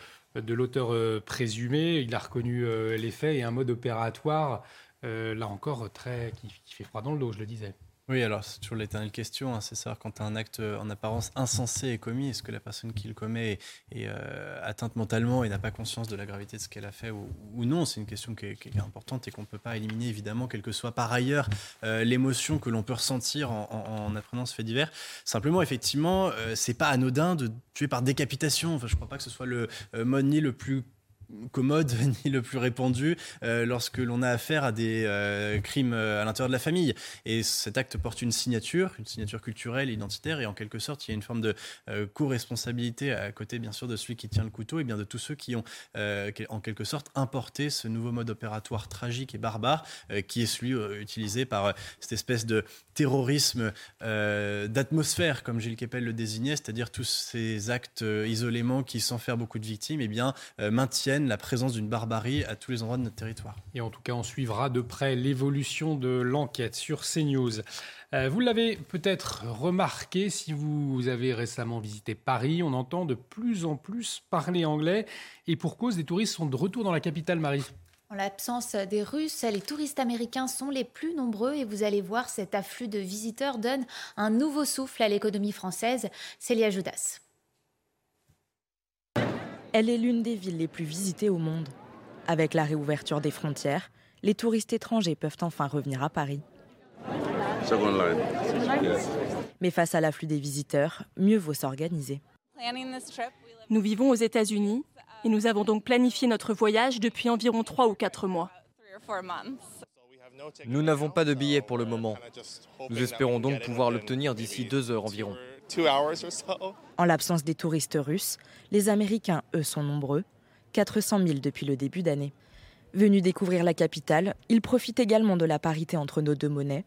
l'auteur euh, présumé. Il a reconnu euh, les faits et un mode opératoire, euh, là encore, très, qui fait froid dans le dos, je le disais. Oui, alors c'est toujours l'éternelle question, hein, c'est ça, quand un acte euh, en apparence insensé est commis, est-ce que la personne qui le commet est, euh, atteinte mentalement et n'a pas conscience de la gravité de ce qu'elle a fait ou, non? C'est une question qui est, importante et qu'on ne peut pas éliminer, évidemment, quelle que soit par ailleurs euh, l'émotion que l'on peut ressentir en, apprenant ce fait divers. Simplement, effectivement, c'est pas anodin de tuer par décapitation. Je ne crois pas que ce soit le mode ni le plus commode ni le plus répandu euh, lorsque l'on a affaire à des euh, crimes euh, à l'intérieur de la famille. Et cet acte porte une signature, une signature culturelle, identitaire, et en quelque sorte, il y a une forme de co-responsabilité à côté, bien sûr, de celui qui tient le couteau, et bien de tous ceux qui ont, en quelque sorte, importé ce nouveau mode opératoire tragique et barbare, qui est celui utilisé par cette espèce de terrorisme d'atmosphère, comme Gilles Kepel le désignait, c'est-à-dire tous ces actes isolément qui, sans faire beaucoup de victimes, et eh bien, maintiennent la présence d'une barbarie à tous les endroits de notre territoire. Et en tout cas, on suivra de près l'évolution de l'enquête sur CNews. Euh, vous l'avez peut-être remarqué si vous avez récemment visité Paris, on entend de plus en plus parler anglais et pour cause, des touristes sont de retour dans la capitale, Marie. En l'absence des Russes, les touristes américains sont les plus nombreux et vous allez voir, cet afflux de visiteurs donne un nouveau souffle à l'économie française. Célia Judas. Elle est l'une des villes les plus visitées au monde. Avec la réouverture des frontières, les touristes étrangers peuvent enfin revenir à Paris. Mais face à l'afflux des visiteurs, mieux vaut s'organiser. Nous vivons aux États-Unis et nous avons donc planifié notre voyage depuis environ trois ou quatre mois. Nous n'avons pas de billet pour le moment. Nous espérons donc pouvoir l'obtenir d'ici deux heures environ. En l'absence des touristes russes, les Américains, eux, sont nombreux, 400 000 depuis le début d'année. Venus découvrir la capitale, ils profitent également de la parité entre nos deux monnaies.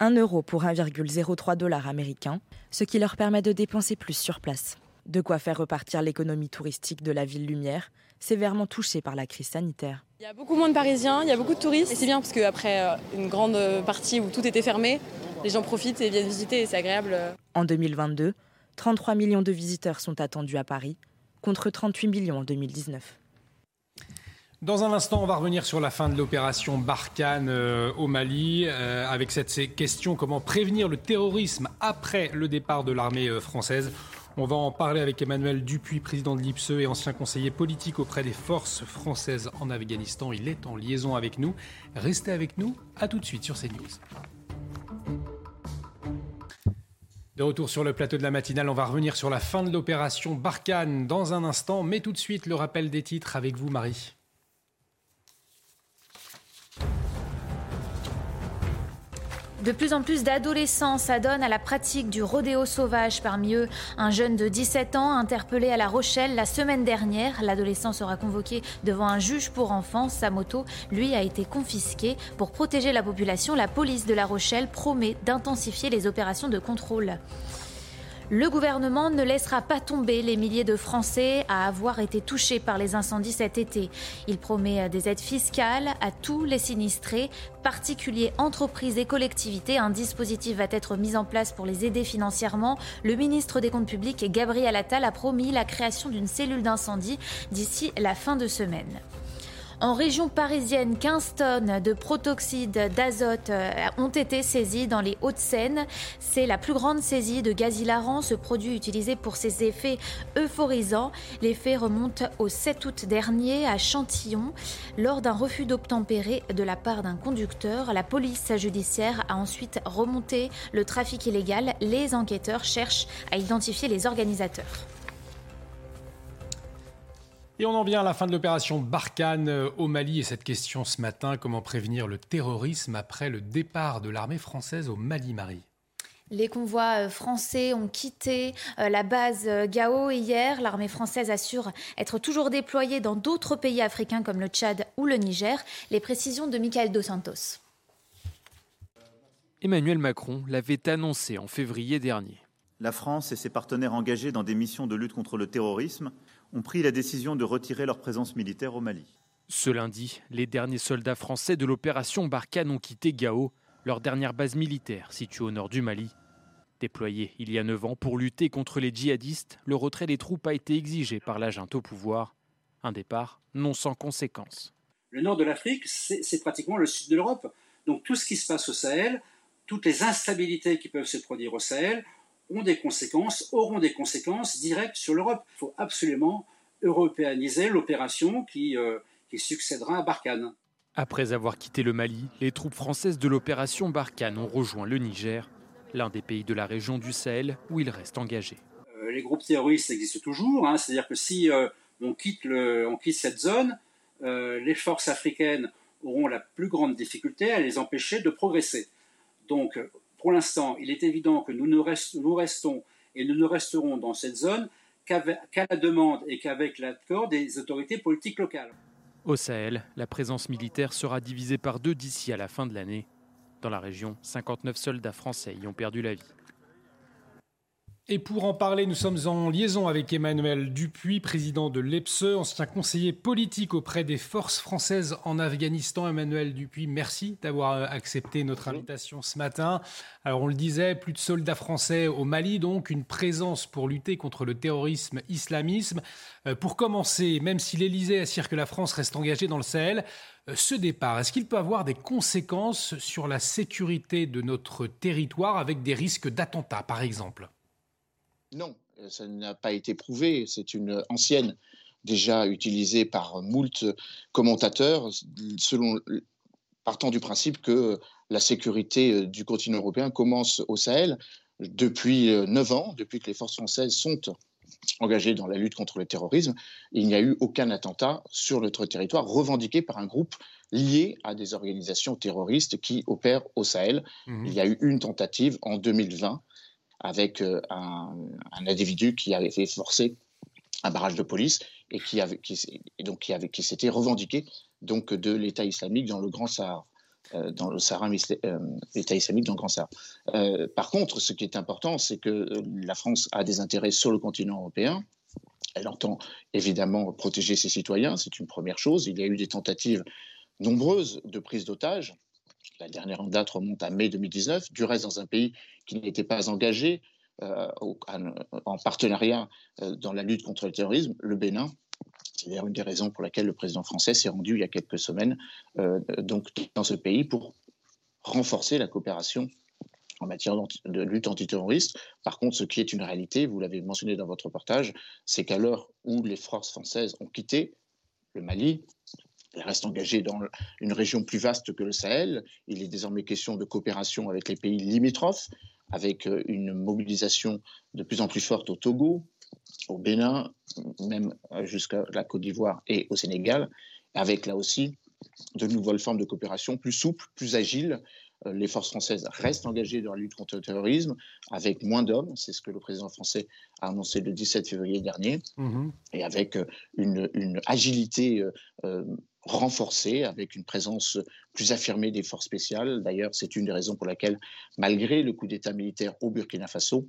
1 euro pour 1,03 dollars américains, ce qui leur permet de dépenser plus sur place. De quoi faire repartir l'économie touristique de la ville lumière, sévèrement touchée par la crise sanitaire. Il y a beaucoup moins de Parisiens, il y a beaucoup de touristes, et c'est bien parce qu'après euh, une grande partie où tout était fermé, les gens profitent et viennent visiter et c'est agréable. En 2022, 33 millions de visiteurs sont attendus à Paris, contre 38 millions en 2019. Dans un instant, on va revenir sur la fin de l'opération Barkhane euh, au Mali, euh, avec cette question comment prévenir le terrorisme après le départ de l'armée française. On va en parler avec Emmanuel Dupuis, président de l'IPSE et ancien conseiller politique auprès des forces françaises en Afghanistan. Il est en liaison avec nous. Restez avec nous, à tout de suite sur CNews. De retour sur le plateau de la matinale, on va revenir sur la fin de l'opération Barkhane dans un instant, mais tout de suite le rappel des titres avec vous Marie. De plus en plus d'adolescents s'adonnent à la pratique du rodéo sauvage. Parmi eux, un jeune de 17 ans interpellé à La Rochelle la semaine dernière. L'adolescent sera convoqué devant un juge pour enfants. Sa moto, lui, a été confisquée. Pour protéger la population, la police de La Rochelle promet d'intensifier les opérations de contrôle. Le gouvernement ne laissera pas tomber les milliers de Français à avoir été touchés par les incendies cet été. Il promet des aides fiscales à tous les sinistrés, particuliers, entreprises et collectivités. Un dispositif va être mis en place pour les aider financièrement. Le ministre des Comptes publics, Gabriel Attal, a promis la création d'une cellule d'incendie d'ici la fin de semaine. En région parisienne, 15 tonnes de protoxyde d'azote euh, ont été saisies dans les Hauts-de-Seine. C'est la plus grande saisie de gaz hilarant, ce produit utilisé pour ses effets euphorisants. Les faits remontent au 7 août dernier à Chantillon. Lors d'un refus d'obtempérer de la part d'un conducteur, la police judiciaire a ensuite remonté le trafic illégal. Les enquêteurs cherchent à identifier les organisateurs. Et on en vient à la fin de l'opération Barkhane euh, au Mali. Et cette question ce matin, comment prévenir le terrorisme après le départ de l'armée française au Mali-Marie les convois euh, français ont quitté euh, la base Gao hier. L'armée française assure être toujours déployée dans d'autres pays africains comme le Tchad ou le Niger. Les précisions de Michael Dos Santos. Emmanuel Macron l'avait annoncé en février dernier. La France et ses partenaires engagés dans des missions de lutte contre le terrorisme ont pris la décision de retirer leur présence militaire au Mali. Ce lundi, les derniers soldats français de l'opération Barkhane ont quitté Gao, leur dernière base militaire située au nord du Mali. Déployé il y a 9 ans pour lutter contre les djihadistes, le retrait des troupes a été exigé par l'agent au pouvoir. Un départ non sans conséquences. Le nord de l'Afrique, c'est pratiquement le sud de l'Europe. Donc tout ce qui se passe au Sahel, toutes les instabilités qui peuvent se produire au Sahel ont des conséquences, auront des conséquences directes sur l'Europe. Il faut absolument européaniser l'opération qui, euh, qui succédera à Barkhane. Après avoir quitté le Mali, les troupes françaises de l'opération Barkhane ont rejoint le Niger l'un des pays de la région du Sahel où il reste engagé. Euh, les groupes terroristes existent toujours, hein. c'est-à-dire que si euh, on, quitte on, quitte cette zone, les forces africaines auront la plus grande difficulté à les empêcher de progresser. Donc, pour l'instant, il est évident que nous, restons et nous ne resterons dans cette zone qu'à la demande et qu'avec l'accord des autorités politiques locales. Au Sahel, la présence militaire sera divisée par deux d'ici à la fin de l'année. Dans la région, 59 soldats français y ont perdu la vie. Et pour en parler, nous sommes en liaison avec Emmanuel Dupuis, président de l'EPSE, ancien conseiller politique auprès des forces françaises en Afghanistan. Emmanuel Dupuis, merci d'avoir euh, accepté notre invitation ce matin. Alors on le disait, plus de soldats français au Mali, donc une présence pour lutter contre le terrorisme islamisme. Euh, pour commencer, même si l'Élysée assure que la France reste engagée dans le Sahel, euh, ce départ, est-ce qu'il peut avoir des conséquences sur la sécurité de notre territoire avec des risques d'attentats, par exemple? Non, euh, ça n'a pas été prouvé. C'est une ancienne déjà utilisée par moult commentateurs, selon, partant du principe que la sécurité du continent européen commence au Sahel depuis neuf ans, depuis que les forces françaises sont engagé dans la lutte contre le terrorisme. Il n'y a eu aucun attentat sur notre territoire revendiqué par un groupe lié à des organisations terroristes qui opèrent au Sahel. Mhm. Il y a eu une tentative en 2020 avec euh, un, individu qui avait fait forcer un barrage de police et qui donc qui s'était revendiqué donc de l'État islamique dans le Grand Sahara. Euh, dans le euh, islamique dans le Grand par contre, ce qui est important, c'est que la France a des intérêts sur le continent européen. Elle entend évidemment protéger ses citoyens, c'est une première chose. Il y a eu des tentatives nombreuses de prise d'otages. La dernière en date remonte à mai 2019, du reste dans un pays qui n'était pas engagé en partenariat dans la lutte contre le terrorisme, le Bénin, c'est d'ailleurs une des raisons pour laquelle le président français s'est rendu il y a quelques semaines euh, donc, dans ce pays pour renforcer la coopération en matière de lutte antiterroriste. Par contre, ce qui est une réalité, vous l'avez mentionné dans votre reportage, c'est qu'à l'heure où les forces françaises ont quitté le Mali, elles restent engagées dans une région plus vaste que le Sahel. Il est désormais question de coopération avec les pays limitrophes, avec euh, une mobilisation de plus en plus forte au Togo, au Bénin, même jusqu'à la Côte d'Ivoire et au Sénégal, avec là aussi de nouvelles formes de coopération plus souples, plus agiles. Euh, les forces françaises restent engagées dans la lutte contre le terrorisme avec moins d'hommes, c'est ce que le président français a annoncé le 17 février dernier, mhm. et avec euh, une, agilité euh, renforcée, avec une présence plus affirmée des forces spéciales. D'ailleurs, c'est une des raisons pour laquelle, malgré le coup d'État militaire au Burkina Faso,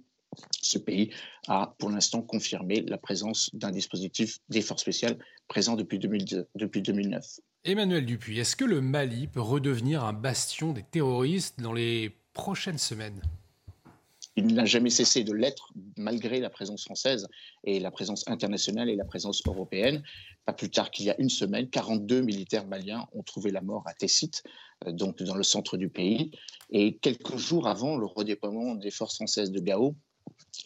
ce pays a pour l'instant confirmé la présence d'un dispositif des forces spéciales présent depuis, 2009. Emmanuel Dupuis, est-ce que le Mali peut redevenir un bastion des terroristes dans les prochaines semaines? Il n'a jamais cessé de l'être malgré la présence française et la présence internationale et la présence européenne. Pas plus tard qu'il y a une semaine, 42 militaires maliens ont trouvé la mort à Tessit, euh, donc dans le centre du pays. Et quelques jours avant le redéploiement des forces françaises de Gao,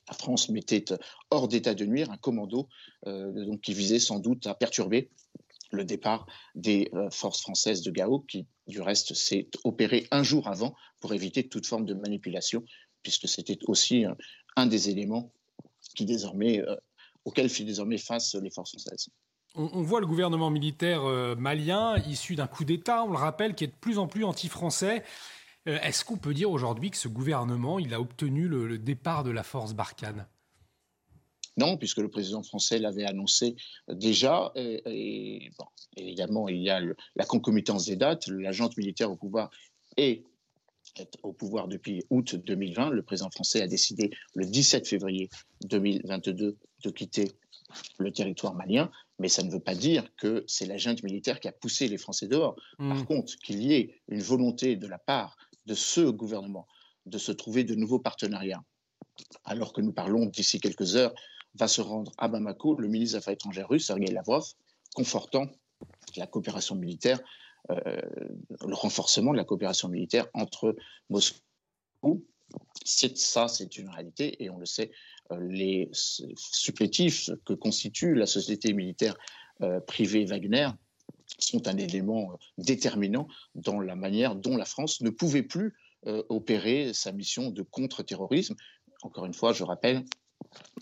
la France mettait hors d'état de nuire un commando euh, donc, qui visait sans doute à perturber le départ des euh, forces françaises de Gao, qui du reste s'est opéré un jour avant pour éviter toute forme de manipulation, puisque c'était aussi euh, un des éléments qui désormais, auxquels fit désormais face les forces françaises. On, voit le gouvernement militaire malien, issu d'un coup d'État, on le rappelle, qui est de plus en plus anti-français. Euh, est-ce qu'on peut dire aujourd'hui que ce gouvernement, il a obtenu le, départ de la force Barkhane? Non, puisque le président français l'avait annoncé déjà. Et, évidemment, il y a la concomitance des dates. L'agente militaire au pouvoir est au pouvoir depuis août 2020. Le président français a décidé le 17 février 2022 de quitter le territoire malien, mais ça ne veut pas dire que c'est la junte militaire qui a poussé les Français dehors. Par Mm. contre, qu'il y ait une volonté de la part de ce gouvernement de se trouver de nouveaux partenariats, alors que nous parlons d'ici quelques heures, va se rendre à Bamako le ministre des Affaires étrangères russe, Sergei Lavrov, confortant la coopération militaire, le renforcement de la coopération militaire entre Moscou. C'est ça, c'est une réalité, et on le sait, euh, les supplétifs que constitue la société militaire euh, privée Wagner sont un élément euh, déterminant dans la manière dont la France ne pouvait plus euh, opérer sa mission de contre-terrorisme. Encore une fois, je rappelle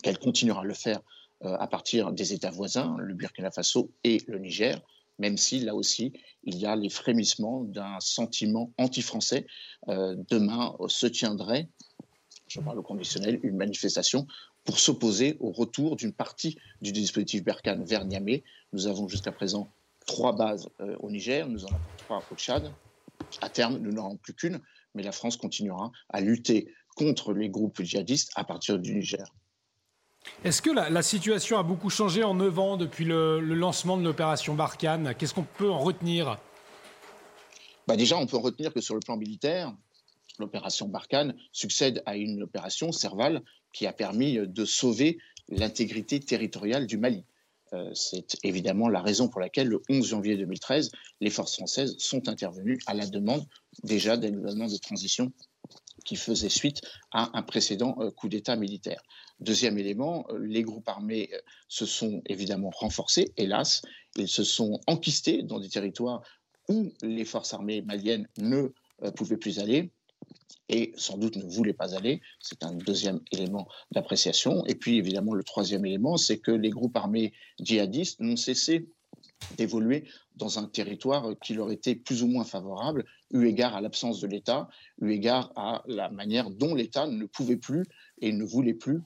qu'elle continuera à le faire euh, à partir des États voisins, le Burkina Faso et le Niger, même si là aussi, il y a les frémissements d'un sentiment anti-français. Euh, demain se tiendrait, je parle au conditionnel, une manifestation pour s'opposer au retour d'une partie du dispositif Berkane vers Niamey. Nous avons jusqu'à présent trois bases euh, au Niger, nous en avons trois au Tchad. À terme, nous n'en aurons plus qu'une, mais la France continuera à lutter contre les groupes djihadistes à partir du Niger. Est-ce que la, situation a beaucoup changé en 9 ans depuis le, lancement de l'opération Barkhane? Qu'est-ce qu'on peut en retenir? Bah déjà, on peut retenir que sur le plan militaire, l'opération Barkhane succède à une opération Serval qui a permis de sauver l'intégrité territoriale du Mali. Euh, C'est évidemment la raison pour laquelle, le 11 janvier 2013, les forces françaises sont intervenues à la demande déjà d'un gouvernement de transition qui faisait suite à un précédent euh, coup d'État militaire. Deuxième élément, euh, les groupes armés euh, se sont évidemment renforcés, hélas, ils se sont enquistés dans des territoires où les forces armées maliennes ne pouvaient plus aller et sans doute ne voulaient pas aller. C'est un deuxième élément d'appréciation. Et puis évidemment, le troisième élément, c'est que les groupes armés djihadistes n'ont cessé d'évoluer dans un territoire qui leur était plus ou moins favorable, eu égard à l'absence de l'État, eu égard à la manière dont l'État ne pouvait plus et ne voulait plus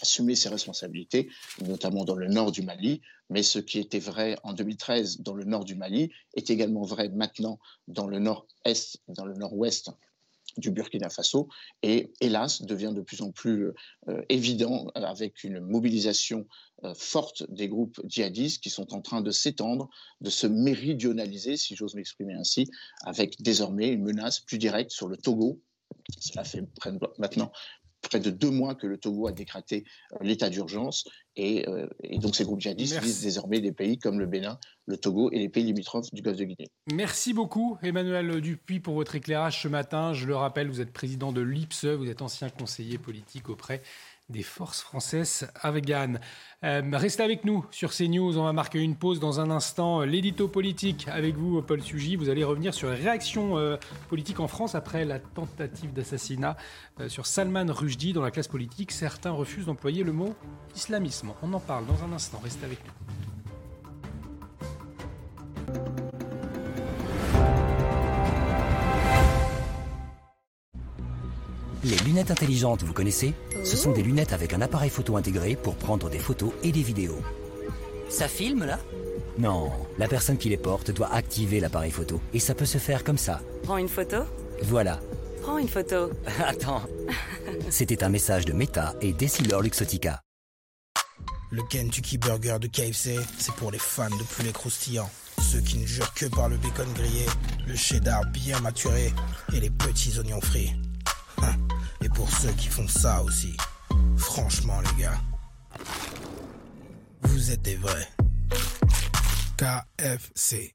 assumer ses responsabilités, notamment dans le nord du Mali. Mais ce qui était vrai en 2013 dans le nord du Mali est également vrai maintenant dans le nord-est, dans le nord-ouest du Burkina Faso et hélas devient de plus en plus euh, évident euh, avec une mobilisation euh, forte des groupes djihadistes qui sont en train de s'étendre, de se méridionaliser, si j'ose m'exprimer ainsi, avec désormais une menace plus directe sur le Togo. Cela fait maintenant près de deux mois que le Togo a décrété euh, l'état d'urgence et, euh, et donc ces groupes djihadistes Merci. visent désormais des pays comme le Bénin, le Togo et les pays limitrophes du Golfe de Guinée. Merci beaucoup, Emmanuel Dupuis, pour votre éclairage ce matin. Je le rappelle, vous êtes président de l'IPSE, vous êtes ancien conseiller politique auprès des forces françaises afghanes. Euh, restez avec nous sur CNews. On va marquer une pause dans un instant. L'édito politique avec vous, Paul Sugy. Vous allez revenir sur les réactions euh, politiques en France après la tentative d'assassinat euh, sur Salman Rushdie dans la classe politique. Certains refusent d'employer le mot islamisme. On en parle dans un instant. Restez avec nous. Les lunettes intelligentes, vous connaissez? Ce sont des lunettes avec un appareil photo intégré pour prendre des photos et des vidéos. Ça filme là? Non, la personne qui les porte doit activer l'appareil photo. Et ça peut se faire comme ça. Prends une photo? Voilà. Prends une photo. Attends. C'était un message de Meta et Decilor Luxotica. Le Kentucky Burger de KFC, c'est pour les fans de poulet croustillant. Ceux qui ne jurent que par le bacon grillé, le cheddar bien maturé et les petits oignons frits. Et pour ceux qui font ça aussi. Franchement, les gars. Vous êtes des vrais. KFC.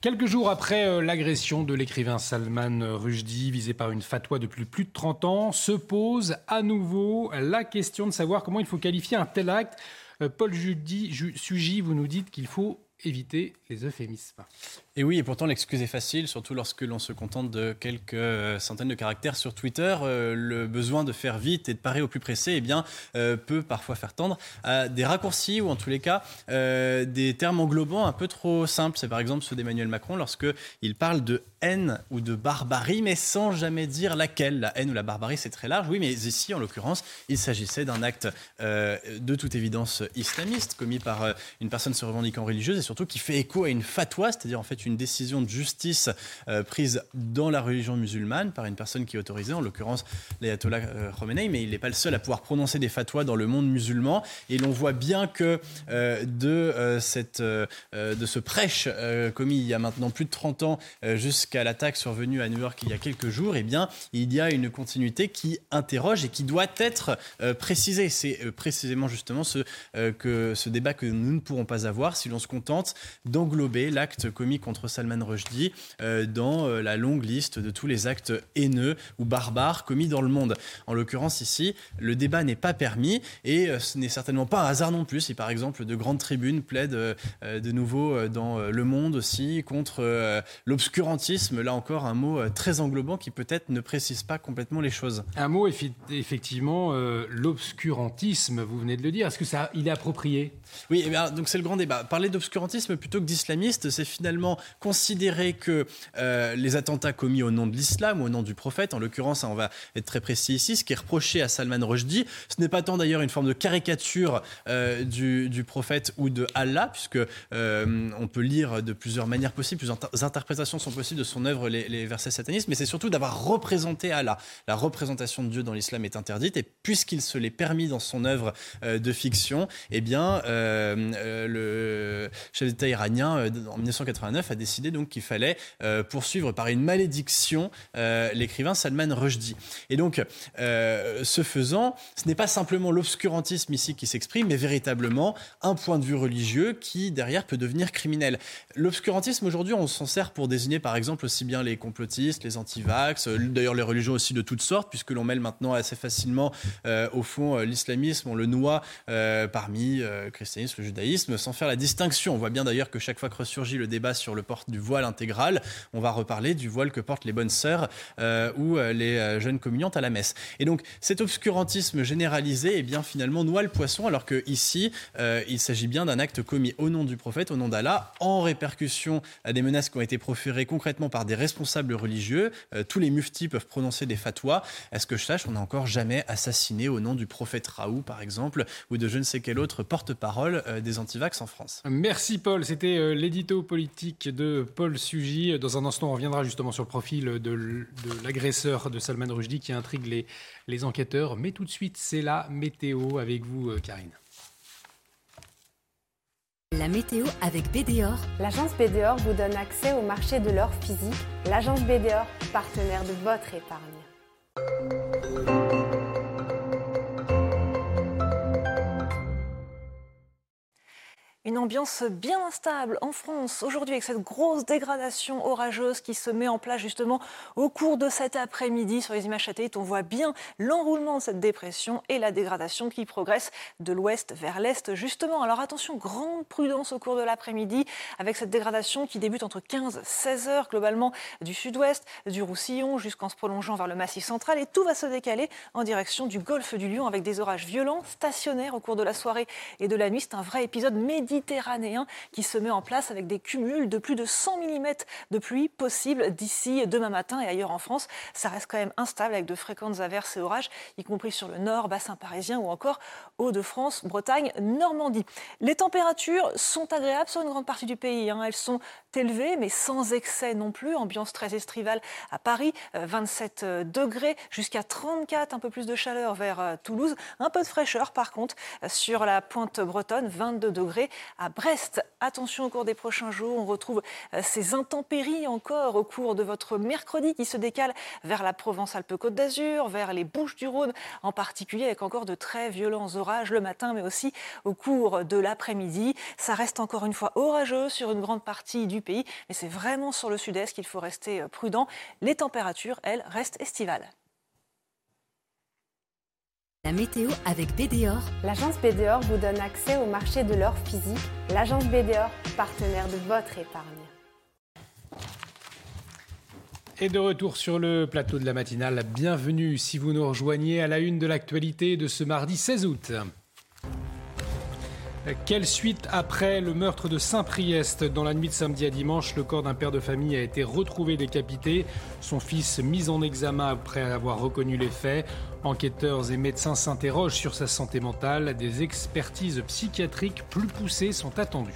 Quelques jours après euh, l'agression de l'écrivain Salman Rushdie, visé par une fatwa depuis plus de 30 ans, se pose à nouveau la question de savoir comment il faut qualifier un tel acte. Euh, Paul Judy, Ju- Sugy, vous nous dites qu'il faut éviter les euphémismes. Et oui, et pourtant l'excuse est facile, surtout lorsque l'on se contente de quelques euh, centaines de caractères sur Twitter. Euh, le besoin de faire vite et de parer au plus pressé, eh bien, euh, peut parfois faire tendre à des raccourcis ou en tous les cas des termes englobants un peu trop simples. C'est par exemple ceux d'Emmanuel Macron lorsque il parle de haine ou de barbarie, mais sans jamais dire laquelle. La haine ou la barbarie, c'est très large, oui, mais ici, en l'occurrence, il s'agissait d'un acte de toute évidence islamiste, commis par une personne se revendiquant religieuse et surtout qui fait écho à une fatwa, c'est-à-dire en fait une décision de justice euh, prise dans la religion musulmane par une personne qui est autorisée, en l'occurrence l'ayatollah Khomeini, mais il n'est pas le seul à pouvoir prononcer des fatwas dans le monde musulman. Et l'on voit bien que de, cette, de ce prêche commis il y a maintenant plus de 30 ans jusqu'à l'attaque survenue à New York il y a quelques jours, eh bien, il y a une continuité qui interroge et qui doit être précisée. C'est précisément justement ce, que, ce débat que nous ne pourrons pas avoir si l'on se contente d'englober l'acte commis contre Salman Rushdie euh, dans euh, la longue liste de tous les actes haineux ou barbares commis dans le monde. En l'occurrence ici, le débat n'est pas permis et euh, ce n'est certainement pas un hasard non plus si par exemple de grandes tribunes plaident de nouveau dans Le Monde aussi contre l'obscurantisme, là encore un mot très englobant qui peut-être ne précise pas complètement les choses. Un mot effectivement, l'obscurantisme, vous venez de le dire, est-ce que ça il est approprié? Oui, eh bien, donc c'est le grand débat. Parler d'obscurantisme plutôt que d'islamiste, c'est finalement considérer que euh, les attentats commis au nom de l'islam ou au nom du prophète, en l'occurrence, on va être très précis ici, ce qui est reproché à Salman Rushdie, ce n'est pas tant d'ailleurs une forme de caricature euh, du, prophète ou de Allah, puisque euh, on peut lire de plusieurs manières possibles, plusieurs interprétations sont possibles de son œuvre, les, les versets satanistes, mais c'est surtout d'avoir représenté Allah. La représentation de Dieu dans l'islam est interdite, et puisqu'il se l'est permis dans son œuvre de fiction, eh bien, le chef d'État iranien, en 1989, a décidé donc qu'il fallait poursuivre par une malédiction l'écrivain Salman Rushdie. Et donc, ce faisant, ce n'est pas simplement l'obscurantisme ici qui s'exprime, mais véritablement un point de vue religieux qui, derrière, peut devenir criminel. L'obscurantisme, aujourd'hui, on s'en sert pour désigner, par exemple, aussi bien les complotistes, les antivax, d'ailleurs les religions aussi de toutes sortes, puisque l'on mêle maintenant assez facilement, au fond, l'islamisme, on le noie parmi christianisme, le judaïsme, sans faire la distinction. On voit bien d'ailleurs que chaque fois que ressurgit le débat sur le port du voile intégral, on va reparler du voile que portent les bonnes sœurs euh, ou euh, les euh, jeunes communiantes à la messe. Et donc cet obscurantisme généralisé, eh bien finalement noie le poisson, alors que ici il s'agit bien d'un acte commis au nom du prophète, au nom d'Allah, en répercussion à des menaces qui ont été proférées concrètement par des responsables religieux. tous les muftis peuvent prononcer des fatwas. Est-ce que je sache, on n'a encore jamais assassiné au nom du prophète Raoult, par exemple, ou de je ne sais quel autre porte-parole des antivax en France. Merci Paul, c'était l'édito politique de Paul Sugy. Dans un instant, on reviendra justement sur le profil de, l'agresseur de Salman Rushdie qui intrigue les, les enquêteurs. Mais tout de suite, c'est la météo avec vous, euh, Karine. La météo avec BDOR. L'agence BDOR vous donne accès au marché de l'or physique. L'agence BDOR, partenaire de votre épargne. Une ambiance bien instable en France aujourd'hui avec cette grosse dégradation orageuse qui se met en place justement au cours de cet après-midi. Sur les images satellites, on voit bien l'enroulement de cette dépression et la dégradation qui progresse de l'ouest vers l'est justement. Alors attention, grande prudence au cours de l'après-midi avec cette dégradation qui débute entre 15 et 16 heures globalement du sud-ouest, du Roussillon jusqu'en se prolongeant vers le Massif central et tout va se décaler en direction du golfe du Lion avec des orages violents stationnaires au cours de la soirée et de la nuit. C'est un vrai épisode médical méditerranéen qui se met en place avec des cumuls de plus de 100 mm de pluie possible d'ici demain matin et ailleurs en France. Ça reste quand même instable avec de fréquentes averses et orages, y compris sur le nord, bassin parisien ou encore Hauts-de-France, Bretagne, Normandie. Les températures sont agréables sur une grande partie du pays. Hein. Elles sont élevées, mais sans excès non plus. Ambiance très estivale à Paris, 27 euh, degrés jusqu'à 34, un peu plus de chaleur vers euh, Toulouse. Un peu de fraîcheur par contre sur la pointe bretonne, 22 degrés à Brest. Attention au cours des prochains jours, on retrouve euh, ces intempéries encore au cours de votre mercredi qui se décale vers la Provence-Alpes-Côte d'Azur, vers les Bouches-du-Rhône en particulier, avec encore de très violents orages le matin, mais aussi au cours de l'après-midi. Ça reste encore une fois orageux sur une grande partie du pays, mais c'est vraiment sur le sud-est qu'il faut rester euh, prudent. Les températures, elles, restent estivales. La météo avec BDOR. L'agence BDOR vous donne accès au marché de l'or physique. L'agence BDOR, partenaire de votre épargne. Et de retour sur le plateau de la matinale, bienvenue si vous nous rejoignez à la une de l'actualité de ce mardi 16 août. Quelle suite après le meurtre de Saint-Priest Dans la nuit de samedi à dimanche, le corps d'un père de famille a été retrouvé décapité. Son fils mis en examen après avoir reconnu les faits. Enquêteurs et médecins s'interrogent sur sa santé mentale. Des expertises psychiatriques plus poussées sont attendues.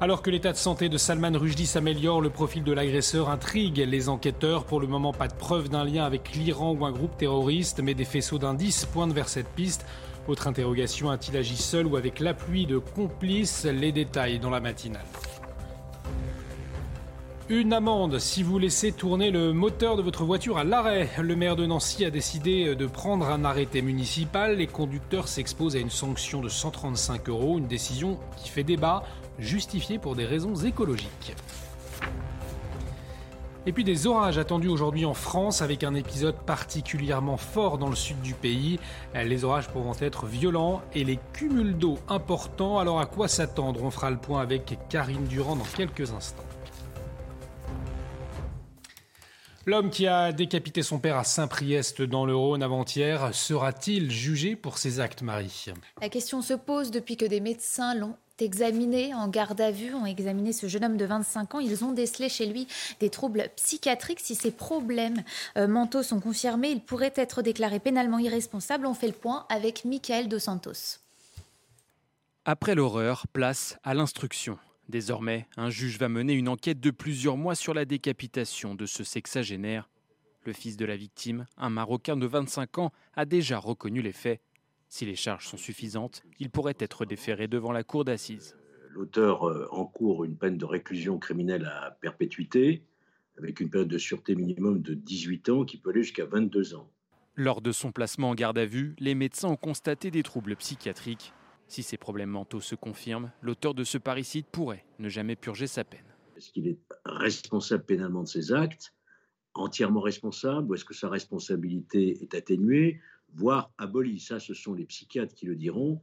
Alors que l'état de santé de Salman Rushdie s'améliore, le profil de l'agresseur intrigue les enquêteurs. Pour le moment, pas de preuve d'un lien avec l'Iran ou un groupe terroriste, mais des faisceaux d'indices pointent vers cette piste. Autre interrogation, a-t-il agi seul ou avec l'appui de complices? Les détails dans la matinale. Une amende si vous laissez tourner le moteur de votre voiture à l'arrêt. Le maire de Nancy a décidé de prendre un arrêté municipal. Les conducteurs s'exposent à une sanction de 135 euros, une décision qui fait débat justifié pour des raisons écologiques. Et puis des orages attendus aujourd'hui en France avec un épisode particulièrement fort dans le sud du pays. Les orages pourront être violents et les cumuls d'eau importants. Alors à quoi s'attendre? On fera le point avec Karine Durand dans quelques instants. L'homme qui a décapité son père à Saint-Priest dans le Rhône avant-hier sera-t-il jugé pour ses actes, Marie? La question se pose depuis que des médecins l'ont examiné en garde à vue, ont examiné ce jeune homme de 25 ans. Ils ont décelé chez lui des troubles psychiatriques. Si ces problèmes euh, mentaux sont confirmés, il pourrait être déclaré pénalement irresponsable. On fait le point avec Michael Dos Santos. Après l'horreur, place à l'instruction. Désormais, un juge va mener une enquête de plusieurs mois sur la décapitation de ce sexagénaire. Le fils de la victime, un Marocain de 25 ans, a déjà reconnu les faits. Si les charges sont suffisantes, il pourrait être déféré devant la cour d'assises. L'auteur euh, encourt une peine de réclusion criminelle à perpétuité, avec une période de sûreté minimum de 18 ans qui peut aller jusqu'à 22 ans. Lors de son placement en garde à vue, les médecins ont constaté des troubles psychiatriques. Si ces problèmes mentaux se confirment, l'auteur de ce parricide pourrait ne jamais purger sa peine. Est-ce qu'il est responsable pénalement de ses actes Entièrement responsable Ou est-ce que sa responsabilité est atténuée voire aboli. Ça, ce sont les psychiatres qui le diront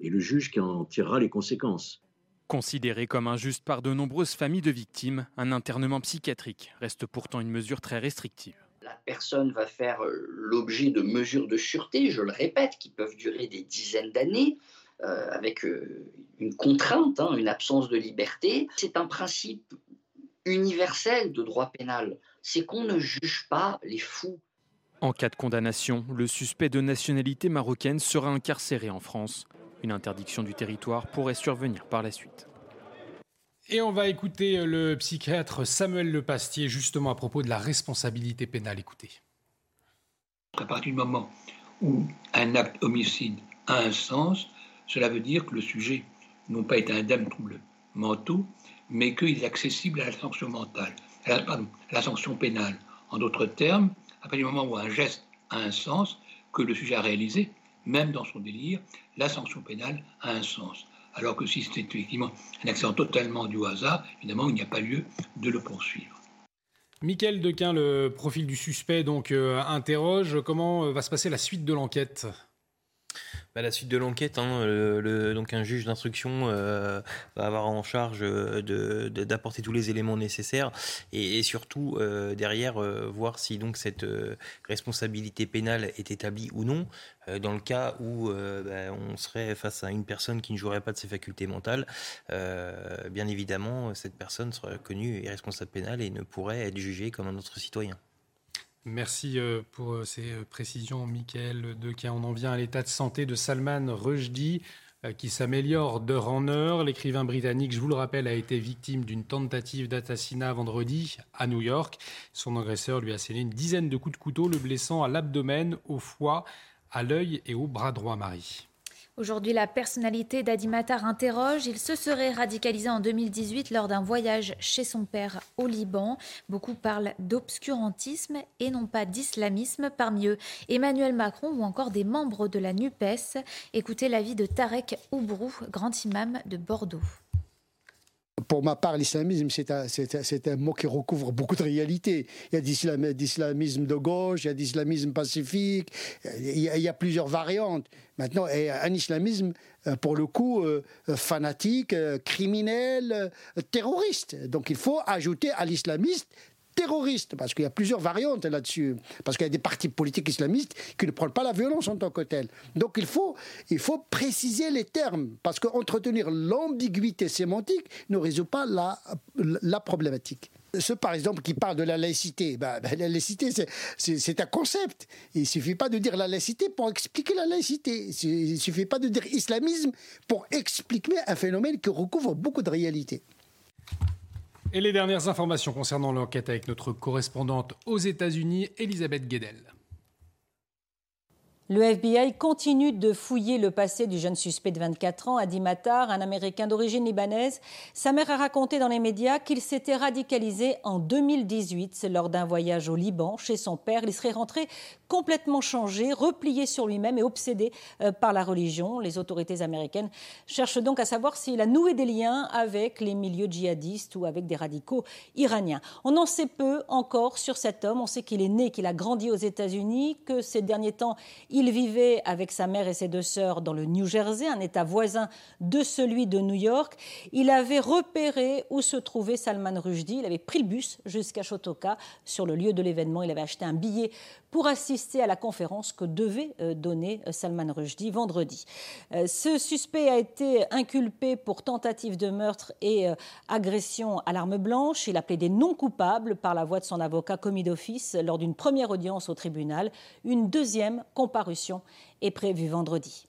et le juge qui en tirera les conséquences. Considéré comme injuste par de nombreuses familles de victimes, un internement psychiatrique reste pourtant une mesure très restrictive. La personne va faire euh, l'objet de mesures de sûreté, je le répète, qui peuvent durer des dizaines d'années, euh, avec euh, une contrainte, hein, une absence de liberté. C'est un principe universel de droit pénal, c'est qu'on ne juge pas les fous, en cas de condamnation, le suspect de nationalité marocaine sera incarcéré en France. Une interdiction du territoire pourrait survenir par la suite. Et on va écouter le psychiatre Samuel Lepastier justement à propos de la responsabilité pénale. Écoutez. À partir du moment où un acte homicide a un sens, cela veut dire que le sujet non pas est indemne de troubles mentaux, mais qu'il est accessible à la sanction mentale, à la sanction pénale. En d'autres termes, à partir du moment où un geste a un sens, que le sujet a réalisé, même dans son délire, la sanction pénale a un sens. Alors que si c'est effectivement un accident totalement du hasard, évidemment, il n'y a pas lieu de le poursuivre. Michael Dequin, le profil du suspect, donc euh, interroge comment euh, va se passer la suite de l'enquête? Bah, la suite de l'enquête, hein, donc un juge d'instruction euh, va avoir en charge d'apporter tous les éléments nécessaires et, surtout euh, derrière euh, voir si donc cette responsabilité pénale est établie ou non. dans le cas où bah, on serait face à une personne qui ne jouerait pas de ses facultés mentales, bien évidemment cette personne serait connue irresponsable pénale et ne pourrait être jugée comme un autre citoyen. Merci euh, pour euh, ces euh, précisions, Michael Dequin. On en vient à l'état de santé de Salman Rushdie, qui s'améliore d'heure en heure. L'écrivain britannique, je vous le rappelle, a été victime d'une tentative d'assassinat vendredi à New York. Son agresseur lui a scellé une dizaine de coups de couteau, le blessant à l'abdomen, au foie, à l'œil et au bras droit, Marie. Aujourd'hui, la personnalité d'Adi Matar interroge. Il se serait radicalisé en 2018 lors d'un voyage chez son père au Liban. Beaucoup parlent d'obscurantisme et non pas d'islamisme. Parmi eux, Emmanuel Macron ou encore des membres de la NUPES. Écoutez l'avis de Tarek Oubrou, grand imam de Bordeaux. Pour ma part, l'islamisme, c'est un, mot qui recouvre beaucoup de réalités. Il y a d'islamisme de gauche, il y a d'islamisme pacifique, il y, a, plusieurs variantes. Maintenant, un islamisme, euh, pour le coup, euh, fanatique, euh, criminel, terroriste. Donc il faut ajouter à l'islamiste terroriste, parce qu'il y a plusieurs variantes là-dessus, parce qu'il y a des partis politiques islamistes qui ne prennent pas la violence en tant que telle. Donc il faut, il faut préciser les termes, parce qu'entretenir l'ambiguïté sémantique ne résout pas la, problématique. Ceux, par exemple, qui parlent de la laïcité, ben, ben, la laïcité, c'est un concept. Il ne suffit pas de dire la laïcité pour expliquer la laïcité. Il ne suffit pas de dire islamisme pour expliquer un phénomène qui recouvre beaucoup de réalités. Et les dernières informations concernant l'enquête avec notre correspondante aux États-Unis, Elisabeth Guedel. Le FBI continue de fouiller le passé du jeune suspect de 24 ans, Adi Matar, un Américain d'origine libanaise. Sa mère a raconté dans les médias qu'il s'était radicalisé en 2018 lors d'un voyage au Liban chez son père. Il serait rentré complètement changé, replié sur lui-même et obsédé euh, par la religion. Les autorités américaines cherchent donc à savoir s'il a noué des liens avec les milieux djihadistes ou avec des radicaux iraniens. On en sait peu encore sur cet homme. On sait qu'il est né, qu'il a grandi aux États-Unis, que ces derniers temps, il vivait avec sa mère et ses deux sœurs dans le New Jersey, un État voisin de celui de New York. Il avait repéré où se trouvait Salman Rushdie. Il avait pris le bus jusqu'à Shotoka. Sur le lieu de l'événement, il avait acheté un billet pour assister à la conférence que devait euh, donner euh, Salman Rushdie vendredi. Euh, ce suspect a été inculpé pour tentative de meurtre et agression à l'arme blanche. Il a plaidé non coupable par la voix de son avocat commis d'office lors d'une première audience au tribunal. Une deuxième comparution est prévu vendredi.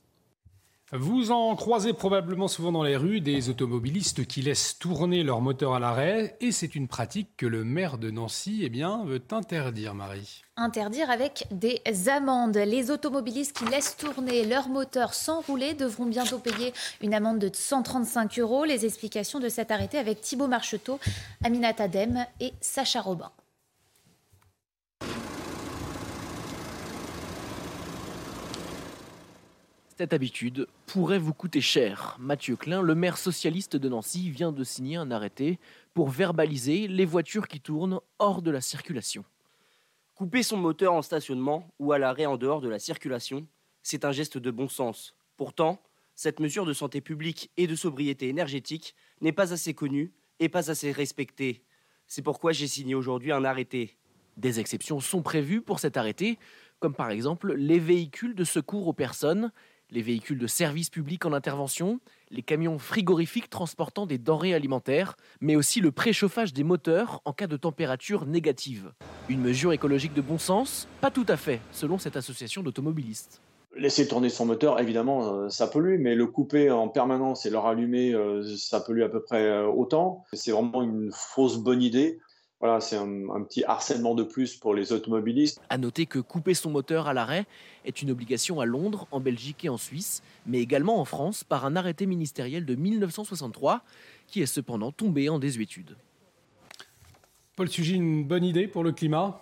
Vous en croisez probablement souvent dans les rues des automobilistes qui laissent tourner leur moteur à l'arrêt et c'est une pratique que le maire de Nancy eh bien, veut interdire, Marie. Interdire avec des amendes. Les automobilistes qui laissent tourner leur moteur sans rouler devront bientôt payer une amende de 135 euros. Les explications de cet arrêté avec Thibault Marcheteau, Aminata Dem et Sacha Robin. Cette habitude pourrait vous coûter cher. Mathieu Klein, le maire socialiste de Nancy, vient de signer un arrêté pour verbaliser les voitures qui tournent hors de la circulation. Couper son moteur en stationnement ou à l'arrêt en dehors de la circulation, c'est un geste de bon sens. Pourtant, cette mesure de santé publique et de sobriété énergétique n'est pas assez connue et pas assez respectée. C'est pourquoi j'ai signé aujourd'hui un arrêté. Des exceptions sont prévues pour cet arrêté, comme par exemple les véhicules de secours aux personnes les véhicules de service public en intervention, les camions frigorifiques transportant des denrées alimentaires, mais aussi le préchauffage des moteurs en cas de température négative. Une mesure écologique de bon sens Pas tout à fait, selon cette association d'automobilistes. Laisser tourner son moteur, évidemment, euh, ça pollue, mais le couper en permanence et le rallumer, euh, ça pollue à peu près euh, autant. C'est vraiment une fausse bonne idée. Voilà, c'est un, petit harcèlement de plus pour les automobilistes. À noter que couper son moteur à l'arrêt est une obligation à Londres, en Belgique et en Suisse, mais également en France par un arrêté ministériel de 1963 qui est cependant tombé en désuétude. Paul Sugy, une bonne idée pour le climat?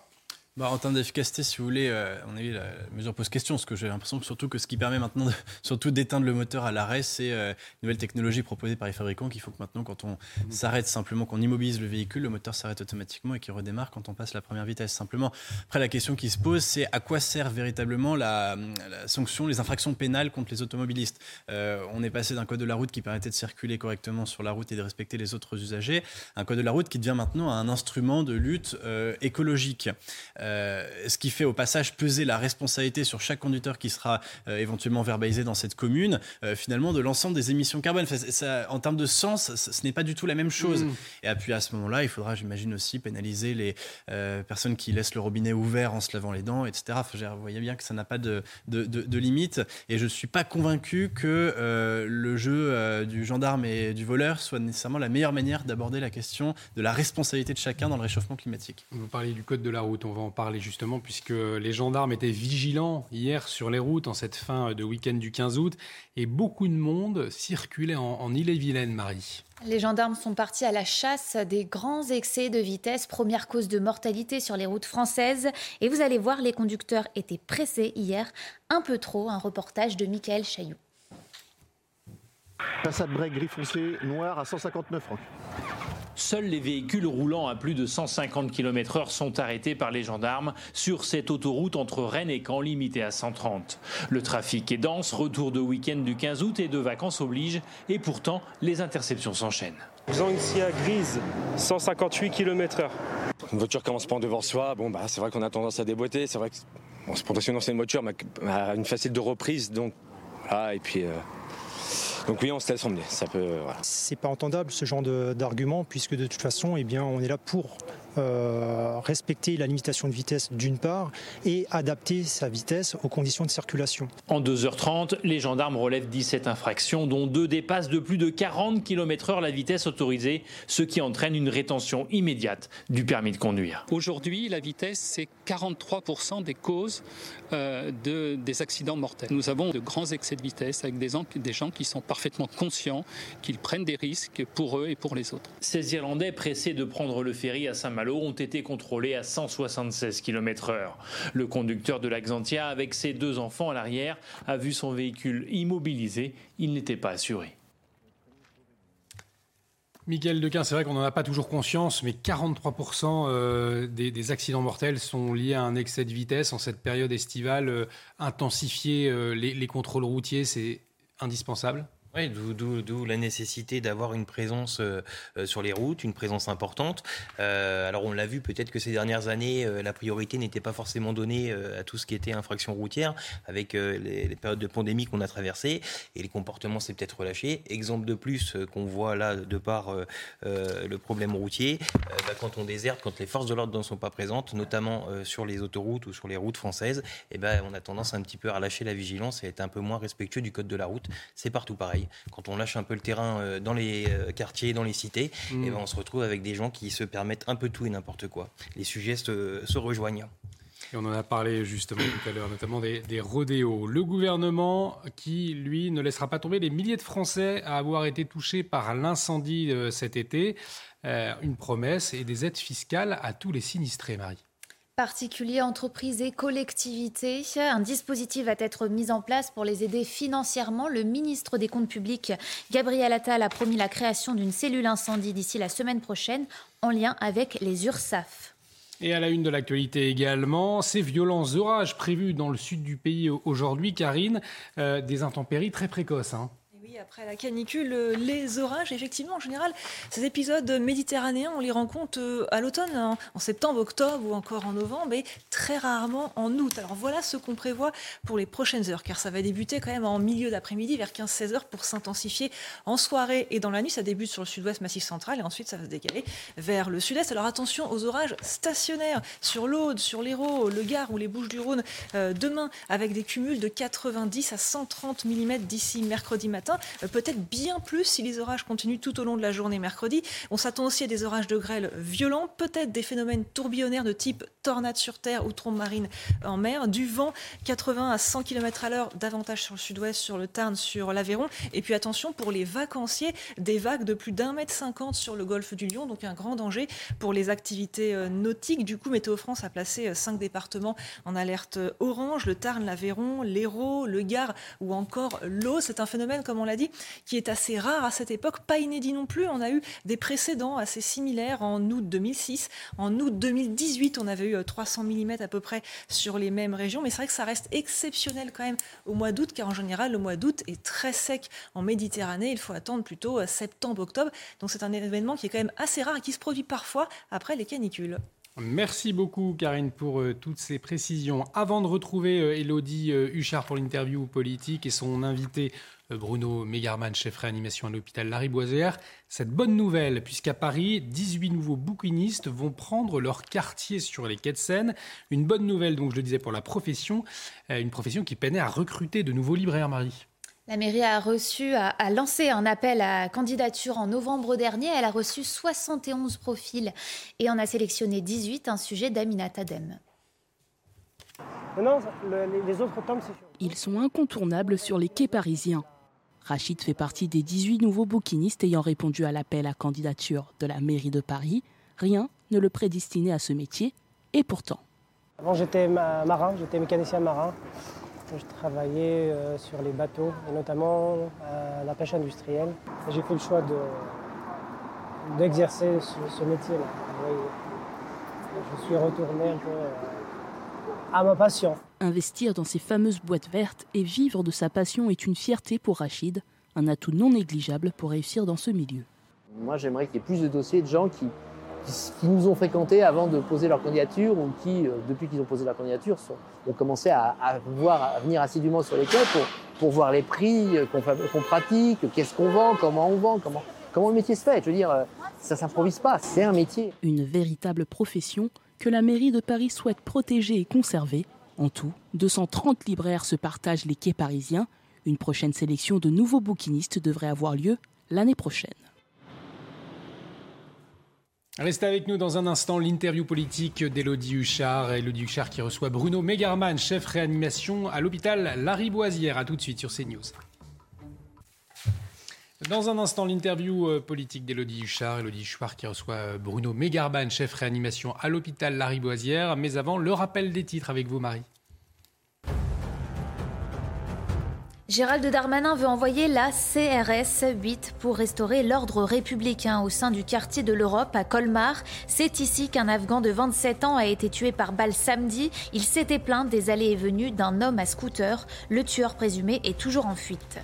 Bah, en termes d'efficacité, si vous voulez, euh, on a vu la, mesure pose question, parce que j'ai l'impression que surtout que ce qui permet maintenant de, surtout d'éteindre le moteur à l'arrêt, c'est euh, une nouvelle technologie proposée par les fabricants qu'il faut que maintenant, quand on mmh. s'arrête simplement, qu'on immobilise le véhicule, le moteur s'arrête automatiquement et qu'il redémarre quand on passe la première vitesse. Simplement, après la question qui se pose, c'est à quoi sert véritablement la, sanction, les infractions pénales contre les automobilistes? Euh, On est passé d'un code de la route qui permettait de circuler correctement sur la route et de respecter les autres usagers, un code de la route qui devient maintenant un instrument de lutte écologique. Euh, ce qui fait au passage peser la responsabilité sur chaque conducteur qui sera euh, éventuellement verbalisé dans cette commune, euh, finalement de l'ensemble des émissions carbone. ça, en termes de sens, ce n'est pas du tout la même chose. Mm. Et puis à ce moment-là, il faudra, j'imagine aussi, pénaliser les personnes qui laissent le robinet ouvert en se lavant les dents, etc. vous voyez bien que ça n'a pas de, de, de, limite. Et je ne suis pas convaincu que le jeu du gendarme et du voleur soit nécessairement la meilleure manière d'aborder la question de la responsabilité de chacun dans le réchauffement climatique. Vous parlez du code de la route, on va en parler justement, puisque les gendarmes étaient vigilants hier sur les routes en cette fin de week-end du 15 août, et beaucoup de monde circulait en, Ille-et-Vilaine, Marie. Les gendarmes sont partis à la chasse des grands excès de vitesse, première cause de mortalité sur les routes françaises. Et vous allez voir, les conducteurs étaient pressés hier, un peu trop. Un reportage de Michael Chailloux. Passade break gris foncé, noir à 159 francs. Seuls les véhicules roulant à plus de 150 km/h sont arrêtés par les gendarmes sur cette autoroute entre Rennes et Caen, limitée à 130. Le trafic est dense, retour de week-end du 15 août et de vacances oblige, et pourtant les interceptions s'enchaînent. Zangxia grise, 158 km/h. Une voiture commence pas en devant soi, bon bah c'est vrai qu'on a tendance à déboîter, c'est vrai que bon, c'est potentiellement c'est une voiture mais a une facette de reprise donc voilà et puis euh, donc oui, on se laisse. Ça. C'est pas entendable ce genre d'argument puisque de toute façon, eh bien, on est là pour euh, respecter la limitation de vitesse d'une part et adapter sa vitesse aux conditions de circulation. En 2h30, les gendarmes relèvent 17 infractions, dont deux dépassent de plus de 40 km/h la vitesse autorisée, ce qui entraîne une rétention immédiate du permis de conduire. Aujourd'hui, la vitesse, c'est 43% des causes euh, de, des accidents mortels. Nous avons de grands excès de vitesse avec des, des gens qui sont parfaitement conscients qu'ils prennent des risques pour eux et pour les autres. Ces Irlandais pressés de prendre le ferry à Saint-Malo ont été contrôlés à 176 km/h. Le conducteur de l'Axantia, avec ses deux enfants à l'arrière, a vu son véhicule immobilisé. Il n'était pas assuré. Michael Dequin, c'est vrai qu'on n'en a pas toujours conscience, mais 43% euh, des, accidents mortels sont liés à un excès de vitesse. En cette période estivale, euh, intensifier euh, les contrôles routiers, c'est indispensable? Oui, d'où la nécessité d'avoir une présence euh, euh, sur les routes, une présence importante. Euh, alors on l'a vu, peut-être que ces dernières années, la priorité n'était pas forcément donnée à tout ce qui était infraction routière, avec les, périodes de pandémie qu'on a traversées, et les comportements s'est peut-être relâché. Exemple de plus qu'on voit là, de par le problème routier, bah, quand on déserte, quand les forces de l'ordre ne sont pas présentes, notamment sur les autoroutes ou sur les routes françaises, eh ben, on a tendance un petit peu à relâcher la vigilance et être un peu moins respectueux du code de la route. C'est partout pareil. Quand on lâche un peu le terrain euh, dans les euh, quartiers, dans les cités, mm. et eh ben on se retrouve avec des gens qui se permettent un peu tout et n'importe quoi. Les sujets se, rejoignent. Et on en a parlé justement tout à l'heure, notamment des, des, rodéos. Le gouvernement qui, lui, ne laissera pas tomber les milliers de Français à avoir été touchés par l'incendie euh, cet été. une promesse et des aides fiscales à tous les sinistrés, Marie particuliers, entreprises et collectivités. Un dispositif va être mis en place pour les aider financièrement. Le ministre des Comptes publics, Gabriel Attal, a promis la création d'une cellule incendie d'ici la semaine prochaine en lien avec les URSAF. Et à la une de l'actualité également, ces violents orages prévus dans le sud du pays aujourd'hui, Karine, euh, des intempéries très précoces. Hein après la canicule, euh, les orages, effectivement, en général, ces épisodes méditerranéens, on les rencontre euh, à l'automne, hein, en septembre, octobre ou encore en novembre, et très rarement en août. Alors voilà ce qu'on prévoit pour les prochaines heures, car ça va débuter quand même en milieu d'après-midi, vers 15-16 heures, pour s'intensifier en soirée et dans la nuit. Ça débute sur le sud-ouest massif central, et ensuite ça va se décaler vers le sud-est. Alors attention aux orages stationnaires sur l'Aude, sur l'Hérault, le Gard ou les Bouches-du-Rhône, euh, demain, avec des cumuls de 90 à 130 mm d'ici mercredi matin. Euh, peut-être bien plus si les orages continuent tout au long de la journée mercredi. On s'attend aussi à des orages de grêle violents, peut-être des phénomènes tourbillonnaires de type tornade sur terre ou trombe marine en mer, du vent 80 à 100 km à l'heure, davantage sur le sud-ouest, sur le Tarn, sur l'Aveyron. Et puis attention pour les vacanciers, des vagues de plus d'un mètre cinquante sur le golfe du Lion, donc un grand danger pour les activités euh, nautiques. Du coup, Météo France a placé euh, cinq départements en alerte orange, le Tarn, l'Aveyron, l'Hérault, le Gard ou encore l'eau. C'est un phénomène, comme on dit, qui est assez rare à cette époque, pas inédit non plus. On a eu des précédents assez similaires en août 2006. En août 2018, on avait eu 300 euh, mm à peu près sur les mêmes régions. Mais c'est vrai que ça reste exceptionnel quand même au mois d'août, car en général, le mois d'août est très sec en Méditerranée. Il faut attendre plutôt euh, septembre-octobre. Donc c'est un événement qui est quand même assez rare et qui se produit parfois après les canicules. Merci beaucoup Karine pour euh, toutes ces précisions. Avant de retrouver Elodie Huchard pour l'interview politique et son invité Bruno Megarman, chef réanimation à l'hôpital Lariboisière. Cette bonne nouvelle, puisqu'à Paris, 18 nouveaux bouquinistes vont prendre leur quartier sur les quais de Seine. Une bonne nouvelle, donc je le disais, pour la profession, euh, une profession qui peinait à recruter de nouveaux libraires, Marie. La mairie a reçu, a, lancé un appel à candidature en novembre dernier. Elle a reçu 71 profils et en a sélectionné 18, un sujet d'Amina Tadem. Non, les autres tomes, c'est Ils sont incontournables sur les quais parisiens. Rachid fait partie des 18 nouveaux bouquinistes ayant répondu à l'appel à candidature de la mairie de Paris. Rien ne le prédestinait à ce métier, et pourtant. Avant j'étais marin, j'étais mécanicien marin. Je travaillais euh, sur les bateaux, et notamment à la pêche industrielle. J'ai fait le choix d'exercer ce, métier-là. Je suis retourné euh, à ma passion. Investir dans ces fameuses boîtes vertes et vivre de sa passion est une fierté pour Rachid, un atout non négligeable pour réussir dans ce milieu. Moi, j'aimerais qu'il y ait plus de dossiers de gens qui qui, nous ont fréquentés avant de poser leur candidature ou qui, euh, depuis qu'ils ont posé leur candidature, ont commencé à, voir, à venir assidûment sur les quais pour, pour voir les prix euh, qu'on pratique, qu'est-ce qu'on vend, comment on vend, comment, comment le métier se fait. Je veux dire, euh, ça ne s'improvise pas, c'est un métier. Une véritable profession que la mairie de Paris souhaite protéger et conserver. En tout, 230 libraires se partagent les quais parisiens. Une prochaine sélection de nouveaux bouquinistes devrait avoir lieu l'année prochaine. Restez avec nous dans un instant l'interview politique d'Elodie Huchard. Elodie Huchard qui reçoit Bruno Megarman, chef réanimation à l'hôpital Lariboisière. A tout de suite sur CNews. Dans un instant, l'interview euh, politique d'Elodie Huchard. Elodie Huchard qui reçoit euh, Bruno Megarman, chef réanimation à l'hôpital Lariboisière. Mais avant, le rappel des titres avec vous, Marie. Gérald Darmanin veut envoyer la CRS 8 pour restaurer l'ordre républicain au sein du quartier de l'Europe à Colmar. C'est ici qu'un Afghan de 27 ans a été tué par balle samedi. Il s'était plaint des allées et venues d'un homme à scooter. Le tueur présumé est toujours en fuite.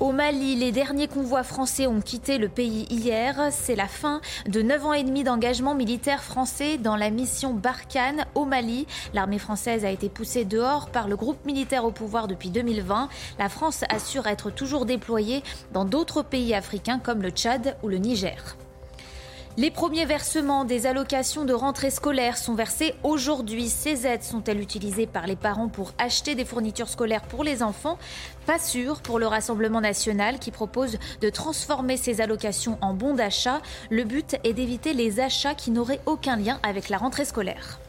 Au Mali, les derniers convois français ont quitté le pays hier. C'est la fin de 9 ans et demi d'engagement militaire français dans la mission Barkhane au Mali. L'armée française a été poussée dehors par le groupe militaire au pouvoir depuis 2020. La France assure être toujours déployée dans d'autres pays africains comme le Tchad ou le Niger. Les premiers versements des allocations de rentrée scolaire sont versés aujourd'hui. Ces aides sont-elles utilisées par les parents pour acheter des fournitures scolaires pour les enfants? Pas sûr pour le Rassemblement national qui propose de transformer ces allocations en bons d'achat. Le but est d'éviter les achats qui n'auraient aucun lien avec la rentrée scolaire.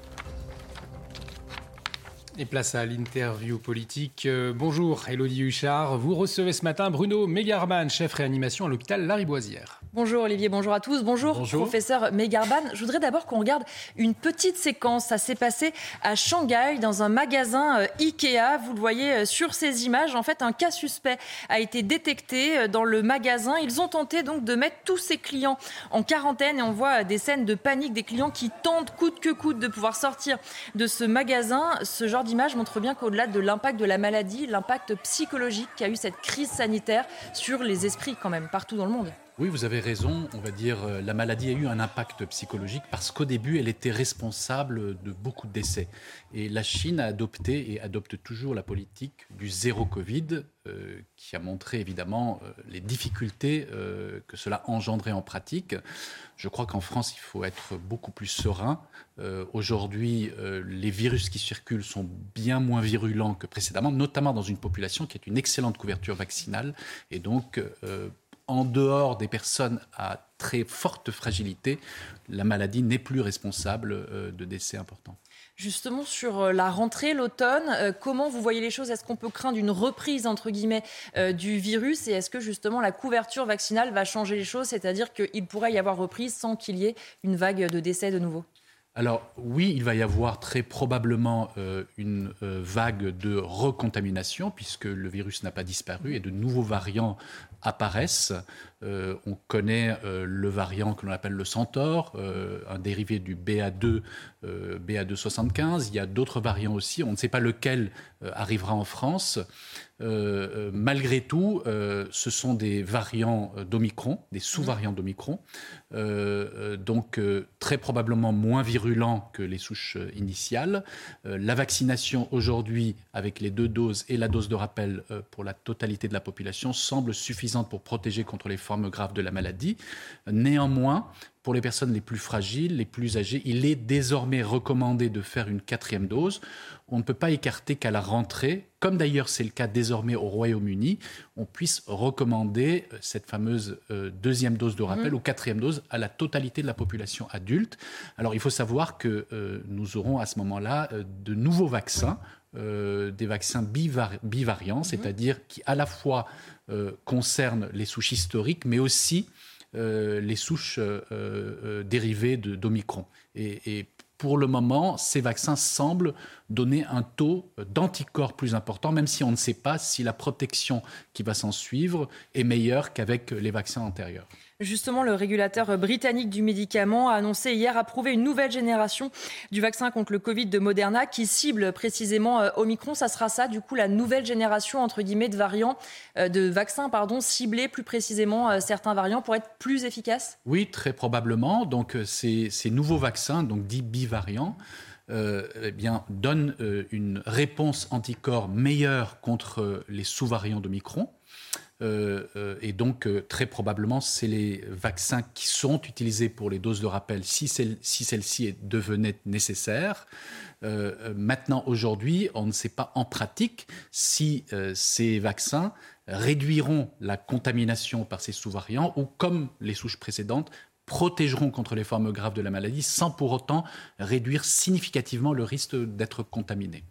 Et place à l'interview politique. Euh, bonjour, Elodie Huchard. Vous recevez ce matin Bruno Megarman, chef réanimation à l'hôpital Lariboisière. Bonjour Olivier, bonjour à tous. Bonjour, professeur Megarban. Je voudrais d'abord qu'on regarde une petite séquence. Ça s'est passé à Shanghai dans un magasin euh, Ikea. Vous le voyez euh, sur ces images. En fait, un cas suspect a été détecté euh, dans le magasin. Ils ont tenté donc de mettre tous ces clients en quarantaine et on voit des scènes de panique des clients qui tentent coûte que coûte de pouvoir sortir de ce magasin. Ce genre d'image montre bien qu'au-delà de l'impact de la maladie, l'impact psychologique qu'a eu cette crise sanitaire sur les esprits quand même partout dans le monde. Oui, vous avez raison. On va dire euh, la maladie a eu un impact psychologique parce qu'au début, elle était responsable de beaucoup de décès. Et la Chine a adopté et adopte toujours la politique du zéro Covid, euh, qui a montré évidemment euh, les difficultés que cela engendrait en pratique. Je crois qu'en France, il faut être beaucoup plus serein. Aujourd'hui, les virus qui circulent sont bien moins virulents que précédemment, notamment dans une population qui a une excellente couverture vaccinale. Et donc, en dehors des personnes à très forte fragilité, la maladie n'est plus responsable euh, de décès importants. Justement, sur euh, la rentrée, l'automne, euh, comment vous voyez les choses? Est-ce qu'on peut craindre une reprise, entre guillemets, du virus? Et est-ce que, justement, la couverture vaccinale va changer les choses? C'est-à-dire qu'il pourrait y avoir reprise sans qu'il y ait une vague de décès de nouveau? Alors oui, il va y avoir très probablement une vague de recontamination puisque le virus n'a pas disparu et de nouveaux variants apparaissent. Euh, on connaît euh, le variant que l'on appelle le Centaure, euh, un dérivé du BA2, BA275. Il y a d'autres variants aussi. On ne sait pas lequel arrivera en France. malgré tout, ce sont des variants d'Omicron, des sous-variants d'Omicron, donc très probablement moins virulents que les souches initiales. la vaccination aujourd'hui, avec les deux doses et la dose de rappel pour la totalité de la population, semble suffisante pour protéger contre les formes graves de la maladie. Néanmoins, pour les personnes les plus fragiles, les plus âgées, il est désormais recommandé de faire une quatrième dose. On ne peut pas écarter qu'à la rentrée, comme d'ailleurs c'est le cas désormais au Royaume-Uni, on puisse recommander euh, cette fameuse euh, deuxième dose de rappel mmh. ou quatrième dose à la totalité de la population adulte. Alors il faut savoir que euh, nous aurons à ce moment-là de nouveaux vaccins. des vaccins bivariants, mmh. c'est-à-dire qui à la fois euh, concerne les souches historiques, mais aussi euh, les souches euh, dérivées d'Omicron. Et, et, pour le moment, ces vaccins semblent donner un taux d'anticorps plus important, même si on ne sait pas si la protection qui va s'en suivre est meilleure qu'avec les vaccins antérieurs. Justement, le régulateur britannique du médicament a annoncé hier approuver une nouvelle génération du vaccin contre le Covid de Moderna qui cible précisément euh, Omicron. Ça sera ça, du coup, la nouvelle génération, entre guillemets, de variants, euh, de vaccins, pardon, ciblés plus précisément euh, certains variants pour être plus efficaces? Oui, très probablement. Donc, ces, nouveaux vaccins, donc dits bivariants, eh bien, donnent une réponse anticorps meilleure contre les sous-variants d'Omicron. Euh, euh, et donc, euh, très probablement, c'est les vaccins qui seront utilisés pour les doses de rappel si celle-ci devenait nécessaire. maintenant, aujourd'hui, on ne sait pas en pratique si ces vaccins réduiront la contamination par ces sous-variants ou, comme les souches précédentes, protégeront contre les formes graves de la maladie sans pour autant réduire significativement le risque d'être contaminé.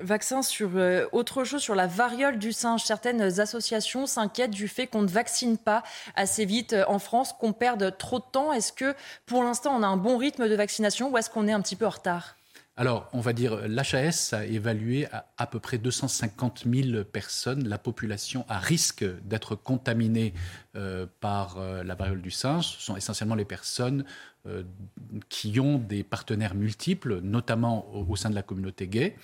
Vaccin sur euh, autre chose, sur la variole du singe. Certaines associations s'inquiètent du fait qu'on ne vaccine pas assez vite euh, en France, qu'on perde trop de temps. Est-ce que pour l'instant on a un bon rythme de vaccination ou est-ce qu'on est un petit peu en retard? Alors, on va dire, l'HAS a évalué à à peu près 250 000 personnes, la population à risque d'être contaminée euh, par la variole du singe. Ce sont essentiellement les personnes euh, qui ont des partenaires multiples, notamment au, sein de la communauté gay.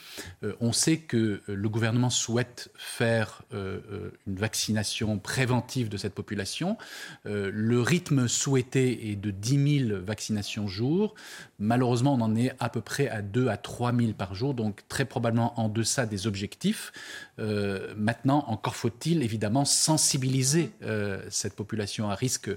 Euh, on sait que euh, le gouvernement souhaite faire une vaccination préventive de cette population. le rythme souhaité est de 10 000 vaccinations jour. Malheureusement, on en est à peu près à 2 à 3 000 par jour, donc très probablement en deçà des objectifs. maintenant, encore faut-il évidemment sensibiliser cette population à risque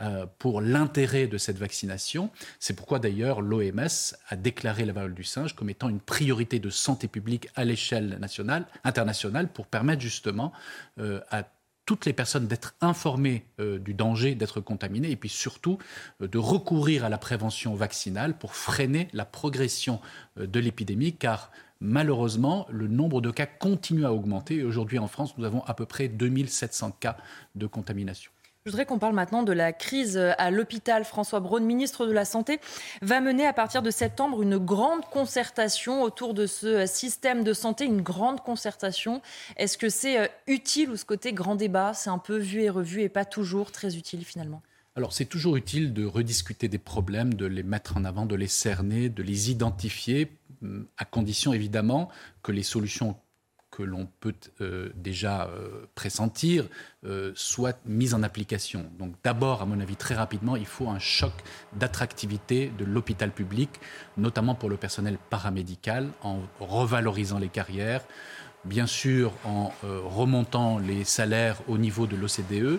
euh, pour l'intérêt de cette vaccination. C'est pourquoi d'ailleurs l'OMS a déclaré la variole du singe comme étant une priorité de santé publique à l'échelle nationale, internationale, pour permettre justement euh, à toutes les personnes d'être informées euh, du danger d'être contaminées et puis surtout de recourir à la prévention vaccinale pour freiner la progression de l'épidémie car malheureusement le nombre de cas continue à augmenter aujourd'hui en France nous avons à peu près 2700 cas de contamination. Je voudrais qu'on parle maintenant de la crise à l'hôpital. François Braun, ministre de la Santé, va mener à partir de septembre une grande concertation autour de ce système de santé, une grande concertation. Est-ce que c'est euh, utile ou ce côté grand débat, c'est un peu vu et revu et pas toujours très utile finalement alors c'est toujours utile de rediscuter des problèmes, de les mettre en avant, de les cerner, de les identifier, à condition évidemment que les solutions que l'on peut euh, déjà euh, pressentir euh, soit mise en application. Donc d'abord, à mon avis, très rapidement, il faut un choc d'attractivité de l'hôpital public, notamment pour le personnel paramédical, en revalorisant les carrières, bien sûr en remontant les salaires au niveau de l'OCDE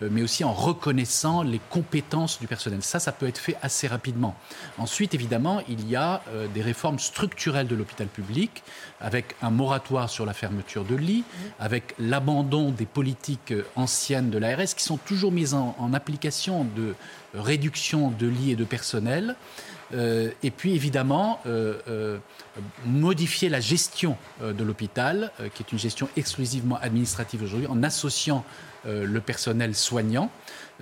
mais aussi en reconnaissant les compétences du personnel. Ça, ça peut être fait assez rapidement. Ensuite, évidemment, il y a euh, des réformes structurelles de l'hôpital public, avec un moratoire sur la fermeture de lits, avec l'abandon des politiques euh, anciennes de l'ARS, qui sont toujours mises en, application de réduction de lits et de personnel. et puis évidemment, modifier la gestion de l'hôpital, qui est une gestion exclusivement administrative aujourd'hui, en associant euh, le personnel soignant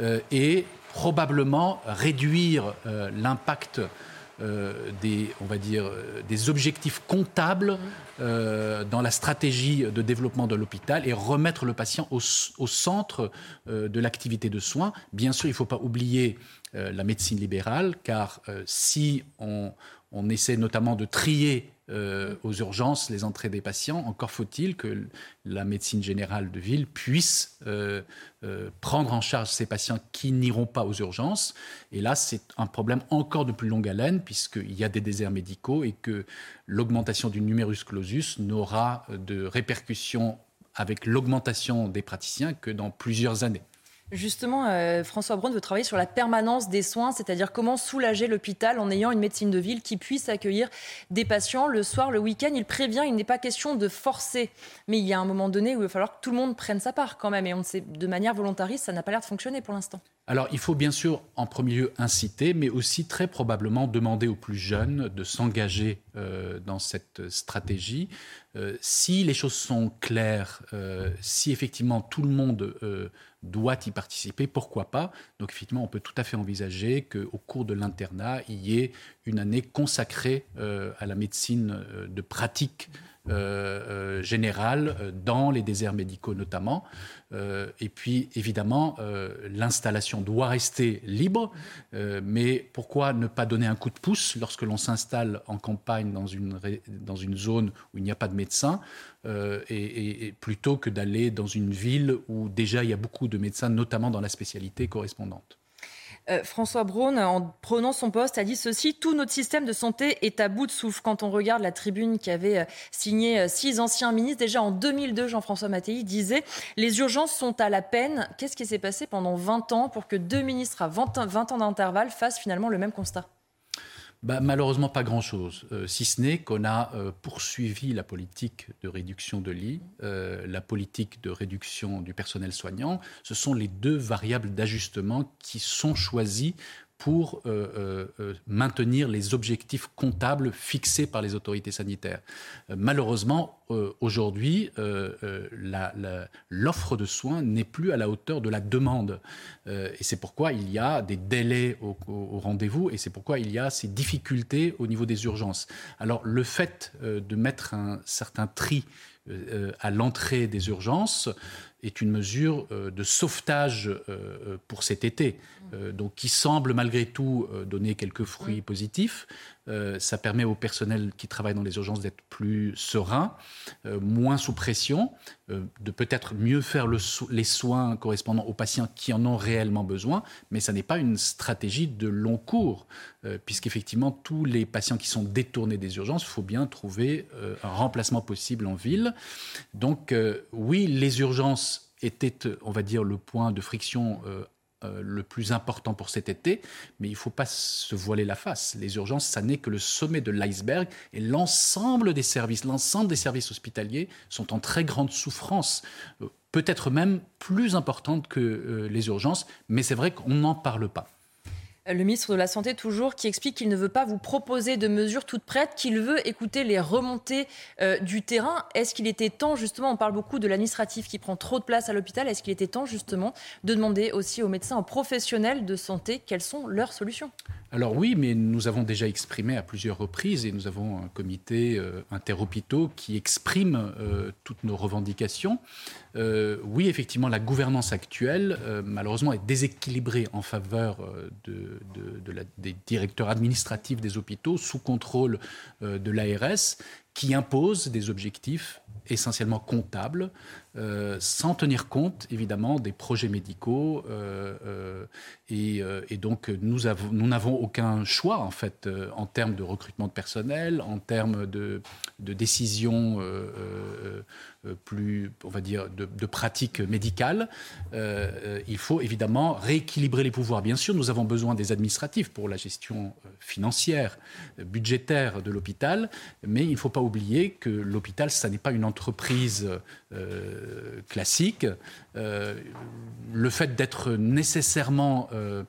euh, et probablement réduire euh, l'impact des, objectifs comptables dans la stratégie de développement de l'hôpital et remettre le patient au, centre de l'activité de soins. Bien sûr, il ne faut pas oublier la médecine libérale, car si on, essaie notamment de trier euh, aux urgences les entrées des patients. Encore faut-il que la médecine générale de ville puisse euh, euh, prendre en charge ces patients qui n'iront pas aux urgences. Et là, c'est un problème encore de plus longue haleine, puisqu'il y a des déserts médicaux et que l'augmentation du numerus clausus n'aura de répercussions avec l'augmentation des praticiens que dans plusieurs années. Justement, euh, François Braun veut travailler sur la permanence des soins, c'est-à-dire comment soulager l'hôpital en ayant une médecine de ville qui puisse accueillir des patients le soir, le week-end. Il prévient, il n'est pas question de forcer, mais il y a un moment donné où il va falloir que tout le monde prenne sa part quand même. Et on sait, de manière volontariste, ça n'a pas l'air de fonctionner pour l'instant. Alors, il faut bien sûr en premier lieu inciter, mais aussi très probablement demander aux plus jeunes de s'engager euh, dans cette stratégie. Euh, si les choses sont claires, si effectivement tout le monde doit y participer, pourquoi pas. Donc effectivement, on peut tout à fait envisager qu'au cours de l'internat, il y ait une année consacrée euh, à la médecine euh, de pratique générale dans les déserts médicaux notamment. et puis évidemment, l'installation doit rester libre, mais pourquoi ne pas donner un coup de pouce lorsque l'on s'installe en campagne dans une, dans une zone où il n'y a pas de médecin et, plutôt que d'aller dans une ville où déjà il y a beaucoup de médecins, notamment dans la spécialité correspondante? Euh, François Braun, en prenant son poste, a dit ceci Tout notre système de santé est à bout de souffle. Quand on regarde la tribune qui avait euh, signé euh, six anciens ministres, déjà en 2002, Jean-François Mattei disait Les urgences sont à la peine. Qu'est-ce qui s'est passé pendant 20 ans pour que deux ministres à 20 ans d'intervalle fassent finalement le même constat? Bah, Malheureusement, pas grand-chose, euh, si ce n'est qu'on a euh, poursuivi la politique de réduction de lits, euh, la politique de réduction du personnel soignant. Ce sont les deux variables d'ajustement qui sont choisies pour euh, euh, euh, maintenir les objectifs comptables fixés par les autorités sanitaires. malheureusement, aujourd'hui, l'offre de soins n'est plus à la hauteur de la demande. et c'est pourquoi il y a des délais au, au rendez-vous et c'est pourquoi il y a ces difficultés au niveau des urgences. Alors le fait de mettre un certain tri à l'entrée des urgences, est une mesure euh, de sauvetage euh, euh, pour cet été, donc qui semble malgré tout donner quelques fruits positifs. ça permet au personnel qui travaille dans les urgences d'être plus serein, moins sous pression, de peut-être mieux faire les soins correspondant aux patients qui en ont réellement besoin, mais ça n'est pas une stratégie de long cours, puisqu'effectivement, tous les patients qui sont détournés des urgences, il faut bien trouver un remplacement possible en ville. Donc oui, les urgences était, on va dire, le point de friction euh, euh, le plus important pour cet été, mais il ne faut pas se voiler la face. Les urgences, ça n'est que le sommet de l'iceberg et l'ensemble des services, l'ensemble des services hospitaliers sont en très grande souffrance, euh, peut-être même plus importante que les urgences, mais c'est vrai qu'on n'en parle pas. Le ministre de la Santé, toujours, qui explique qu'il ne veut pas vous proposer de mesures toutes prêtes, qu'il veut écouter les remontées euh, du terrain. Est-ce qu'il était temps, justement, on parle beaucoup de l'administratif qui prend trop de place à l'hôpital, est-ce qu'il était temps, justement, de demander aussi aux médecins, aux professionnels de santé, quelles sont leurs solutions? Alors oui, mais nous avons déjà exprimé à plusieurs reprises et nous avons un comité euh, interhôpitaux qui exprime euh, toutes nos revendications. Euh, oui, effectivement, la gouvernance actuelle, malheureusement, est déséquilibrée en faveur de, des directeurs administratifs des hôpitaux sous contrôle de l'ARS qui impose des objectifs essentiellement comptables, euh, sans tenir compte évidemment des projets médicaux. Euh, euh, et, donc nous n'avons aucun choix en fait en termes de recrutement de personnel, en termes de, de décisions plus, on va dire, de, de pratiques médicales. il faut évidemment rééquilibrer les pouvoirs. Bien sûr, nous avons besoin des administratifs pour la gestion financière, budgétaire de l'hôpital, mais il ne faut pas oublier que l'hôpital, ça n'est pas une entreprise euh, classique. Euh, le fait d'être nécessairement euh,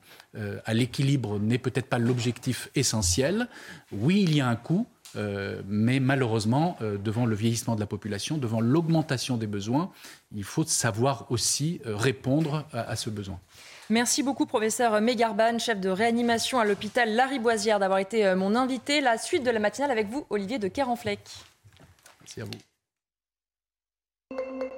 à l'équilibre n'est peut-être pas l'objectif essentiel. Oui, il y a un coût, mais malheureusement, devant le vieillissement de la population, devant l'augmentation des besoins, il faut savoir aussi répondre à, ce besoin. Merci beaucoup, professeur Mégarban, chef de réanimation à l'hôpital Lariboisière, d'avoir été mon invité. La suite de la matinale avec vous, Olivier de Kerenfleck. Merci à vous. Thank you.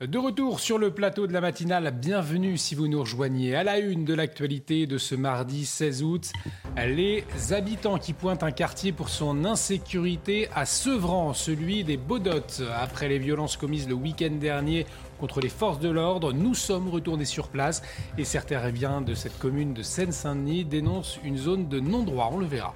De retour sur le plateau de la matinale, bienvenue si vous nous rejoignez. À la une de l'actualité de ce mardi 16 août, les habitants qui pointent un quartier pour son insécurité à Sevran, celui des Baudottes. Après les violences commises le week-end dernier contre les forces de l'ordre, nous sommes retournés sur place et certains réviens de cette commune de Seine-Saint-Denis dénoncent une zone de non-droit. On le verra.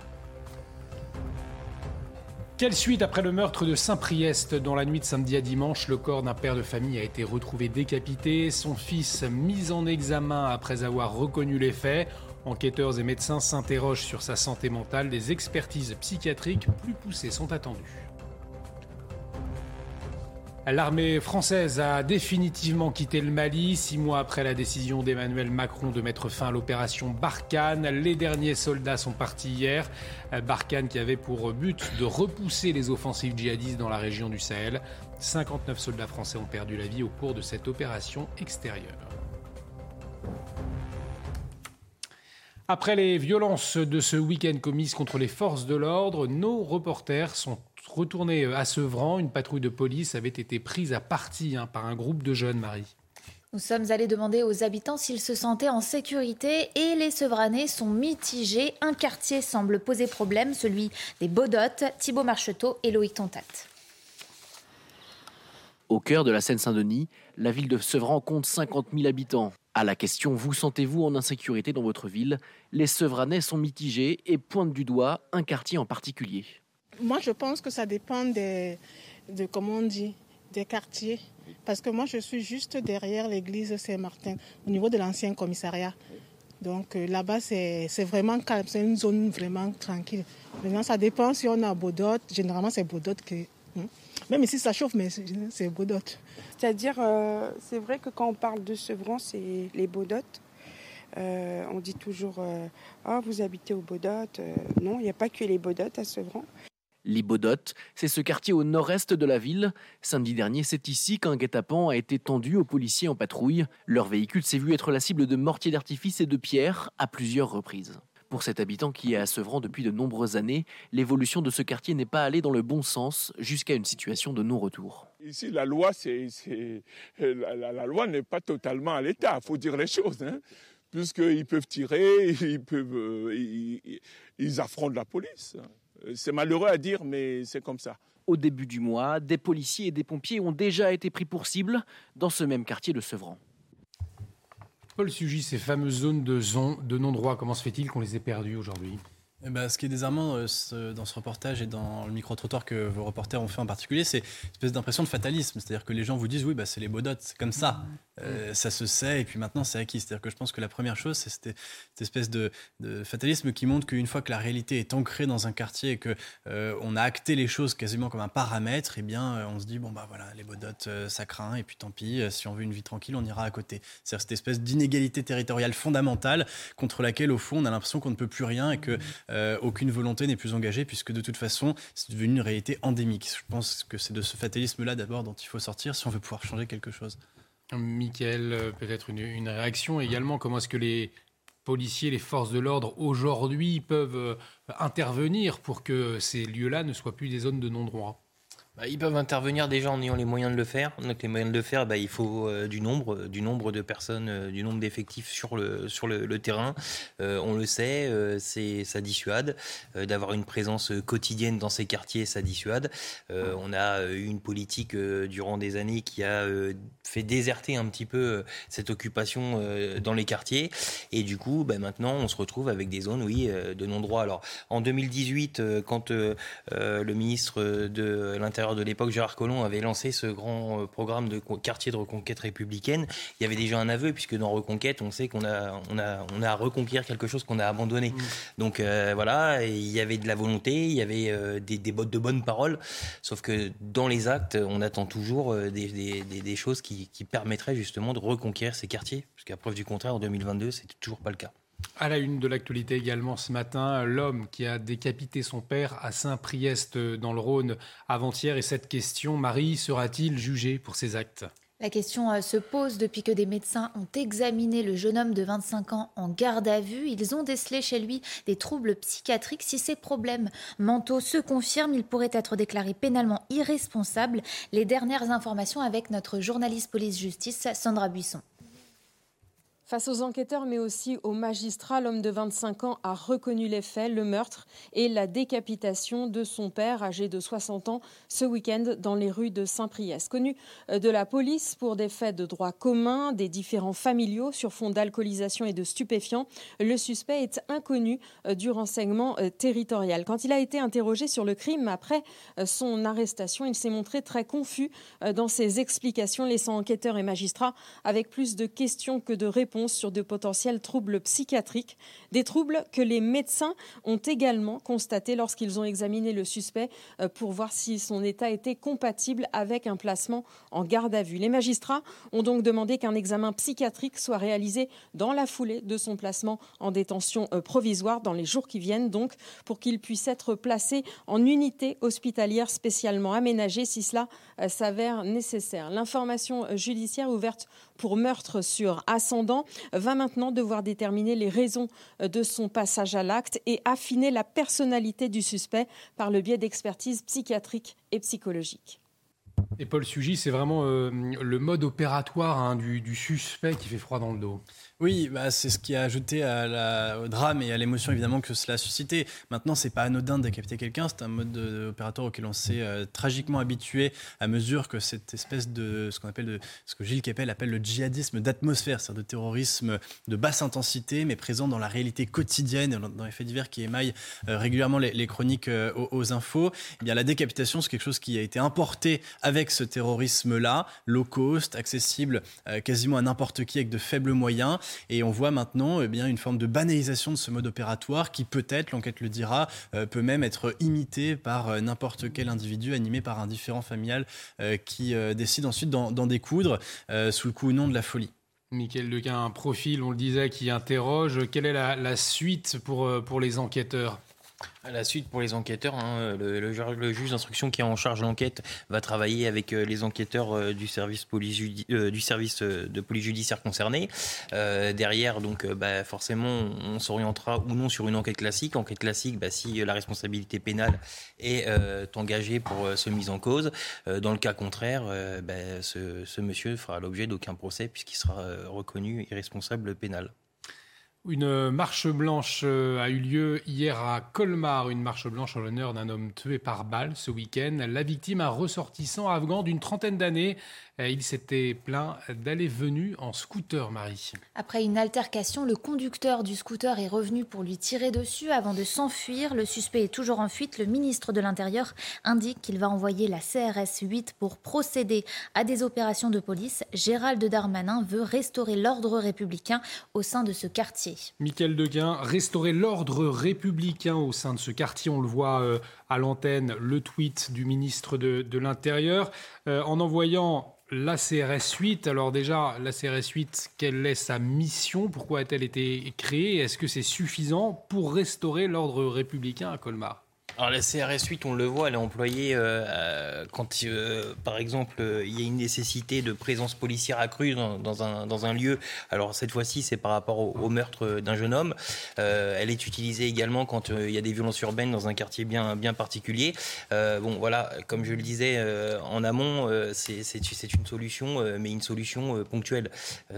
Quelle suite après le meurtre de Saint-Priest Dans la nuit de samedi à dimanche, le corps d'un père de famille a été retrouvé décapité, son fils mis en examen après avoir reconnu les faits. Enquêteurs et médecins s'interrogent sur sa santé mentale. Des expertises psychiatriques plus poussées sont attendues. L'armée française a définitivement quitté le Mali, six mois après la décision d'Emmanuel Macron de mettre fin à l'opération Barkhane. Les derniers soldats sont partis hier. Barkhane qui avait pour but de repousser les offensives djihadistes dans la région du Sahel. 59 soldats français ont perdu la vie au cours de cette opération extérieure. Après les violences de ce week-end commises contre les forces de l'ordre, nos reporters sont retournés à Sevran. Une patrouille de police avait été prise à partie hein, par un groupe de jeunes, Marie. Nous sommes allés demander aux habitants s'ils se sentaient en sécurité et les Sevranais sont mitigés. Un quartier semble poser problème, celui des Baudottes, Thibault Marcheteau et Loïc Tontat. Au cœur de la Seine-Saint-Denis, la ville de Sevran compte 50 000 habitants. À la question Vous sentez-vous en insécurité dans votre ville? Les Sevranais sont mitigés et pointent du doigt un quartier en particulier. Moi, je pense que ça dépend des, de, comment on dit, des quartiers. Parce que moi, je suis juste derrière l'église Saint-Martin, au niveau de l'ancien commissariat. Donc euh, là-bas, c'est vraiment calme, c'est une zone vraiment tranquille. Maintenant, ça dépend si on a Baudot. Généralement, c'est Baudot qui. Hein. Même ici, ça chauffe, mais c'est Baudot. C'est-à-dire, euh, c'est vrai que quand on parle de Sevran, c'est les Baudottes. Euh, on dit toujours euh, Ah, vous habitez au Baudot. non, il n'y a pas que les Baudottes à Sevran. Les Baudottes, c'est ce quartier au nord-est de la ville. Samedi dernier, c'est ici qu'un guet-apens a été tendu aux policiers en patrouille. Leur véhicule s'est vu être la cible de mortiers d'artifice et de pierres à plusieurs reprises. Pour cet habitant qui est à Sevran depuis de nombreuses années, l'évolution de ce quartier n'est pas allée dans le bon sens jusqu'à une situation de non-retour. Ici, la loi, la, loi n'est pas totalement à l'état, faut dire les choses. Hein. Puisqu'ils peuvent tirer, ils, peuvent, euh, ils affrontent la police. C'est malheureux à dire, mais c'est comme ça. Au début du mois, des policiers et des pompiers ont déjà été pris pour cible dans ce même quartier de Sevran. Paul Sugy, ces fameuses zones de, de non-droit, comment se fait-il qu'on les ait perdues aujourd'hui? Eh ben, ce qui est désarmant euh, dans ce reportage et dans le micro-trottoir que vos reporters ont fait en particulier, c'est une espèce d'impression de fatalisme. C'est-à-dire que les gens vous disent oui, bah, c'est les Baudottes, c'est comme ça. Euh, ça se sait, et puis maintenant c'est acquis. C'est-à-dire que je pense que la première chose, c'est cette, espèce de, fatalisme qui montre qu'une fois que la réalité est ancrée dans un quartier et que euh, on a acté les choses quasiment comme un paramètre, eh bien on se dit bon bah voilà, les Baudottes, ça craint, et puis tant pis, si on veut une vie tranquille, on ira à côté. C'est-à-dire cette espèce d'inégalité territoriale fondamentale contre laquelle au fond on a l'impression qu'on ne peut plus rien et que euh, aucune volonté n'est plus engagée, puisque de toute façon, c'est devenu une réalité endémique. Je pense que c'est de ce fatalisme-là d'abord dont il faut sortir si on veut pouvoir changer quelque chose. Michael, euh, peut-être une, réaction également. Comment est-ce que les policiers, les forces de l'ordre aujourd'hui peuvent euh, intervenir pour que ces lieux-là ne soient plus des zones de non-droit? Bah, ils peuvent intervenir déjà en ayant les moyens de le faire. Donc les moyens de le faire, bah, il faut euh, du nombre, euh, du nombre de personnes, euh, du nombre d'effectifs sur le terrain. on le sait, ça dissuade. D'avoir une présence quotidienne dans ces quartiers, ça dissuade. on a eu une politique durant des années qui a fait déserter un petit peu cette occupation dans les quartiers. Et du coup, bah, maintenant, on se retrouve avec des zones, oui, de non-droit. Alors en 2018, quand le ministre de l'Intérieur de l'époque, Gérard Collomb avait lancé ce grand euh, programme de quartier de reconquête républicaine. Il y avait déjà un aveu, puisque dans Reconquête, on sait qu'on a, on a, on a à reconquérir quelque chose qu'on a abandonné. Mmh. Donc euh, voilà, il y avait de la volonté, il y avait euh, des, des, de bonnes paroles, sauf que dans les actes, on attend toujours des, des, des choses qui, qui permettraient justement de reconquérir ces quartiers, puisqu'à preuve du contraire, en 2022, c'était toujours pas le cas. À la une de l'actualité également ce matin, l'homme qui a décapité son père à Saint-Priest dans le Rhône avant-hier. Et cette question, Marie, sera-t-il jugé pour ses actes? La question euh, se pose depuis que des médecins ont examiné le jeune homme de 25 ans en garde à vue. Ils ont décelé chez lui des troubles psychiatriques. Si ces problèmes mentaux se confirment, il pourrait être déclaré pénalement irresponsable. Les dernières informations avec notre journaliste police-justice, Sandra Buisson. Face aux enquêteurs, mais aussi aux magistrats, l'homme de 25 ans a reconnu les faits, le meurtre et la décapitation de son père, âgé de 60 ans, ce week-end dans les rues de Saint-Priest. Connu euh, de la police pour des faits de droit commun, des différents familiaux sur fond d'alcoolisation et de stupéfiants, le suspect est inconnu euh, du renseignement euh, territorial. Quand il a été interrogé sur le crime après son arrestation, il s'est montré très confus dans ses explications, laissant enquêteurs et magistrats avec plus de questions que de réponses sur de potentiels troubles psychiatriques, des troubles que les médecins ont également constatés lorsqu'ils ont examiné le suspect euh, pour voir si son état était compatible avec un placement en garde à vue. Les magistrats ont donc demandé qu'un examen psychiatrique soit réalisé dans la foulée de son placement en détention euh, provisoire dans les jours qui viennent, donc pour qu'il puisse être placé en unité hospitalière spécialement aménagée si cela euh, s'avère nécessaire. L'information judiciaire ouverte pour meurtre sur ascendant va maintenant devoir déterminer les raisons de son passage à l'acte et affiner la personnalité du suspect par le biais d'expertises psychiatriques et psychologiques. Et Paul Sugy, c'est vraiment euh, le mode opératoire hein, du, suspect qui fait froid dans le dos. Oui, bah, c'est ce qui a ajouté au drame et à l'émotion évidemment que cela a suscité. Maintenant, c'est pas anodin de décapiter quelqu'un, c'est un mode opératoire auquel on s'est euh, tragiquement habitué à mesure que cette espèce de ce qu'on appelle ce que Gilles Kepel appelle le djihadisme d'atmosphère, c'est-à-dire de terrorisme de basse intensité mais présent dans la réalité quotidienne, dans les faits divers qui émaillent euh, régulièrement les, chroniques aux, aux, infos. Eh bien, la décapitation, c'est quelque chose qui a été importé avec ce terrorisme-là, low cost, accessible euh, quasiment à n'importe qui avec de faibles moyens. Et on voit maintenant eh bien, une forme de banalisation de ce mode opératoire qui peut-être, l'enquête le dira, euh, peut même être imité par euh, n'importe quel individu animé par un différent familial qui décide ensuite d'en découdre sous le coup ou non de la folie. Michael Dequin, un profil, on le disait, qui interroge. Quelle est la, suite pour les enquêteurs? À la suite, pour les enquêteurs, hein, le, juge d'instruction qui est en charge de l'enquête va travailler avec euh, les enquêteurs euh, du service, euh, de police judiciaire concerné. derrière, donc, bah, forcément, on s'orientera ou non sur une enquête classique. Enquête classique, bah, si la responsabilité pénale est engagée pour ce mise en cause. dans le cas contraire, bah, ce, ce monsieur fera l'objet d'aucun procès puisqu'il sera reconnu irresponsable pénal. Une marche blanche euh, a eu lieu hier à Colmar, une marche blanche en l'honneur d'un homme tué par balle ce week-end. La victime, un ressortissant afghan d'une trentaine d'années, il s'était plaint d'aller-venu en scooter, Marie. Après une altercation, le conducteur du scooter est revenu pour lui tirer dessus avant de s'enfuir. Le suspect est toujours en fuite. Le ministre de l'Intérieur indique qu'il va envoyer la CRS 8 pour procéder à des opérations de police. Gérald Darmanin veut restaurer l'ordre républicain au sein de ce quartier. Michael Deguin, restaurer l'ordre républicain au sein de ce quartier. On le voit euh, à l'antenne, le tweet du ministre de, l'Intérieur. Euh, en envoyant la CRS 8, alors déjà, la CRS 8, quelle est sa mission? Pourquoi a-t-elle été créée? Est-ce que c'est suffisant pour restaurer l'ordre républicain à Colmar? Alors la CRS 8, on le voit, elle est employée euh, euh, quand, euh, par exemple, il y a une nécessité de présence policière accrue dans, un, dans un, lieu. Alors cette fois-ci, c'est par rapport au, meurtre d'un jeune homme. elle est utilisée également quand il y a des violences urbaines dans un quartier bien, bien particulier. bon, voilà, comme je le disais en amont, c'est une solution, mais une solution ponctuelle.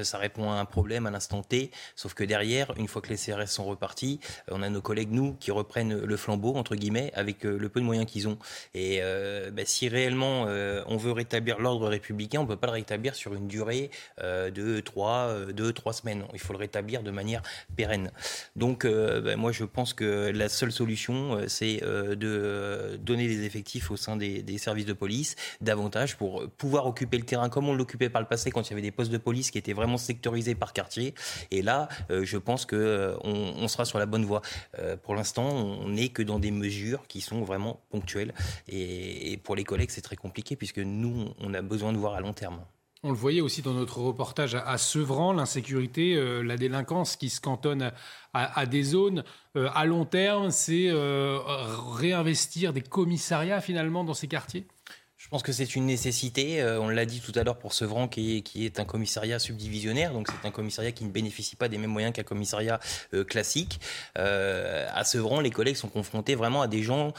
ça répond à un problème à l'instant T, sauf que derrière, une fois que les CRS sont repartis, on a nos collègues, nous, qui reprennent le flambeau, entre guillemets, avec euh, le peu de moyens qu'ils ont. Et euh, bah, si réellement euh, on veut rétablir l'ordre républicain, on ne peut pas le rétablir sur une durée de 3, deux, trois semaines. Il faut le rétablir de manière pérenne. Donc bah, moi je pense que la seule solution, c'est de donner des effectifs au sein des, services de police, davantage pour pouvoir occuper le terrain comme on l'occupait par le passé quand il y avait des postes de police qui étaient vraiment sectorisés par quartier. Et là, je pense on sera sur la bonne voie. pour l'instant, on n'est que dans des mesures qui sont vraiment ponctuelles. Et, pour les collègues, c'est très compliqué puisque nous, on a besoin de voir à long terme. On le voyait aussi dans notre reportage à Sevran, l'insécurité, euh, la délinquance qui se cantonne à, des zones. Euh, à long terme, c'est euh, réinvestir des commissariats finalement dans ces quartiers? Je pense que c'est une nécessité. Euh, on l'a dit tout à l'heure pour Sevran, qui est, un commissariat subdivisionnaire. Donc, c'est un commissariat qui ne bénéficie pas des mêmes moyens qu'un commissariat euh, classique. Euh, à Sevran, les collègues sont confrontés vraiment à des gens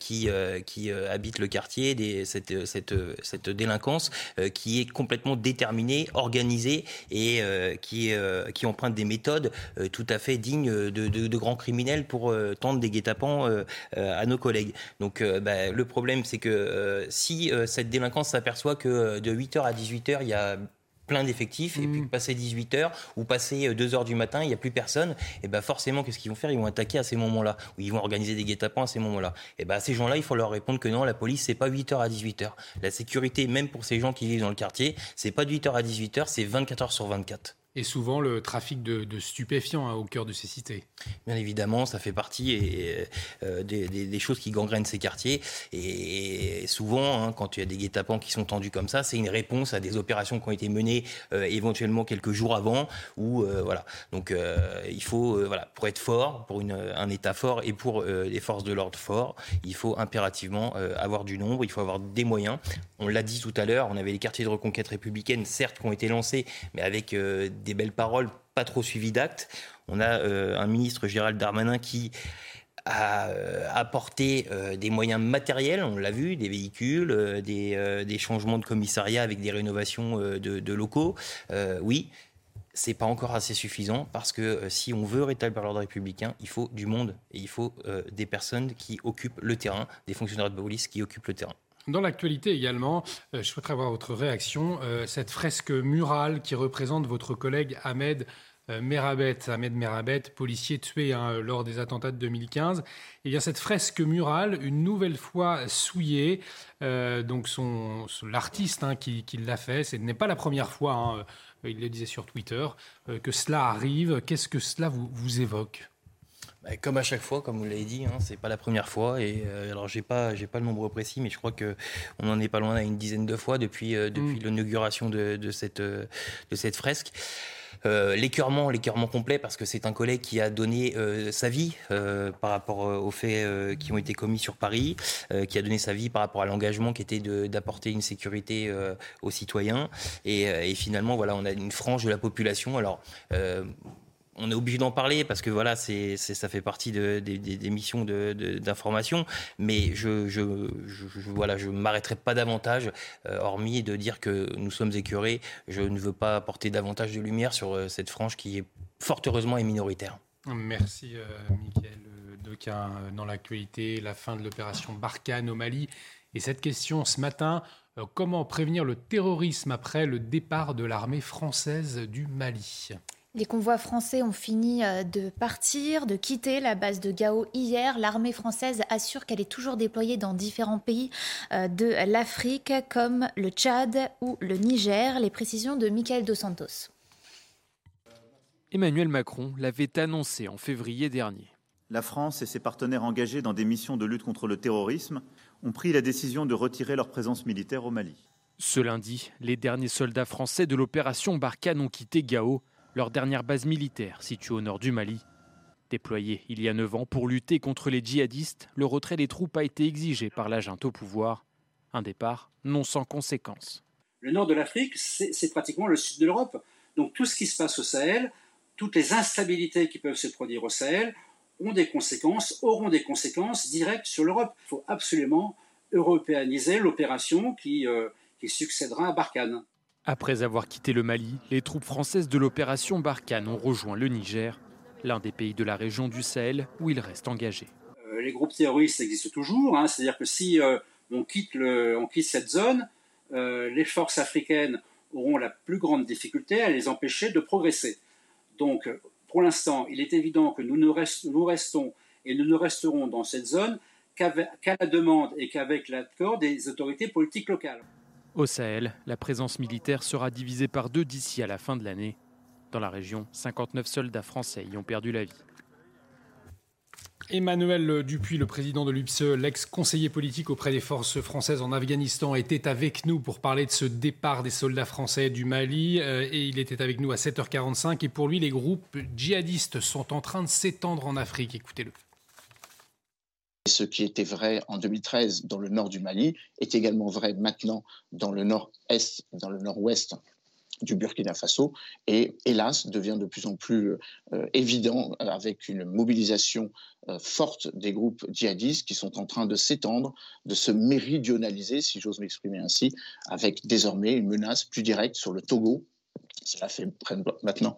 qui, habitent le quartier, cette, délinquance qui est complètement déterminée, organisée et qui, emprunte des méthodes tout à fait dignes de, de, grands criminels pour tendre des guet-apens à nos collègues. Donc, bah, le problème, c'est que si euh, cette délinquance s'aperçoit que euh, de 8h à 18h, il y a plein d'effectifs et puis mm. passer 18 h ou passer 2 euh, h du matin, il n'y a plus personne, et ben forcément, qu'est-ce qu'ils vont faire? Ils vont attaquer à ces moments-là, ou ils vont organiser des guet-apens à ces moments-là. Et ben à ces gens-là, il faut leur répondre que non, la police, c'est pas 8 h à 18 h La sécurité, même pour ces gens qui vivent dans le quartier, c'est pas de 8 h à 18 h c'est 24 h sur 24. Et souvent le trafic de, stupéfiants hein, au cœur de ces cités. Bien évidemment, ça fait partie euh, des, choses qui gangrènent ces quartiers. Et, souvent, hein, quand il y a des guet-apens qui sont tendus comme ça, c'est une réponse à des opérations qui ont été menées euh, éventuellement quelques jours avant. Ou euh, voilà. Donc, il faut, voilà, pour être fort, pour une, un État fort et pour les forces de l'ordre fort, il faut impérativement avoir du nombre, il faut avoir des moyens. On l'a dit tout à l'heure, on avait les quartiers de reconquête républicaine, certes, qui ont été lancés, mais avec des belles paroles, pas trop suivies d'actes. On a euh, un ministre, Gérald Darmanin, qui a euh, apporté euh, des moyens matériels, on l'a vu, des véhicules, des, changements de commissariat avec des rénovations de, locaux. oui, c'est pas encore assez suffisant parce que si on veut rétablir l'ordre républicain, il faut du monde et il faut des personnes qui occupent le terrain, des fonctionnaires de police qui occupent le terrain. Dans l'actualité également, euh, je souhaiterais avoir votre réaction. Euh, cette fresque murale qui représente votre collègue Ahmed euh, Merabet, Ahmed Merabet, policier tué hein, lors des attentats de 2015. Eh bien, cette fresque murale, une nouvelle fois souillée, donc son, l'artiste hein, qui, l'a fait, ce n'est pas la première fois, hein, il le disait sur Twitter, que cela arrive. Qu'est-ce que cela vous évoque? Bah, comme à chaque fois, comme vous l'avez dit, hein, c'est pas la première fois. Et euh, alors j'ai pas, j'ai pas le nombre précis, mais je crois que on en est pas loin à une dizaine de fois depuis euh, depuis mm. l'inauguration de, de, cette euh, de cette fresque. Euh, l'écœurement, l'écœurement complet, parce que c'est un collègue qui a donné sa vie par rapport aux faits qui ont été commis sur Paris, qui a donné sa vie par rapport à l'engagement qui était d'apporter une sécurité aux citoyens. Et, et, finalement, voilà, on a une frange de la population. Alors, on est obligé d'en parler parce que voilà, c'est, ça fait partie des missions d'information. Mais je, je, voilà, je m'arrêterai pas davantage, euh, hormis de dire que nous sommes écœurés. Je ne veux pas apporter davantage de lumière sur euh, cette frange qui est fort heureusement est minoritaire. Merci, euh, Michael Dequin. Dans l'actualité, la fin de l'opération Barkhane au Mali. Et cette question ce matin, comment prévenir le terrorisme après le départ de l'armée française du Mali? Les convois français ont fini euh, de partir, de quitter la base de Gao hier. L'armée française assure qu'elle est toujours déployée dans différents pays euh, de l'Afrique comme le Tchad ou le Niger. Les précisions de Michael Dos Santos. Emmanuel Macron l'avait annoncé en février dernier. La France et ses partenaires engagés dans des missions de lutte contre le terrorisme ont pris la décision de retirer leur présence militaire au Mali. Ce lundi, les derniers soldats français de l'opération Barkhane ont quitté Gao leur dernière base militaire située au nord du Mali. Déployée il y a 9 ans pour lutter contre les djihadistes, le retrait des troupes a été exigé par l'agent au pouvoir. Un départ non sans conséquences. Le nord de l'Afrique, c'est pratiquement le sud de l'Europe. Donc tout ce qui se passe au Sahel, toutes les instabilités qui peuvent se produire au Sahel ont des conséquences, auront des conséquences directes sur l'Europe. Il faut absolument européaniser l'opération qui, euh, qui succédera à Barkhane. Après avoir quitté le Mali, les troupes françaises de l'opération Barkhane ont rejoint le Niger, l'un des pays de la région du Sahel où ils restent engagés. Euh, les groupes terroristes existent toujours, hein. c'est-à-dire que si euh, on, quitte cette zone, euh, les forces africaines auront la plus grande difficulté à les empêcher de progresser. Donc, pour l'instant, il est évident que nous, nous restons et nous ne resterons dans cette zone qu'à la demande et qu'avec l'accord des autorités politiques locales. Au Sahel, la présence militaire sera divisée par deux d'ici à la fin de l'année. Dans la région, 59 soldats français y ont perdu la vie. Emmanuel Dupuis, le président de l'UPSE, l'ex-conseiller politique auprès des forces françaises en Afghanistan, était avec nous pour parler de ce départ des soldats français du Mali. Euh, et il était avec nous à 7h45. Et pour lui, les groupes djihadistes sont en train de s'étendre en Afrique. Écoutez-le. Ce qui était vrai en 2013 dans le nord du Mali est également vrai maintenant dans le nord-est, dans le nord-ouest du Burkina Faso et hélas devient de plus en plus euh, évident avec une mobilisation euh, forte des groupes djihadistes qui sont en train de s'étendre, de se méridionaliser, si j'ose m'exprimer ainsi, avec désormais une menace plus directe sur le Togo. Cela fait maintenant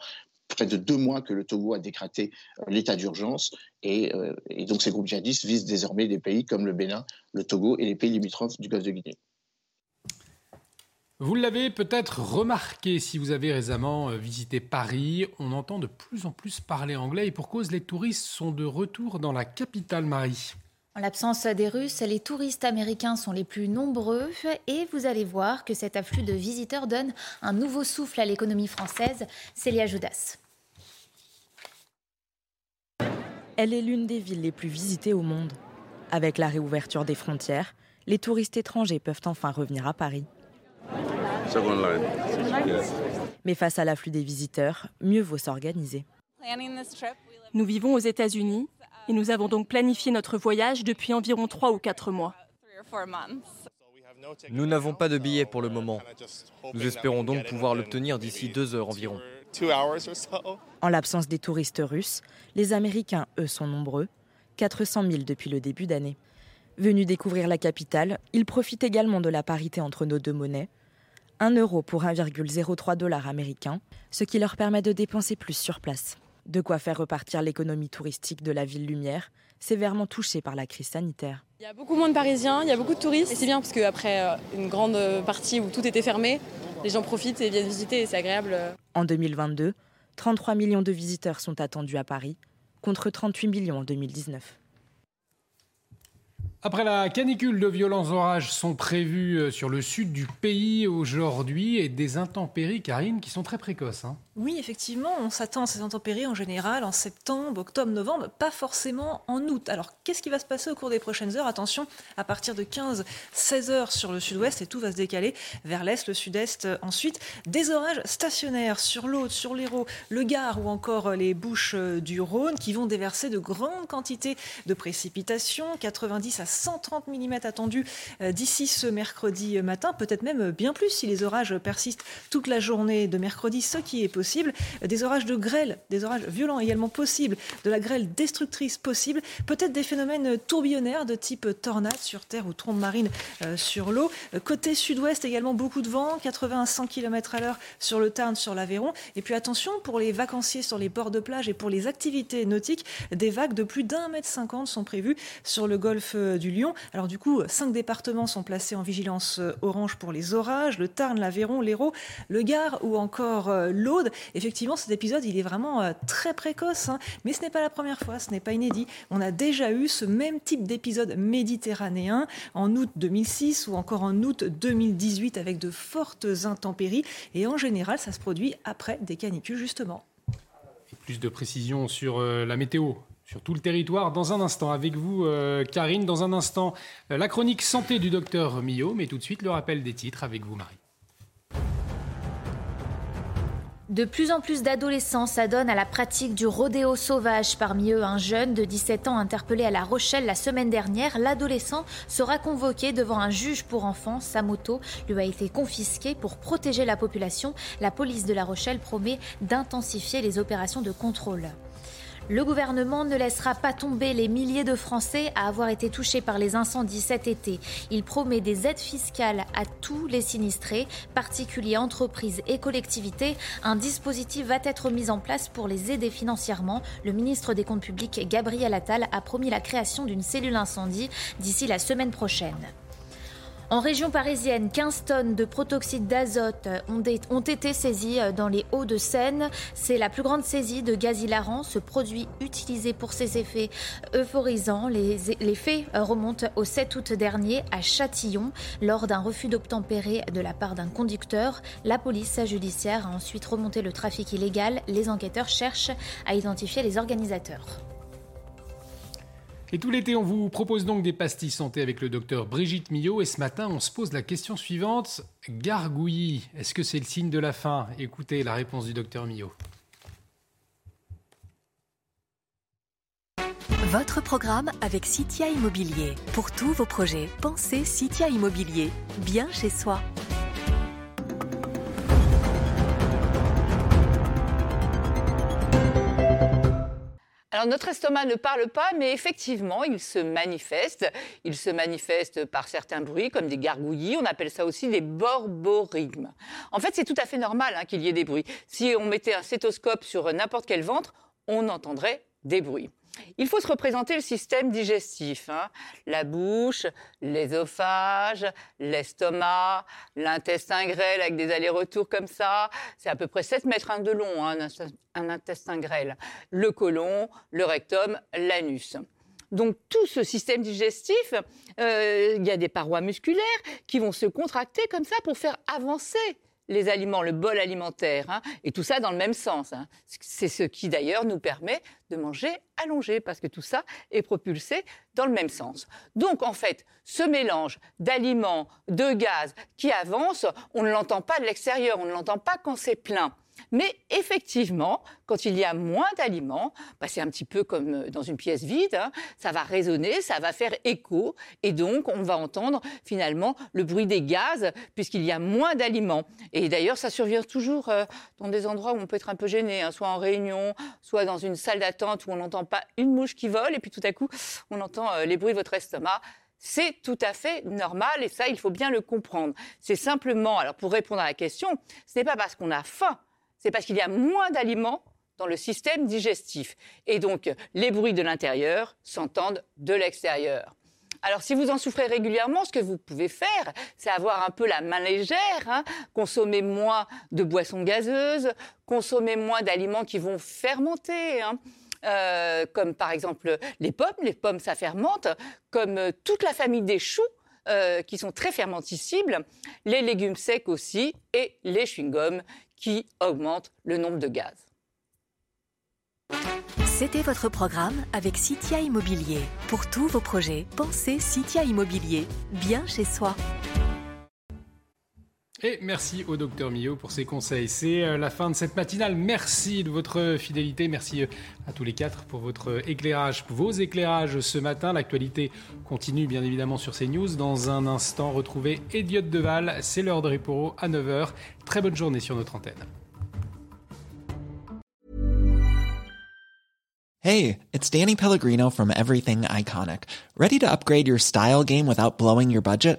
près de deux mois que le Togo a décrété euh, l'état d'urgence euh, et, donc ces groupes djihadistes visent désormais des pays comme le Bénin, le Togo et les pays limitrophes du Golfe de Guinée. Vous l'avez peut-être remarqué si vous avez récemment euh, visité Paris, on entend de plus en plus parler anglais et pour cause les touristes sont de retour dans la capitale Marie. En l'absence des Russes, les touristes américains sont les plus nombreux et vous allez voir que cet afflux de visiteurs donne un nouveau souffle à l'économie française. Célia Judas. Elle est l'une des villes les plus visitées au monde. Avec la réouverture des frontières, les touristes étrangers peuvent enfin revenir à Paris. Mais face à l'afflux des visiteurs, mieux vaut s'organiser. Nous vivons aux États-Unis et nous avons donc planifié notre voyage depuis environ trois ou quatre mois. Nous n'avons pas de billets pour le moment. Nous espérons donc pouvoir l'obtenir d'ici deux heures environ. En l'absence des touristes russes, les Américains, eux, sont nombreux, 400 000 depuis le début d'année. Venus découvrir la capitale, ils profitent également de la parité entre nos deux monnaies. 1 euro pour 1,03 dollars américains, ce qui leur permet de dépenser plus sur place. De quoi faire repartir l'économie touristique de la ville lumière, sévèrement touchée par la crise sanitaire. Il y a beaucoup moins de Parisiens, il y a beaucoup de touristes, et c'est bien parce qu'après euh, une grande partie où tout était fermé, les gens profitent et viennent visiter et c'est agréable. En 2022, 33 millions de visiteurs sont attendus à Paris, contre 38 millions en 2019. Après la canicule, de violents orages sont prévus euh, sur le sud du pays aujourd'hui et des intempéries, Karine, qui sont très précoces. Hein. Oui, effectivement, on s'attend à ces intempéries en général en septembre, octobre, novembre, pas forcément en août. Alors, qu'est-ce qui va se passer au cours des prochaines heures? Attention, à partir de 15-16 heures sur le sud-ouest, et tout va se décaler vers l'est, le sud-est. Ensuite, des orages stationnaires sur l'Aude, sur l'Hérault, le Gard ou encore les Bouches du Rhône qui vont déverser de grandes quantités de précipitations, 90 à 130 mm attendus euh, d'ici ce mercredi matin, peut-être même bien plus si les orages persistent toute la journée de mercredi, ce qui est possible des orages de grêle, des orages violents également possibles, de la grêle destructrice possible, peut-être des phénomènes tourbillonnaires de type tornade sur terre ou trombe marine euh, sur l'eau. Côté sud-ouest également beaucoup de vent, 80 à 100 km à l'heure sur le Tarn, sur l'Aveyron. Et puis attention pour les vacanciers sur les bords de plage et pour les activités nautiques, des vagues de plus d'un mètre cinquante sont prévues sur le golfe euh, du Lion. Alors du coup, cinq départements sont placés en vigilance euh, orange pour les orages, le Tarn, l'Aveyron, l'Hérault, le Gard ou encore l'Aude. Effectivement, cet épisode, il est vraiment euh, très précoce, hein. mais ce n'est pas la première fois, ce n'est pas inédit. On a déjà eu ce même type d'épisode méditerranéen en août 2006 ou encore en août 2018 avec de fortes intempéries. Et en général, ça se produit après des canicules, justement. plus de précisions sur euh, la météo sur tout le territoire. Dans un instant, avec vous, euh, Karine, dans un instant, la chronique santé du docteur Millot, mais tout de suite le rappel des titres avec vous, Marie. De plus en plus d'adolescents s'adonnent à la pratique du rodéo sauvage. Parmi eux, un jeune de 17 ans interpellé à La Rochelle la semaine dernière. L'adolescent sera convoqué devant un juge pour enfants. Sa moto lui a été confisquée pour protéger la population. La police de La Rochelle promet d'intensifier les opérations de contrôle. Le gouvernement ne laissera pas tomber les milliers de Français à avoir été touchés par les incendies cet été. Il promet des aides fiscales à tous les sinistrés, particuliers, entreprises et collectivités. Un dispositif va être mis en place pour les aider financièrement. Le ministre des Comptes publics, Gabriel Attal, a promis la création d'une cellule incendie d'ici la semaine prochaine. En région parisienne, 15 tonnes de protoxyde d'azote ont, été saisies dans les Hauts-de-Seine. C'est la plus grande saisie de gaz hilarant, ce produit utilisé pour ses effets euphorisants. Les, les faits remontent au 7 août dernier à Châtillon. Lors d'un refus d'obtempérer de la part d'un conducteur, la police judiciaire a ensuite remonté le trafic illégal. Les enquêteurs cherchent à identifier les organisateurs. Et tout l'été, on vous propose donc des pastilles santé avec le docteur Brigitte Millot. Et ce matin, on se pose la question suivante. Gargouillis, est-ce que c'est le signe de la fin? Écoutez la réponse du docteur Millot. Votre programme avec Citia Immobilier. Pour tous vos projets, pensez Citia Immobilier. Bien chez soi. Alors notre estomac ne parle pas, mais effectivement, il se manifeste. Il se manifeste par certains bruits, comme des gargouillis. On appelle ça aussi des borborigmes. En fait, c'est tout à fait normal hein, qu'il y ait des bruits. Si on mettait un stéthoscope sur n'importe quel ventre, on entendrait des bruits. Il faut se représenter le système digestif. Hein. La bouche, l'ésophage, l'estomac, l'intestin grêle avec des allers-retours comme ça. C'est à peu près 7 mètres de long, hein, un, intestin grêle. Le côlon, le rectum, l'anus. Donc tout ce système digestif, euh, il y a des parois musculaires qui vont se contracter comme ça pour faire avancer les aliments, le bol alimentaire, hein, et tout ça dans le même sens. Hein. C'est ce qui d'ailleurs nous permet de manger allongé, parce que tout ça est propulsé dans le même sens. Donc en fait, ce mélange d'aliments, de gaz qui avance, on ne l'entend pas de l'extérieur, on ne l'entend pas quand c'est plein. Mais effectivement, quand il y a moins d'aliments, bah, c'est un petit peu comme euh, dans une pièce vide, hein, ça va résonner, ça va faire écho, et donc on va entendre finalement le bruit des gaz, puisqu'il y a moins d'aliments. Et d'ailleurs, ça survient toujours euh, dans des endroits où on peut être un peu gêné, hein, soit en réunion, soit dans une salle d'attente où on n'entend pas une mouche qui vole, et puis tout à coup, on entend euh, les bruits de votre estomac. C'est tout à fait normal et ça, il faut bien le comprendre. C'est simplement, alors pour répondre à la question, ce n'est pas parce qu'on a faim c'est parce qu'il y a moins d'aliments dans le système digestif. Et donc, les bruits de l'intérieur s'entendent de l'extérieur. Alors, si vous en souffrez régulièrement, ce que vous pouvez faire, c'est avoir un peu la main légère, hein, consommer moins de boissons gazeuses, consommer moins d'aliments qui vont fermenter. Hein. Euh, comme par exemple les pommes, les pommes ça fermente, comme euh, toute la famille des choux, euh, qui sont très fermenticibles, les légumes secs aussi, et les chewing-gums qui augmente le nombre de gaz. C'était votre programme avec Citia Immobilier. Pour tous vos projets, pensez Citia Immobilier, bien chez soi. Et merci au docteur Millot pour ses conseils. C'est euh, la fin de cette matinale. Merci de votre fidélité. Merci euh, à tous les quatre pour votre éclairage, vos éclairages ce matin. L'actualité continue bien évidemment sur CNews. Dans un instant, retrouvez Elliot Deval. C'est l'heure de Riporo à 9h. Très bonne journée sur notre antenne. Hey, it's Danny Pellegrino from Everything Iconic. Ready to upgrade your style game without blowing your budget?